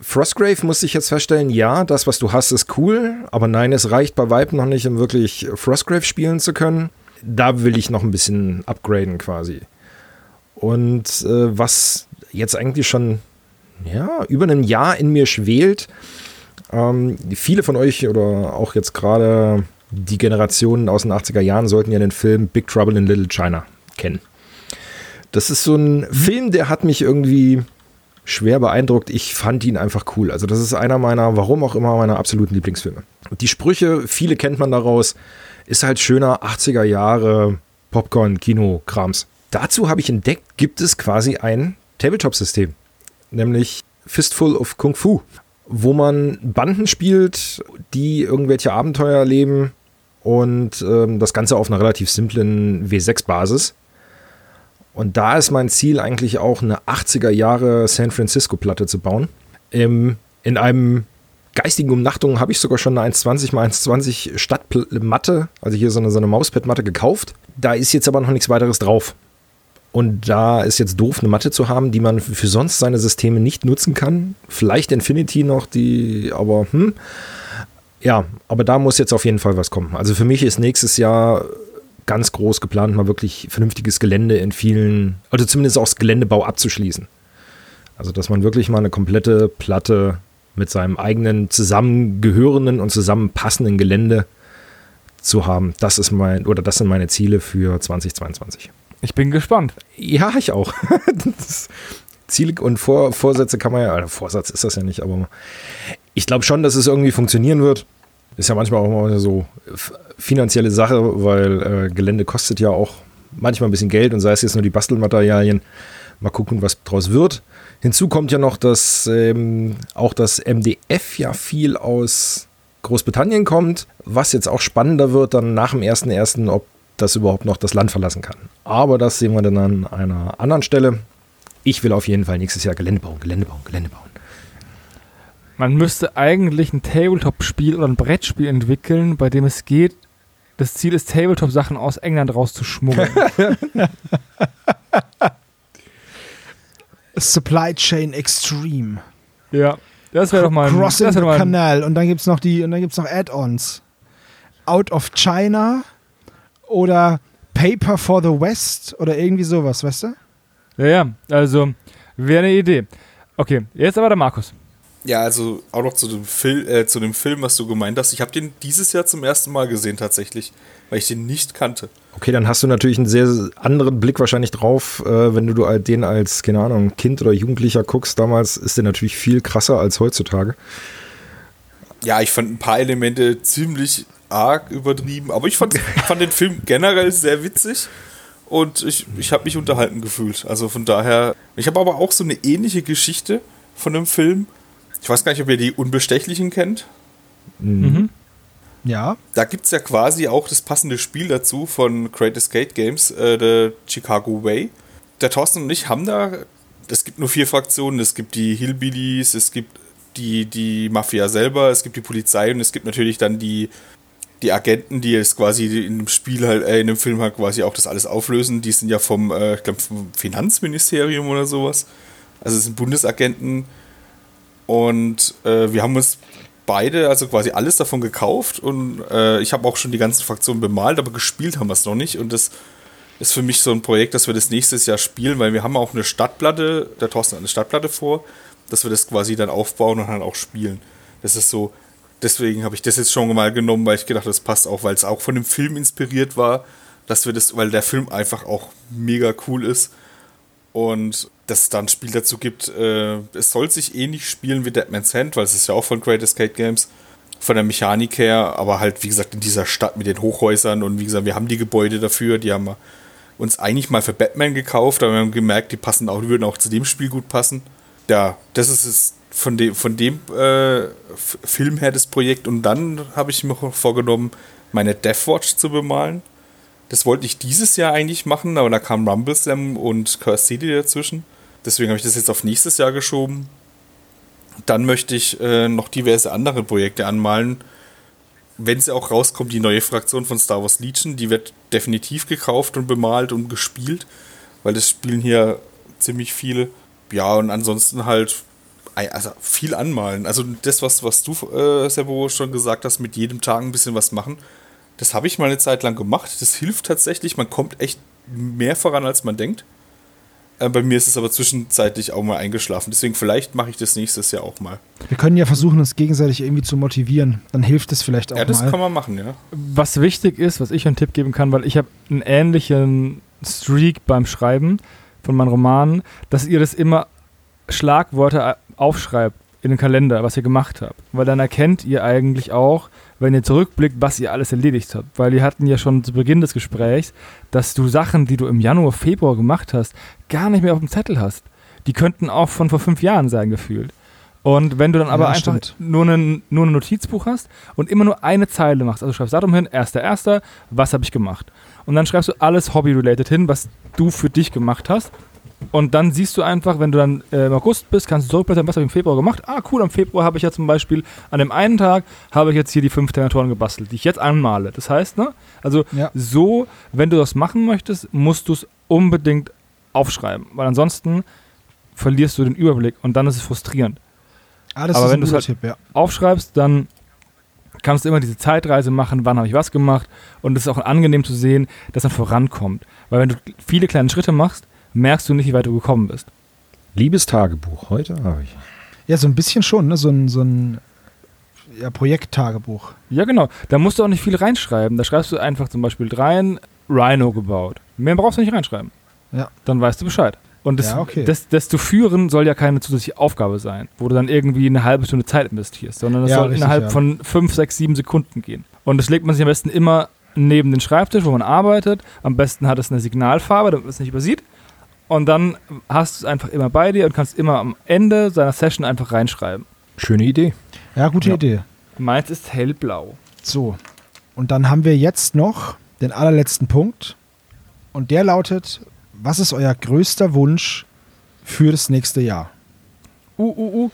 Frostgrave muss ich jetzt feststellen, ja, das, was du hast, ist cool, aber nein, es reicht bei Vibe noch nicht, um wirklich Frostgrave spielen zu können. Da will ich noch ein bisschen upgraden quasi. Und äh, was jetzt eigentlich schon ja, über ein Jahr in mir schwelt, ähm, viele von euch oder auch jetzt gerade die Generationen aus den 80er Jahren sollten ja den Film Big Trouble in Little China kennen. Das ist so ein Film, der hat mich irgendwie schwer beeindruckt. Ich fand ihn einfach cool. Also das ist einer meiner, warum auch immer, meiner absoluten Lieblingsfilme. Und die Sprüche, viele kennt man daraus, ist halt schöner 80er Jahre Popcorn-Kino-Krams. Dazu habe ich entdeckt, gibt es quasi ein Tabletop-System, nämlich Fistful of Kung Fu, wo man Banden spielt, die irgendwelche Abenteuer erleben und ähm, das Ganze auf einer relativ simplen W6-Basis. Und da ist mein Ziel eigentlich auch eine 80er Jahre San Francisco-Platte zu bauen. Im, in einem geistigen Umnachtung habe ich sogar schon eine 1,20 x 1,20 Stadtmatte, also hier so eine, so eine Mauspad-Matte gekauft. Da ist jetzt aber noch nichts weiteres drauf. Und da ist jetzt doof, eine Matte zu haben, die man für sonst seine Systeme nicht nutzen kann. Vielleicht Infinity noch, die, aber hm. Ja, aber da muss jetzt auf jeden Fall was kommen. Also für mich ist nächstes Jahr ganz groß geplant, mal wirklich vernünftiges Gelände in vielen, also zumindest auch das Geländebau abzuschließen. Also, dass man wirklich mal eine komplette Platte mit seinem eigenen zusammengehörenden und zusammenpassenden Gelände zu haben. Das ist mein, oder das sind meine Ziele für 2022. Ich bin gespannt. Ja, ich auch. Ziele und Vor Vorsätze kann man ja, also Vorsatz ist das ja nicht, aber ich glaube schon, dass es irgendwie funktionieren wird. Ist ja manchmal auch mal so finanzielle Sache, weil äh, Gelände kostet ja auch manchmal ein bisschen Geld und sei es jetzt nur die Bastelmaterialien. Mal gucken, was daraus wird. Hinzu kommt ja noch, dass ähm, auch das MDF ja viel aus Großbritannien kommt, was jetzt auch spannender wird dann nach dem 1.1., ob das überhaupt noch das Land verlassen kann. Aber das sehen wir dann an einer anderen Stelle. Ich will auf jeden Fall nächstes Jahr Gelände bauen, Gelände bauen, Gelände bauen. Man müsste eigentlich ein Tabletop-Spiel oder ein Brettspiel entwickeln, bei dem es geht, das Ziel ist, Tabletop-Sachen aus England rauszuschmuggeln. Supply Chain Extreme. ja, das wäre doch mal ein, Crossing das mal ein, Canal. Und dann gibt es noch die, und dann gibt's noch Add-ons. Out of China oder Paper for the West oder irgendwie sowas, weißt du? Ja, ja, also wäre eine Idee. Okay, jetzt aber der Markus. Ja, also auch noch zu dem, Fil äh, zu dem Film, was du gemeint hast. Ich habe den dieses Jahr zum ersten Mal gesehen tatsächlich, weil ich den nicht kannte. Okay, dann hast du natürlich einen sehr anderen Blick wahrscheinlich drauf, äh, wenn du den als, keine Ahnung, Kind oder Jugendlicher guckst. Damals ist der natürlich viel krasser als heutzutage. Ja, ich fand ein paar Elemente ziemlich arg übertrieben, aber ich fand, fand den Film generell sehr witzig und ich, ich habe mich unterhalten gefühlt. Also von daher, ich habe aber auch so eine ähnliche Geschichte von dem Film. Ich weiß gar nicht, ob ihr die Unbestechlichen kennt. Mhm. Ja. Da gibt es ja quasi auch das passende Spiel dazu von Great Escape Games, äh, der Chicago Way. Der Thorsten und ich haben da, es gibt nur vier Fraktionen, es gibt die Hillbillies, es gibt die, die Mafia selber, es gibt die Polizei und es gibt natürlich dann die, die Agenten, die jetzt quasi in dem Spiel halt, äh, in dem Film halt quasi auch das alles auflösen. Die sind ja vom, äh, ich glaube, vom Finanzministerium oder sowas. Also es sind Bundesagenten. Und äh, wir haben uns beide, also quasi alles davon gekauft und äh, ich habe auch schon die ganzen Fraktionen bemalt, aber gespielt haben wir es noch nicht und das ist für mich so ein Projekt, dass wir das nächstes Jahr spielen, weil wir haben auch eine Stadtplatte, der Thorsten hat eine Stadtplatte vor, dass wir das quasi dann aufbauen und dann auch spielen. Das ist so, deswegen habe ich das jetzt schon mal genommen, weil ich gedacht, das passt auch, weil es auch von dem Film inspiriert war, dass wir das, weil der Film einfach auch mega cool ist und dass es da ein Spiel dazu gibt. Äh, es soll sich ähnlich spielen wie Deadman's Hand, weil es ist ja auch von Great Escape Games, von der Mechanik her, aber halt, wie gesagt, in dieser Stadt mit den Hochhäusern und wie gesagt, wir haben die Gebäude dafür, die haben wir uns eigentlich mal für Batman gekauft, aber wir haben gemerkt, die passen auch, würden auch zu dem Spiel gut passen. Ja, das ist es von dem, von dem äh, Film her das Projekt und dann habe ich mir vorgenommen, meine Deathwatch zu bemalen. Das wollte ich dieses Jahr eigentlich machen, aber da kam Rumble Slam und Curse City dazwischen. Deswegen habe ich das jetzt auf nächstes Jahr geschoben. Dann möchte ich äh, noch diverse andere Projekte anmalen. wenn sie auch rauskommt, die neue Fraktion von Star Wars Legion, die wird definitiv gekauft und bemalt und gespielt, weil das spielen hier ziemlich viele. Ja, und ansonsten halt also viel anmalen. Also das, was, was du, äh, Sebo, schon gesagt hast, mit jedem Tag ein bisschen was machen, das habe ich mal eine Zeit lang gemacht. Das hilft tatsächlich. Man kommt echt mehr voran, als man denkt. Äh, bei mir ist es aber zwischenzeitlich auch mal eingeschlafen. Deswegen vielleicht mache ich das nächstes Jahr auch mal. Wir können ja versuchen, uns gegenseitig irgendwie zu motivieren. Dann hilft es vielleicht auch mal. Ja, das mal. kann man machen, ja. Was wichtig ist, was ich einen Tipp geben kann, weil ich habe einen ähnlichen Streak beim Schreiben von meinen Romanen, dass ihr das immer Schlagworte aufschreibt in den Kalender, was ihr gemacht habt. Weil dann erkennt ihr eigentlich auch, wenn ihr zurückblickt, was ihr alles erledigt habt. Weil wir hatten ja schon zu Beginn des Gesprächs, dass du Sachen, die du im Januar, Februar gemacht hast, gar nicht mehr auf dem Zettel hast. Die könnten auch von vor fünf Jahren sein, gefühlt. Und wenn du dann aber Ja, einfach stimmt. nur, einen, nur ein Notizbuch hast und immer nur eine Zeile machst, also schreibst Datum hin, 1.1., was habe ich gemacht? Und dann schreibst du alles Hobby-related hin, was du für dich gemacht hast. Und dann siehst du einfach, wenn du dann äh, im August bist, kannst du zurückblättern, was habe ich im Februar gemacht? Ah, cool, am Februar habe ich ja zum Beispiel, an dem einen Tag habe ich jetzt hier die fünf Terminatoren gebastelt, die ich jetzt anmale. Das heißt, ne? Also Ja. so, wenn du das machen möchtest, musst du es unbedingt aufschreiben, weil ansonsten verlierst du den Überblick und dann ist es frustrierend. Ah, das Aber ist wenn du's guter halt- Tipp, ja. Aufschreibst, dann kannst du immer diese Zeitreise machen, wann habe ich was gemacht und es ist auch angenehm zu sehen, dass man vorankommt. Weil wenn du viele kleine Schritte machst, merkst du nicht, wie weit du gekommen bist. Liebes Tagebuch, heute habe ich. Ja, so ein bisschen schon, ne? So ein, so ein ja, Projekttagebuch. Ja, genau. Da musst du auch nicht viel reinschreiben. Da schreibst du einfach zum Beispiel rein, Rhino gebaut. Mehr brauchst du nicht reinschreiben. Ja. Dann weißt du Bescheid. Und das, Ja, okay. das, das zu führen soll ja keine zusätzliche Aufgabe sein, wo du dann irgendwie eine halbe Stunde Zeit investierst, sondern das Ja, soll richtig, innerhalb ja. von fünf, sechs, sieben Sekunden gehen. Und das legt man sich am besten immer neben den Schreibtisch, wo man arbeitet. Am besten hat es eine Signalfarbe, damit man es nicht übersieht. Und dann hast du es einfach immer bei dir und kannst immer am Ende seiner Session einfach reinschreiben. Schöne Idee. Ja, gute Ja. Idee. Meins ist hellblau. So. Und dann haben wir jetzt noch den allerletzten Punkt. Und der lautet: Was ist euer größter Wunsch für das nächste Jahr? Uh, uh, uh.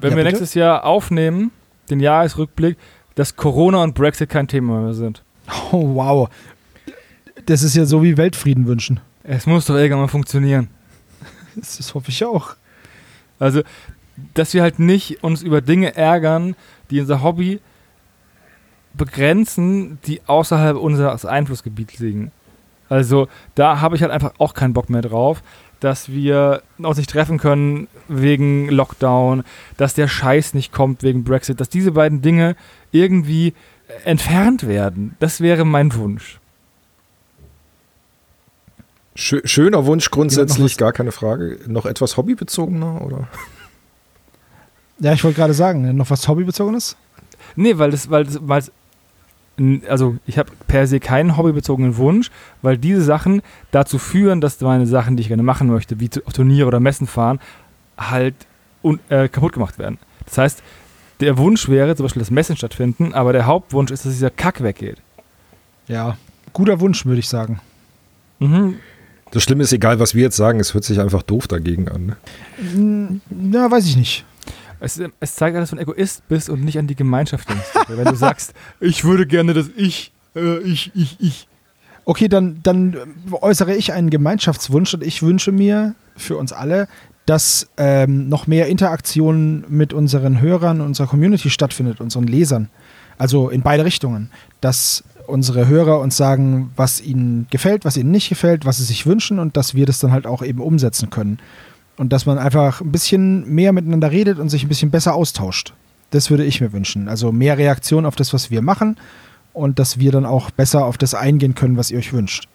Wenn Ja, wir bitte? nächstes Jahr aufnehmen, den Jahresrückblick, dass Corona und Brexit kein Thema mehr sind. Oh, wow. Das ist ja so wie Weltfrieden wünschen. Es muss doch irgendwann mal funktionieren. Das, das hoffe ich auch. Also, dass wir halt nicht uns über Dinge ärgern, die unser Hobby begrenzen, die außerhalb unseres Einflussgebiets liegen. Also, da habe ich halt einfach auch keinen Bock mehr drauf, dass wir uns nicht treffen können wegen Lockdown, dass der Scheiß nicht kommt wegen Brexit, dass diese beiden Dinge irgendwie entfernt werden. Das wäre mein Wunsch. Schö schöner Wunsch grundsätzlich, gar keine Frage. Noch etwas hobbybezogener, oder? Ja, ich wollte gerade sagen, noch was Hobbybezogenes? Nee, weil das, weil das, weil also ich habe per se keinen hobbybezogenen Wunsch, weil diese Sachen dazu führen, dass meine Sachen, die ich gerne machen möchte, wie auf Turniere oder Messen fahren, halt un, äh, kaputt gemacht werden. Das heißt, der Wunsch wäre zum Beispiel, dass Messen stattfinden, aber der Hauptwunsch ist, dass dieser Kack weggeht. Ja. Guter Wunsch, würde ich sagen. Mhm. Das Schlimme ist, egal was wir jetzt sagen, es hört sich einfach doof dagegen an. Ne? Na, weiß ich nicht. Es, es zeigt, dass du ein Egoist bist und nicht an die Gemeinschaft denkst. Wenn du sagst, ich würde gerne, dass ich, äh, ich, ich, ich. Okay, dann, dann äh, äußere ich einen Gemeinschaftswunsch und ich wünsche mir für uns alle, dass ähm, noch mehr Interaktion mit unseren Hörern, unserer Community stattfindet, unseren Lesern. Also in beide Richtungen. Dass unsere Hörer uns sagen, was ihnen gefällt, was ihnen nicht gefällt, was sie sich wünschen und dass wir das dann halt auch eben umsetzen können. Und dass man einfach ein bisschen mehr miteinander redet und sich ein bisschen besser austauscht. Das würde ich mir wünschen. Also mehr Reaktion auf das, was wir machen und dass wir dann auch besser auf das eingehen können, was ihr euch wünscht.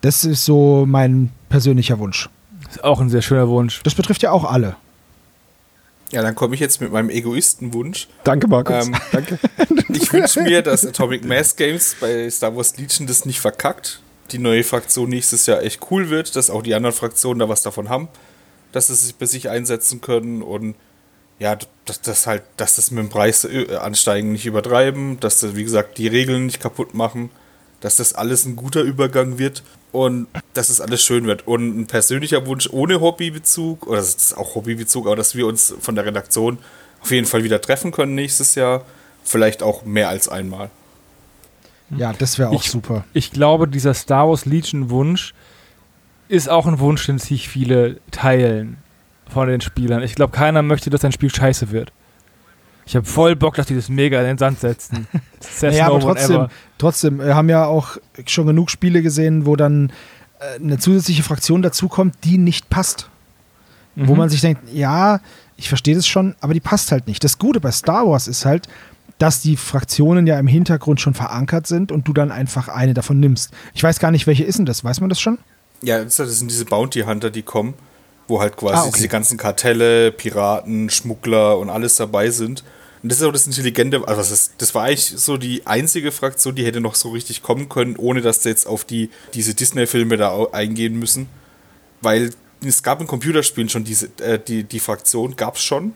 Das ist so mein persönlicher Wunsch. Ist auch ein sehr schöner Wunsch. Das betrifft ja auch alle. Ja, dann komme ich jetzt mit meinem Egoistenwunsch. Danke, Markus. Ähm, Danke. Ich wünsche mir, dass Atomic Mass Games bei Star Wars Legion das nicht verkackt. Die neue Fraktion nächstes Jahr echt cool wird, dass auch die anderen Fraktionen da was davon haben, dass sie sich bei sich einsetzen können und ja, dass das halt, dass das mit dem Preis äh, ansteigen nicht übertreiben, dass sie, wie gesagt, die Regeln nicht kaputt machen, dass das alles ein guter Übergang wird und dass es alles schön wird. Und ein persönlicher Wunsch ohne Hobbybezug, oder das ist auch Hobbybezug, aber dass wir uns von der Redaktion auf jeden Fall wieder treffen können nächstes Jahr, Vielleicht auch mehr als einmal. Ja, das wäre auch Ich- super. Ich glaube, dieser Star Wars Legion-Wunsch ist auch ein Wunsch, den sich viele teilen von den Spielern. Ich glaube, keiner möchte, dass ein Spiel scheiße wird. Ich habe voll Bock, dass die das mega in den Sand setzen. Says Ja, no aber trotzdem, trotzdem, wir haben ja auch schon genug Spiele gesehen, wo dann äh, eine zusätzliche Fraktion dazukommt, die nicht passt. Wo Mhm. man sich denkt, ja, ich verstehe das schon, aber die passt halt nicht. Das Gute bei Star Wars ist halt, dass die Fraktionen ja im Hintergrund schon verankert sind und du dann einfach eine davon nimmst. Ich weiß gar nicht, welche ist denn das? Weiß man das schon? Ja, das sind diese Bounty Hunter, die kommen, wo halt quasi Ah, okay. diese ganzen Kartelle, Piraten, Schmuggler und alles dabei sind. Und das ist auch das Intelligente, also das, ist, das war eigentlich so die einzige Fraktion, die hätte noch so richtig kommen können, ohne dass sie jetzt auf die, diese Disney-Filme da eingehen müssen. Weil es gab in Computerspielen schon diese, äh, die, die Fraktion, gab es schon.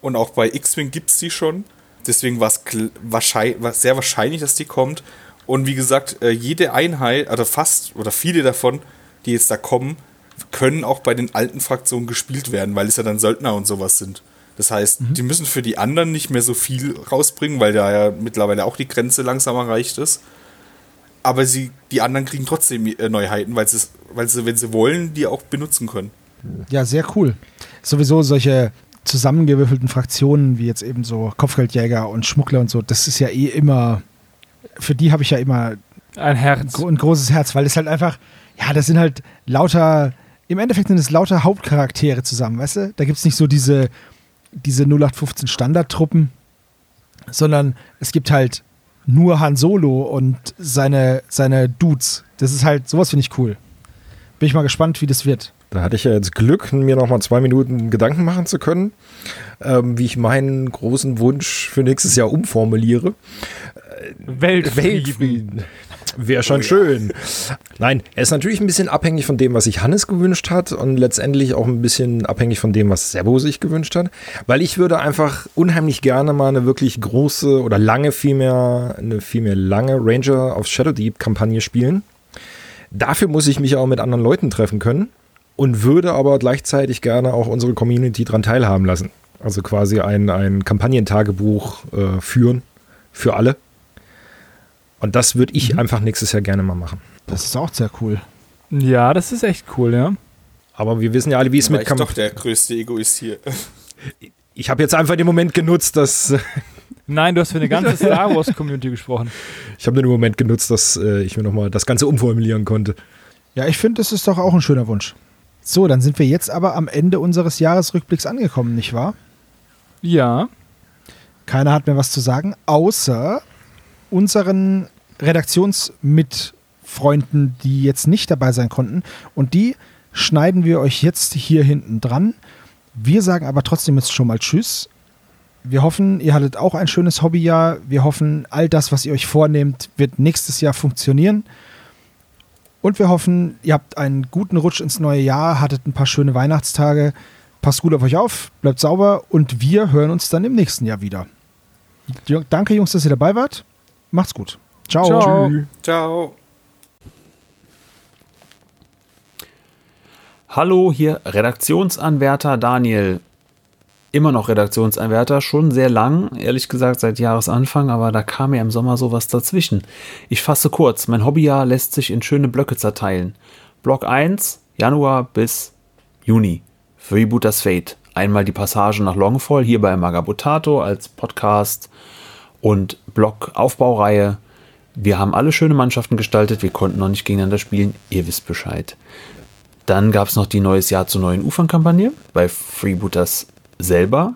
Und auch bei X-Wing gibt es die schon. Deswegen war es sehr wahrscheinlich, dass die kommt. Und wie gesagt, äh, jede Einheit, oder fast, oder viele davon, die jetzt da kommen, können auch bei den alten Fraktionen gespielt werden, weil es ja dann Söldner und sowas sind. Das heißt, die müssen für die anderen nicht mehr so viel rausbringen, weil da ja mittlerweile auch die Grenze langsam erreicht ist. Aber sie, die anderen kriegen trotzdem äh, Neuheiten, weil, weil sie, wenn sie wollen, die auch benutzen können. Ja, sehr cool. Sowieso solche zusammengewürfelten Fraktionen wie jetzt eben so Kopfgeldjäger und Schmuggler und so, das ist ja eh immer, für die habe ich ja immer Ein Herz. ein großes Herz, weil es halt einfach, ja, das sind halt lauter, im Endeffekt sind es lauter Hauptcharaktere zusammen, weißt du? Da gibt es nicht so diese, diese 0815 Standardtruppen, sondern es gibt halt nur Han Solo und seine, seine Dudes. Das ist halt, sowas finde ich cool. Bin ich mal gespannt, wie das wird. Da hatte ich ja jetzt Glück, mir noch mal zwei Minuten Gedanken machen zu können, ähm, wie ich meinen großen Wunsch für nächstes Jahr umformuliere. Weltfrieden. Wäre schon schön. Nein, er ist natürlich ein bisschen abhängig von dem, was sich Hannes gewünscht hat und letztendlich auch ein bisschen abhängig von dem, was Sebo sich gewünscht hat. Weil ich würde einfach unheimlich gerne mal eine wirklich große oder lange vielmehr, eine vielmehr lange Ranger of Shadow Deep Kampagne spielen. Dafür muss ich mich auch mit anderen Leuten treffen können und würde aber gleichzeitig gerne auch unsere Community daran teilhaben lassen. Also quasi ein, ein Kampagnentagebuch äh, führen für alle. Und das würde ich einfach nächstes Jahr gerne mal machen. Das ist auch sehr cool. Ja, das ist echt cool, ja. Aber wir wissen ja alle, wie es mit ich doch Kampf. der größte Egoist hier. Ich habe jetzt einfach den Moment genutzt, dass Nein, du hast für eine ganze Star Wars Community gesprochen. ich habe den Moment genutzt, dass äh, ich mir nochmal das Ganze umformulieren konnte. Ja, ich finde, das ist doch auch ein schöner Wunsch. So, dann sind wir jetzt aber am Ende unseres Jahresrückblicks angekommen, nicht wahr? Ja. Keiner hat mehr was zu sagen, außer unseren Redaktionsmitfreunden, die jetzt nicht dabei sein konnten. Und die schneiden wir euch jetzt hier hinten dran. Wir sagen aber trotzdem jetzt schon mal Tschüss. Wir hoffen, ihr hattet auch ein schönes Hobbyjahr. Wir hoffen, all das, was ihr euch vornehmt, wird nächstes Jahr funktionieren. Und wir hoffen, ihr habt einen guten Rutsch ins neue Jahr, hattet ein paar schöne Weihnachtstage. Passt gut auf euch auf, bleibt sauber und wir hören uns dann im nächsten Jahr wieder. Danke, Jungs, dass ihr dabei wart. Macht's gut. Ciao. Ciao. Ciao. Hallo, hier Redaktionsanwärter Daniel. Immer noch Redaktionsanwärter, schon sehr lang, ehrlich gesagt seit Jahresanfang, aber da kam ja im Sommer sowas dazwischen. Ich fasse kurz, mein Hobbyjahr lässt sich in schöne Blöcke zerteilen. Block 1, Januar bis Juni. Freebooters Fate. Einmal die Passage nach Longfall hier bei Magabotato als Podcast und Block Aufbaureihe. Wir haben alle schöne Mannschaften gestaltet, wir konnten noch nicht gegeneinander spielen, ihr wisst Bescheid. Dann gab es noch die Neues Jahr zu neuen Ufern-Kampagne bei Freebooters selber.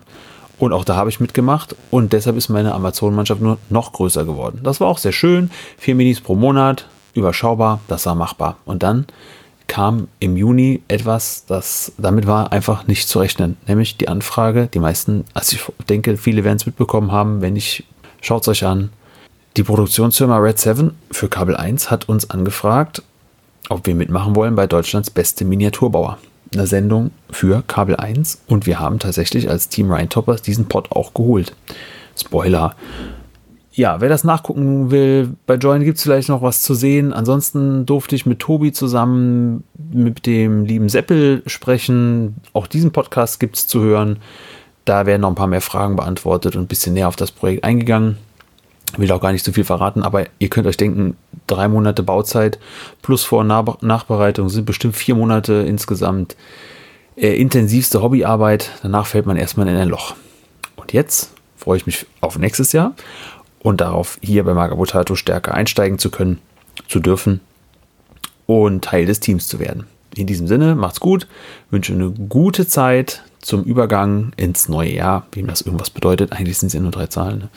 Und auch da habe ich mitgemacht. Und deshalb ist meine Amazon-Mannschaft nur noch größer geworden. Das war auch sehr schön. Vier Minis pro Monat, überschaubar, das war machbar. Und dann kam im Juni etwas, das damit war einfach nicht zu rechnen. Nämlich die Anfrage, die meisten, also ich denke, viele werden es mitbekommen haben, wenn ich, schaut es euch an. Die Produktionsfirma Red 7 für Kabel 1 hat uns angefragt, ob wir mitmachen wollen bei Deutschlands beste Miniaturbauer. Eine Sendung für Kabel 1 und wir haben tatsächlich als Team Rheintoppers diesen Pod auch geholt. Spoiler. Ja, wer das nachgucken will, bei Join gibt es vielleicht noch was zu sehen. Ansonsten durfte ich mit Tobi zusammen mit dem lieben Seppel sprechen. Auch diesen Podcast gibt es zu hören. Da werden noch ein paar mehr Fragen beantwortet und ein bisschen näher auf das Projekt eingegangen. Will auch gar nicht so viel verraten, aber ihr könnt euch denken, drei Monate Bauzeit plus Vor- und Nach Nachbereitung sind bestimmt vier Monate insgesamt äh, intensivste Hobbyarbeit. Danach fällt man erstmal in ein Loch. Und jetzt freue ich mich auf nächstes Jahr und darauf, hier bei Magabotato stärker einsteigen zu können, zu dürfen und Teil des Teams zu werden. In diesem Sinne, macht's gut, wünsche eine gute Zeit zum Übergang ins neue Jahr, wem das irgendwas bedeutet. Eigentlich sind es ja nur drei Zahlen. Ne?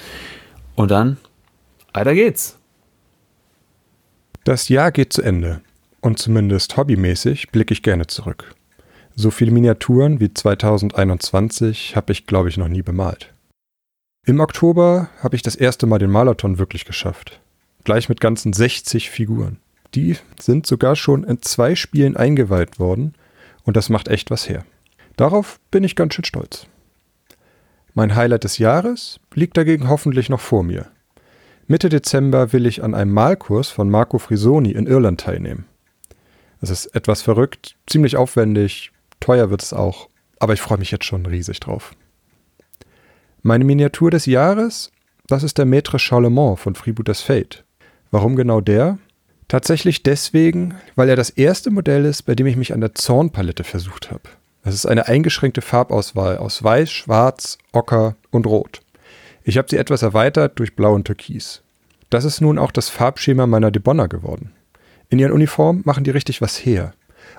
Und dann, weiter geht's. Das Jahr geht zu Ende und zumindest hobbymäßig blicke ich gerne zurück. So viele Miniaturen wie 2021 habe ich, glaube ich, noch nie bemalt. Im Oktober habe ich das erste Mal den Marathon wirklich geschafft. Gleich mit ganzen 60 Figuren. Die sind sogar schon in zwei Spielen eingeweiht worden und das macht echt was her. Darauf bin ich ganz schön stolz. Mein Highlight des Jahres liegt dagegen hoffentlich noch vor mir. Mitte Dezember will ich an einem Malkurs von Marco Frisoni in Irland teilnehmen. Es ist etwas verrückt, ziemlich aufwendig, teuer wird es auch, aber ich freue mich jetzt schon riesig drauf. Meine Miniatur des Jahres, das ist der Maître Charlemont von Freebooters Fate. Warum genau der? Tatsächlich deswegen, weil er das erste Modell ist, bei dem ich mich an der Zornpalette versucht habe. Es ist eine eingeschränkte Farbauswahl aus Weiß, Schwarz, Ocker und Rot. Ich habe sie etwas erweitert durch Blau und Türkis. Das ist nun auch das Farbschema meiner Debonner geworden. In ihren Uniformen machen die richtig was her.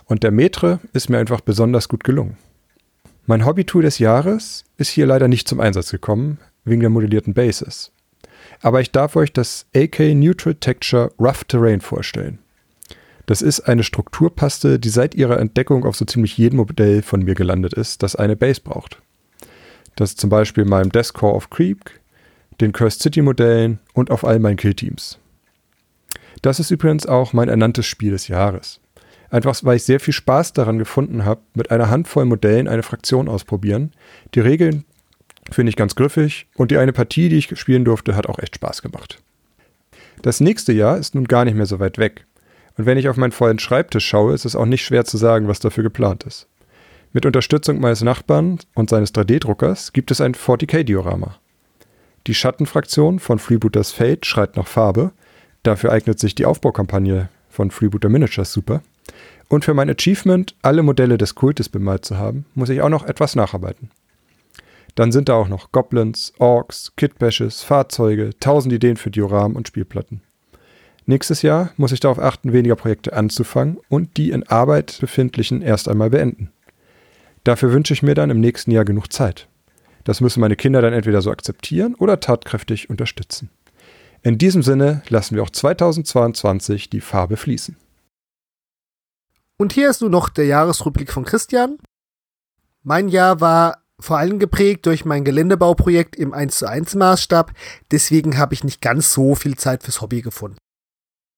Und der Metre ist mir einfach besonders gut gelungen. Mein Hobbytool des Jahres ist hier leider nicht zum Einsatz gekommen, wegen der modellierten Bases. Aber ich darf euch das AK Neutral Texture Rough Terrain vorstellen. Das ist eine Strukturpaste, die seit ihrer Entdeckung auf so ziemlich jedem Modell von mir gelandet ist, das eine Base braucht. Das ist zum Beispiel meinem Deathcore of Creep, den Cursed City Modellen und auf all meinen Killteams. Das ist übrigens auch mein ernanntes Spiel des Jahres. Einfach weil ich sehr viel Spaß daran gefunden habe, mit einer Handvoll Modellen eine Fraktion ausprobieren. Die Regeln finde ich ganz griffig und die eine Partie, die ich spielen durfte, hat auch echt Spaß gemacht. Das nächste Jahr ist nun gar nicht mehr so weit weg. Und wenn ich auf meinen vollen Schreibtisch schaue, ist es auch nicht schwer zu sagen, was dafür geplant ist. Mit Unterstützung meines Nachbarn und seines 3D-Druckers gibt es ein 40k-Diorama. Die Schattenfraktion von Freebooters Fate schreit nach Farbe. Dafür eignet sich die Aufbaukampagne von Freebooter Miniatures super. Und für mein Achievement, alle Modelle des Kultes bemalt zu haben, muss ich auch noch etwas nacharbeiten. Dann sind da auch noch Goblins, Orks, Kitbashes, Fahrzeuge, tausend Ideen für Dioramen und Spielplatten. Nächstes Jahr muss ich darauf achten, weniger Projekte anzufangen und die in Arbeit befindlichen erst einmal beenden. Dafür wünsche ich mir dann im nächsten Jahr genug Zeit. Das müssen meine Kinder dann entweder so akzeptieren oder tatkräftig unterstützen. In diesem Sinne lassen wir auch 2022 die Farbe fließen. Und hier ist nun noch der Jahresrückblick von Christian. Mein Jahr war vor allem geprägt durch mein Geländebauprojekt im 1 zu 1 Maßstab, deswegen habe ich nicht ganz so viel Zeit fürs Hobby gefunden.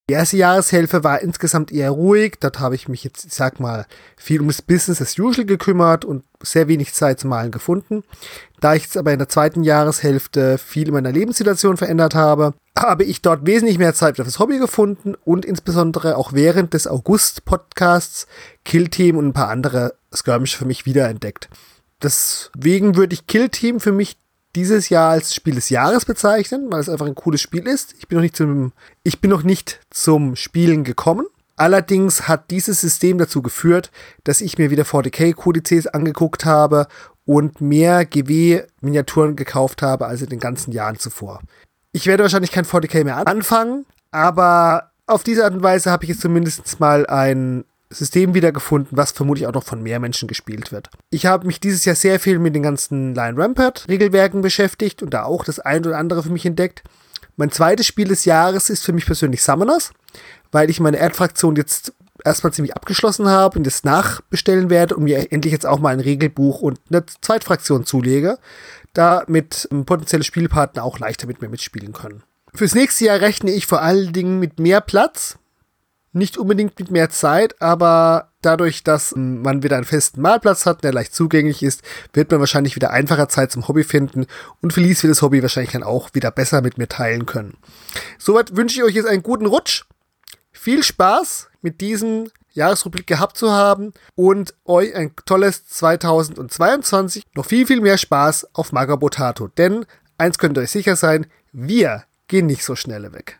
Die erste Jahreshälfte war insgesamt eher ruhig. Dort habe ich mich jetzt, ich sag mal, viel ums Business as usual gekümmert und sehr wenig Zeit zum Malen gefunden. Da ich jetzt aber in der zweiten Jahreshälfte viel in meiner Lebenssituation verändert habe, habe ich dort wesentlich mehr Zeit für das Hobby gefunden und insbesondere auch während des August-Podcasts Kill Team und ein paar andere Skirmish für mich wiederentdeckt. Deswegen würde ich Kill Team für mich dieses Jahr als Spiel des Jahres bezeichnen, weil es einfach ein cooles Spiel ist. Ich bin noch nicht zum, ich bin noch nicht zum Spielen gekommen. Allerdings hat dieses System dazu geführt, dass ich mir wieder 40k-Kodizes angeguckt habe und mehr GW-Miniaturen gekauft habe als in den ganzen Jahren zuvor. Ich werde wahrscheinlich kein 40k mehr anfangen, aber auf diese Art und Weise habe ich jetzt zumindest mal ein System wiedergefunden, was vermutlich auch noch von mehr Menschen gespielt wird. Ich habe mich dieses Jahr sehr viel mit den ganzen Lion Rampart Regelwerken beschäftigt und da auch das ein oder andere für mich entdeckt. Mein zweites Spiel des Jahres ist für mich persönlich Summoners, weil ich meine Erdfraktion jetzt erstmal ziemlich abgeschlossen habe und jetzt nachbestellen werde und mir endlich jetzt auch mal ein Regelbuch und eine Zweitfraktion zulege, damit potenzielle Spielpartner auch leichter mit mir mitspielen können. Fürs nächste Jahr rechne ich vor allen Dingen mit mehr Platz, nicht unbedingt mit mehr Zeit, aber dadurch, dass man wieder einen festen Malplatz hat, der leicht zugänglich ist, wird man wahrscheinlich wieder einfacher Zeit zum Hobby finden und Felice wird das Hobby wahrscheinlich dann auch wieder besser mit mir teilen können. Soweit wünsche ich euch jetzt einen guten Rutsch. Viel Spaß mit diesem Jahresrubrik gehabt zu haben und euch ein tolles 2022 noch viel, viel mehr Spaß auf Magabotato. Denn eins könnt ihr euch sicher sein, wir gehen nicht so schnell weg.